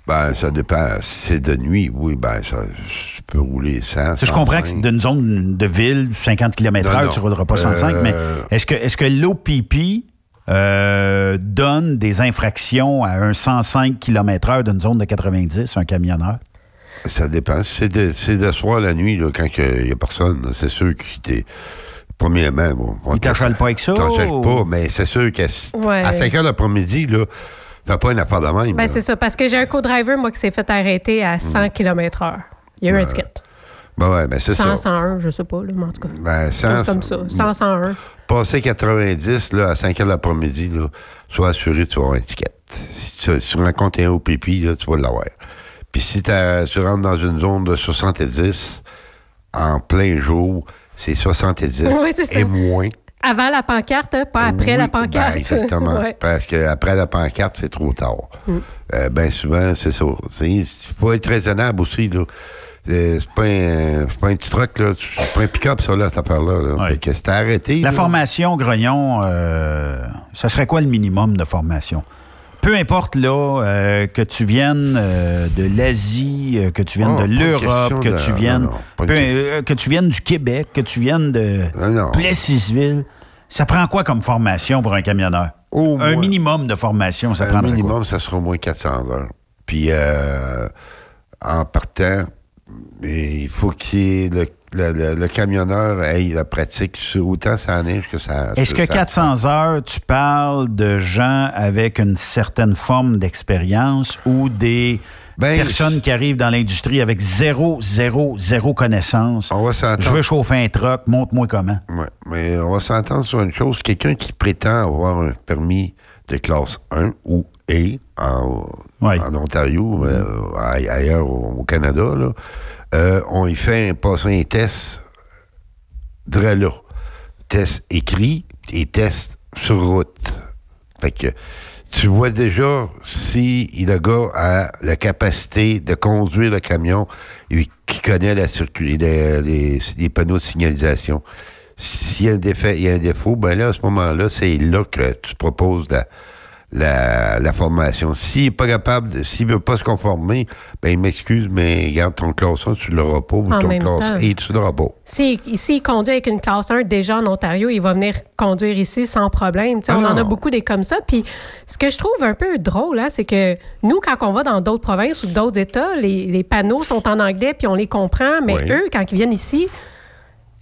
Ben, ça dépend. Si c'est de nuit, oui, ben, ça, je peux rouler 100. Je comprends que c'est d'une zone de ville, 50 km/h, tu ne rouleras pas 105, mais est-ce que, que l'OPP euh, donne des infractions à un 105 km/h d'une zone de 90, un camionneur? Ça dépend. C'est de, de soir la nuit, là, quand il n'y a personne. C'est sûr que premièrement, bon, on t'achale pas avec ça? t'achale pas, mais c'est sûr qu'à Ouais. à 5 heures l'après-midi, là, Fais pas une affaire de même. Ben, c'est ça. Parce que j'ai un co-driver, moi, qui s'est fait arrêter à 100 km/h. Il y a eu un ticket. Ben ouais, ben c'est 100, ça. 101, je sais pas, là, mais en tout cas. Ben, comme ça. 100, 101. Passer 90 là, à 5 heures l'après-midi, là, sois assuré que tu vas avoir une étiquette. Si tu, si tu rencontres un OPP, là, tu vas l'avoir. Puis si t'as- tu rentres dans une zone de 70, en plein jour, c'est 70 [LAUGHS] Oui, et moins. Avant la pancarte, hein, pas après la Oui, pancarte. ben, [LAUGHS] exactement. Ouais. Parce qu'après la pancarte, c'est trop tard. Mm. Euh, ben souvent, c'est ça. Il faut être raisonnable aussi. Là. Euh, C'est pas, un- c'est pas un petit truc, là. C'est pas un pick-up, ça, là, cette affaire-là. Là. Fait que c'était arrêté. La là. formation, Grognon, euh, ça serait quoi le minimum de formation? Peu importe, là, euh, que tu viennes euh, de l'Asie, euh, que tu viennes Oh, de l'Europe, que de- tu viennes... non, peu- euh, que tu viennes du Québec, que tu viennes de non. Plessisville. Ça prend quoi comme formation pour un camionneur? un moins. minimum de formation, ça Un prendrait minimum, ça sera au moins 400 heures. Puis, euh, en partant, il faut qu'il y ait le, le- le- le camionneur ait la pratique sur autant ça neige que ça. Est-ce que ça- 400 heures, tu parles de gens avec une certaine forme d'expérience ou des Ben, personnes qui arrivent dans l'industrie avec zéro, zéro, zéro connaissance? Je veux chauffer un truck, montre-moi comment. Ouais, mais on va s'entendre sur une chose. Quelqu'un qui prétend avoir un permis de classe 1 ou A en, en Ontario, euh, aille- ailleurs au, au Canada, là, euh, on y fait un, passer un test de là. Test écrit et test sur route. Fait que tu vois déjà si le gars a la capacité de conduire le camion et qui connaît la les, panneaux de signalisation. S'il y a un défaut, ben là, à ce moment-là, c'est là que tu proposes la, la, la formation. S'il n'est pas capable, s'il ne veut pas se conformer, ben il m'excuse, mais garde ton classe 1, tu ne l'auras pas, ou En ton classe temps. A, tu ne l'auras pas. S'il s'il conduit avec une classe 1 déjà en Ontario, il va venir conduire ici sans problème. Ah on en a non. beaucoup des comme ça. Puis ce que je trouve un peu drôle, hein, c'est que nous, quand on va dans d'autres provinces ou d'autres États, les, les panneaux sont en anglais puis on les comprend. Mais Oui. eux, quand ils viennent ici,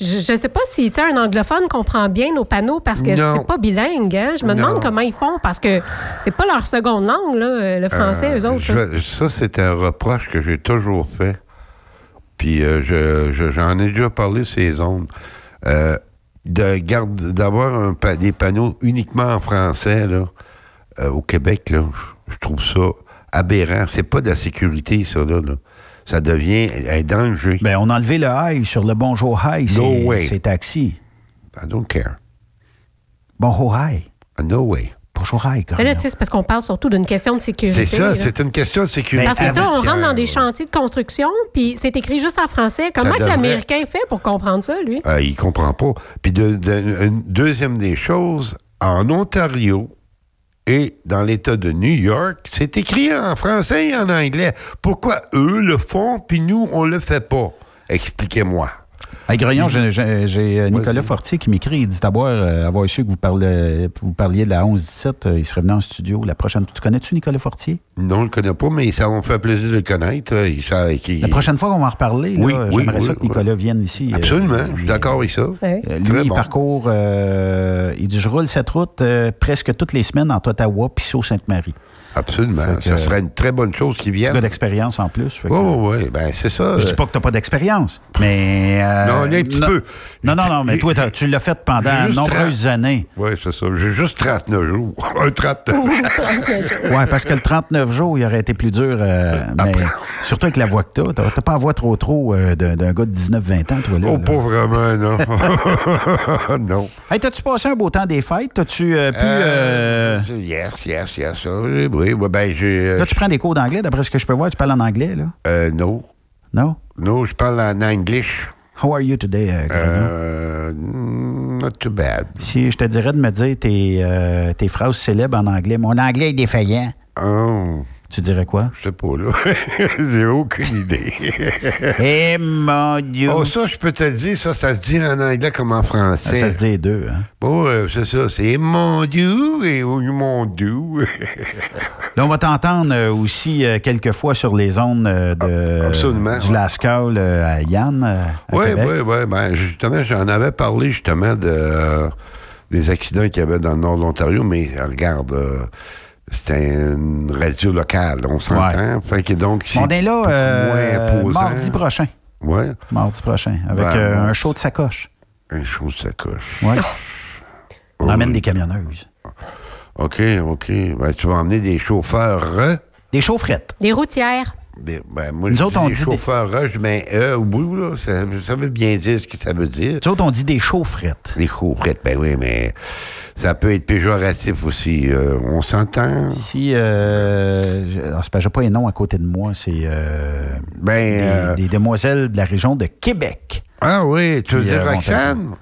je ne sais pas si un anglophone comprend bien nos panneaux parce que c'est pas bilingue. Hein? Je me Non. demande comment ils font parce que c'est pas leur seconde langue, là, euh, le français, Euh, eux autres. je- ça, c'est un reproche que j'ai toujours fait. Puis euh, je- je- j'en ai déjà parlé ces zones. Euh, d'avoir des panneaux uniquement en français là, euh, au Québec, là, je je trouve ça aberrant. C'est pas de la sécurité, ça, là. là. Ça devient un danger. Ben, on a enlevé le high sur le Bonjour High. No c'est- way. C'est taxi. I don't care. Bonjour High. No way. Bonjour High, quand Mais là, tu sais, c'est parce qu'on parle surtout d'une question de sécurité. C'est ça, là. c'est une question de sécurité. Parce que, tu sais, on rentre dans des chantiers de construction, puis c'est écrit juste en français. Comment que devrait. l'Américain fait pour comprendre ça, lui? Euh, il comprend pas. Puis de- de- une deuxième des choses, en Ontario et dans l'État de New York, c'est écrit en français et en anglais. Pourquoi eux le font, puis nous, on le fait pas? Expliquez-moi. Hey, Grognon, j'ai- euh, Nicolas Fortier qui m'écrit. Il dit d'abord euh, avoir su que vous, parlez, vous parliez de la 11-17. euh, il serait venu en studio la prochaine. Tu connais-tu Nicolas Fortier? Non, on le connaît pas, mais ça va me faire plaisir de le connaître. Euh, il- ça- il- La prochaine fois qu'on va en reparler, Oui, oui, j'aimerais ça que Nicolas vienne ici. euh, Absolument, je suis d'accord avec ça. Euh, lui, Très il bon. parcourt, euh, il dit, je roule cette route euh, presque toutes les semaines entre Ottawa puis Sault-Sainte-Marie. Absolument. Ça serait une très bonne chose qui Tu vienne. as d'expérience en plus. Oui, oui, oui. Ben, c'est ça. Je dis pas que tu n'as pas d'expérience, mais... euh, Non, un petit non- peu. Non, non, non, mais toi, tu l'as fait pendant nombreuses années. Oui, c'est ça. J'ai juste 39 jours. [LAUGHS] Un 39 Oui, parce que le 39 jours, il aurait été plus dur, euh, mais surtout avec la voix que tu as. Tu n'as pas la voix trop trop euh, d'un gars de 19-20 ans, toi, là. Oh, là. pas vraiment, non. [LAUGHS] non. Hey, t'as-tu passé un beau temps des fêtes? T'as-tu euh, pu... Euh, euh, Yes, yes, yes. Oui, oui, ben, j'ai. euh, Là, tu prends des cours d'anglais, d'après ce que je peux voir. Tu parles en anglais, là? Euh, non. Non? Non, je parle en English. How are you today? Euh, mm, not too bad. Si je te dirais de me dire tes, euh, tes phrases célèbres en anglais, mon anglais est défaillant. Oh. Tu dirais quoi? Je sais pas, là. [LAUGHS] J'ai aucune idée. Eh, mon Dieu! Oh, ça, je peux te le dire, ça, ça se dit en anglais comme en français. Ça se dit les deux, hein? Bon, euh, c'est ça, c'est mon Dieu et mon Dieu. Là, on va t'entendre euh, aussi euh, quelques fois sur les zones euh, de, Ah, absolument, du ouais. Lascaux à Yann. Oui, oui, oui. Ben, justement, j'en avais parlé justement de, des accidents qu'il y avait dans le nord de l'Ontario, mais regarde, c'était une radio locale, on s'entend. Fait que donc, c'est On est là euh, mardi prochain. Ouais. Mardi prochain, avec Ouais, euh, un show de sacoche. Un show de sacoche. Ouais. Oh, On emmène des camionneuses. OK, OK. Ben, tu vas emmener des chauffeurs. euh, Des chaufferettes. Des routières. Des, ben, moi, Nous je autres, dis on des dit des- chauffeurs rush, je mets E au bout, là. Ça, ça veut bien dire ce que ça veut dire. Nous autres, on dit des chaufferettes. Des chaufferettes, ben oui, mais ça peut être péjoratif aussi. Euh, on s'entend? Si, euh, je- c'est que j'ai pas les noms à côté de moi, c'est euh, Ben, des, euh, des demoiselles de la région de Québec. Ah oui, tu veux dire Roxane?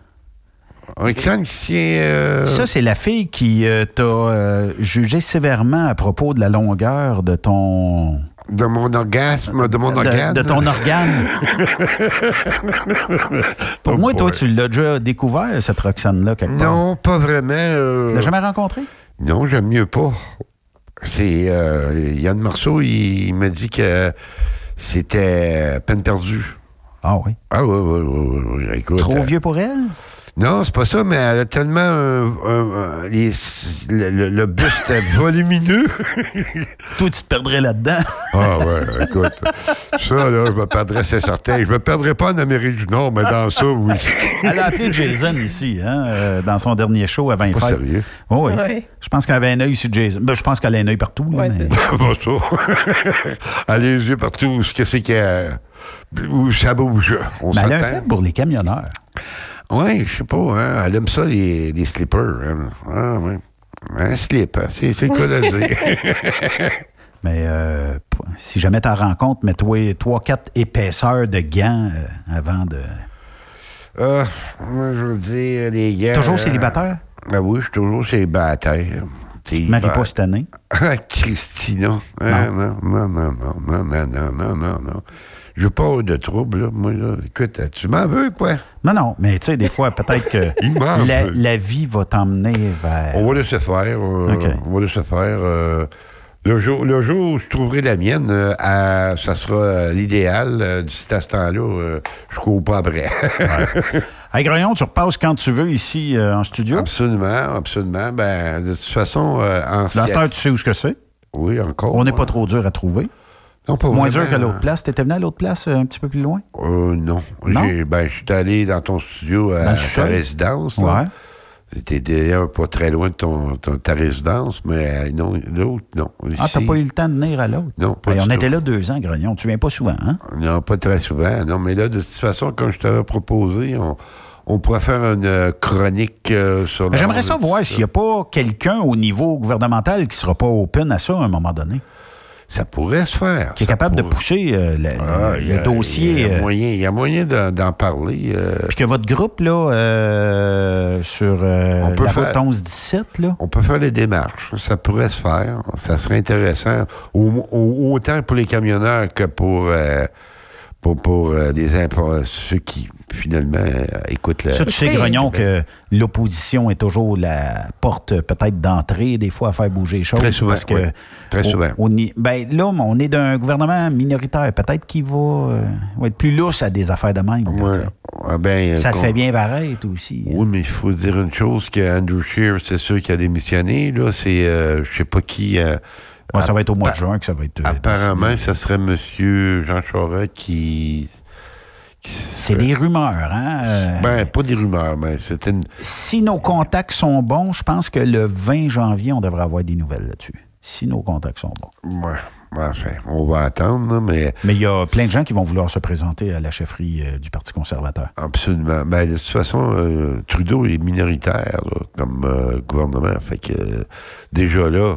Roxane euh, Ça, c'est la fille qui t'a jugé sévèrement à propos de la longueur de ton... De mon orgasme, de mon de, organe. de ton organe. [LAUGHS] Pour Oh moi, toi, tu l'as déjà découvert, cette Roxane-là, quelque part. Non, pas vraiment. euh, Tu l'as jamais rencontrée? Non, j'aime mieux pas. C'est euh, Yann Marceau, il, il m'a dit que c'était peine perdue. Ah oui? Ah oui, oui, oui, oui, oui. Écoute, Trop euh, vieux pour elle? Non, c'est pas ça, mais elle a tellement un- un- un- les- le, le- le buste [LAUGHS] volumineux. Toi, tu te perdrais là-dedans. ah ouais, écoute. Ça, là, je me perdrais, c'est certain. Je me perdrais pas en Amérique du Nord, mais dans ça, oui. [LAUGHS] Elle a appelé Jason ici, hein, euh, dans son dernier show avant les pas fêtes. sérieux? Oh, oui. Ouais. Je pense qu'elle avait un œil sur Jason. Ben, je pense qu'elle a un œil partout. là, Ouais, mais- c'est ça. [LAUGHS] pas ça. Elle a les yeux partout. où Ce que c'est que. Où ça bouge. On Mais elle a un fait pour les camionneurs. Oui, je sais pas, hein. Elle aime ça, les, les slippers. hein. Ah, oui. Un slip, hein. c'est le cas de le dire. [LAUGHS] Mais euh, si jamais tu rencontres, mets-toi 3-4 épaisseurs de gants euh, avant de. Ah, moi, je veux dire, les gars. Toujours euh, célibataire? Ben oui, je suis toujours célibataire. Tu te maries pas cette année? [LAUGHS] Ah, Christina. Non, non, non, non, non, non, non, non, non, non. Je veux pas de trouble, là. Moi, là. Écoute, tu m'en veux, quoi? Non, non, mais tu sais, des fois, peut-être que [LAUGHS] la, vie va t'emmener vers. On va laisser faire. euh. On va laisser faire. euh, le, jour, le jour où je trouverai la mienne, euh, à- ça sera l'idéal. D'ici à ce temps-là, je cours pas après. [LAUGHS] Hey, Grognon, tu repasses quand tu veux ici en studio? absolument, absolument. Ben, de toute façon, en Dans cette heure, tu sais où ce que c'est? Oui, encore. On n'est pas trop dur à trouver. Non, pas Moins vraiment. dur que l'autre place. T'étais venu à l'autre place euh, un petit peu plus loin? Euh, non. Non? Ben, je suis allé dans ton studio à, ta résidence. là. Ouais. C'était d'ailleurs pas très loin de ton, ton- ta résidence, mais euh, non, l'autre, non. Ah, t'as Ici, pas eu le temps de venir à l'autre? Non, pas du on tout. était là deux ans, Grognon. Tu viens pas souvent, hein? Non, pas très souvent. Non, mais là, de toute façon, comme je t'avais proposé, on, on pourrait faire une euh, chronique euh, sur la J'aimerais ça ronde de voir ça. s'il n'y a pas quelqu'un au niveau gouvernemental qui sera pas open à ça à un moment donné. Ça pourrait se faire. Qui est capable de pousser euh, le, Ah, le a- dossier. Il y a euh, moyen, y a moyen d'en parler. euh, Puis que votre groupe, là, euh, sur On peut la faire- route 11-17, là, On peut faire les démarches. Ça pourrait se faire. Ça serait intéressant. Au- au- autant pour les camionneurs que pour, pour, pour euh, les impo- ceux qui, finalement, euh, écoutent le... ça, tu sais, sais, Grognon, que l'opposition est toujours la porte euh, peut-être d'entrée, des fois, à faire bouger les choses. Très souvent, Parce que oui. Très souvent. ben, là, on est d'un gouvernement minoritaire. Peut-être qu'il va, euh, va être plus lousse à des affaires de même. Ouais. Ah ben, Ça fait bien paraître aussi. hein. Oui, mais il faut dire une chose, que Andrew Scheer, c'est sûr qu'il a démissionné. Là, c'est, euh, je sais pas qui... ça va être au mois de juin que ça va être. euh, Apparemment, décidé. ça serait M. Jean Charest qui... qui C'est des rumeurs, hein? euh, Ben, pas des rumeurs, mais c'était une... si nos contacts sont bons, je pense que le 20 janvier, on devrait avoir des nouvelles là-dessus. Si nos contacts sont bons. Ouais, enfin, on va attendre, mais... Mais il y a plein de gens qui vont vouloir se présenter à la chefferie euh, du Parti conservateur. Absolument. Ben, de toute façon, euh, Trudeau est minoritaire là, comme euh, gouvernement. Fait que déjà là,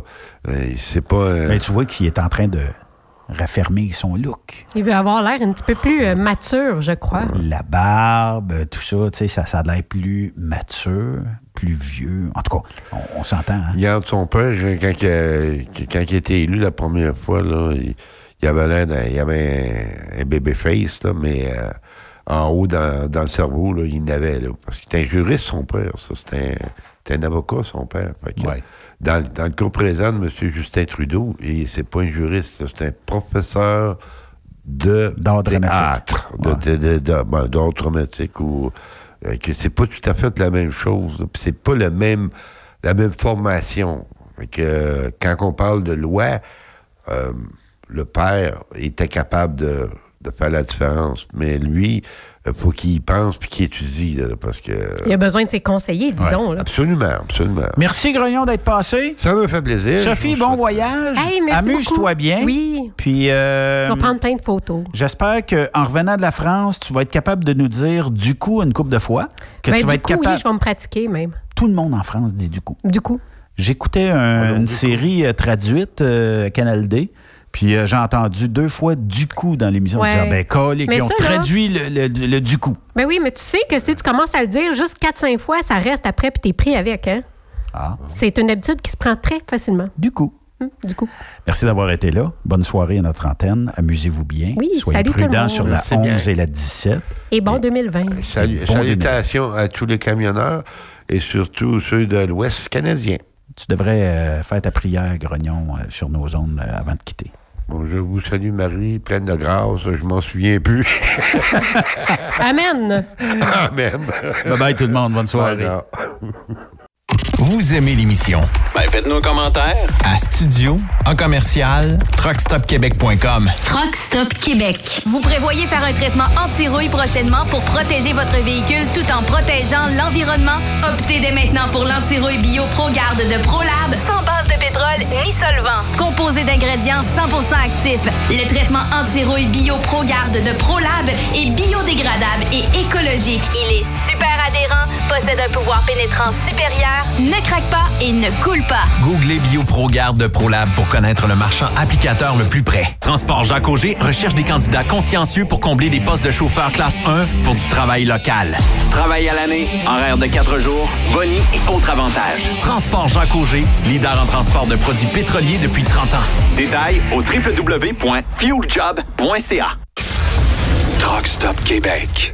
c'est pas. Mais tu vois qu'il est en train de raffermir son look. Il veut avoir l'air un petit peu plus euh, mature, je crois. La barbe, tout ça, tu sais, ça, ça a l'air plus mature, plus vieux. En tout cas, on, on s'entend. hein? Regarde son père, hein, quand, que- quand il a été élu la première fois, là, il, il avait l'air d'un- il avait un, un bébé face, là, mais euh, en haut dans, dans le cerveau, là, il n'avait. Là, parce qu'il était un juriste, son père. Ça, c'était un, c'était un avocat, son père. Fait que, Ouais. Dans, dans le cas présent de M. Justin Trudeau, et c'est pas un juriste, c'est un professeur de théâtre, ben, d'art dramatique ou euh, que c'est pas tout à fait la même chose. c'est pas le même la même formation. Fait que, quand on parle de loi, euh, le père était capable de, de faire la différence. Mais lui, faut qu'il y pense puis qu'il étudie, là, parce que... Il a besoin de ses conseillers, disons. là. Absolument, absolument. Merci, Grognon, d'être passé. Ça me fait plaisir. Sophie, bon voyage. Hey, Amuse-toi bien. Oui. Puis, euh, On va prendre plein de photos. j'espère qu'en revenant de la France, tu vas être capable de nous dire du coup une couple de fois. Que Ben, tu vas du être coup, capable. oui, je vais me pratiquer même. Tout le monde en France dit du coup. Du coup. J'écoutais un- une série euh, traduite, euh, Canal D, puis euh, j'ai entendu deux fois du coup dans l'émission. Ouais. Je disais, ben, colique, Mais ils ont là- traduit le, le- le du coup. Ben oui, mais tu sais que si tu commences à le dire juste 4-5 fois, ça reste après puis t'es pris avec. Hein? Ah. C'est une habitude qui se prend très facilement. Du coup. Hum, du coup. Merci d'avoir été là. Bonne soirée à notre antenne. Amusez-vous bien. Oui, Soyez salut tout le prudents sur la Merci bien. 11 et la 17. Et bon 2020. Salut- Bon salutations à tous les camionneurs et surtout ceux de l'Ouest canadien. Tu devrais euh, faire ta prière, Grognon, euh, sur nos zones euh, avant de quitter. Bon, je vous salue, Marie, pleine de grâce. Je m'en souviens plus. [LAUGHS] Amen. Amen. Bye bye tout le monde. Bonne soirée. [LAUGHS] Vous aimez l'émission? Ben faites-nous un commentaire à studio en commercial truckstopquebec.com. Truck Stop Québec. Vous prévoyez faire un traitement anti-rouille prochainement pour protéger votre véhicule tout en protégeant l'environnement? Optez dès maintenant pour l'anti-rouille bio ProGarde de ProLab sans base de pétrole ni solvant. Composé d'ingrédients 100% actifs, le traitement anti-rouille bio ProGarde de ProLab est biodégradable et écologique. Il est super adhérent, possède un pouvoir pénétrant supérieur, ne craque pas et ne coule pas. Googlez BioProGarde de ProLab pour connaître le marchand applicateur le plus près. Transport Jacques Auger recherche des candidats consciencieux pour combler des postes de chauffeur classe 1 pour du travail local. Travail à l'année, horaire de 4 jours, boni et autres avantages. Transport Jacques Auger, leader en transport de produits pétroliers depuis 30 ans. Détails au www.fueljob.ca. Truck Stop Québec.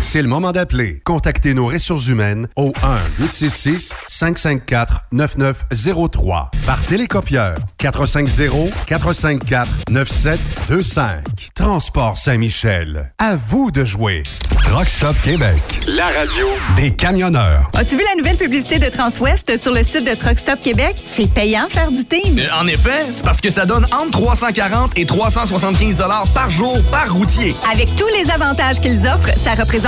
C'est le moment d'appeler. Contactez nos ressources humaines au 1-866-554-9903 par télécopieur 450-454-9725. Transport Saint-Michel. À vous de jouer. Truck Stop Québec. La radio Des camionneurs. As-tu vu la nouvelle publicité de Transwest sur le site de Truck Stop Québec? C'est payant faire du team. Euh, En effet, c'est parce que ça donne entre 340 et 375 par jour par routier. Avec tous les avantages qu'ils offrent, ça représente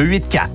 284.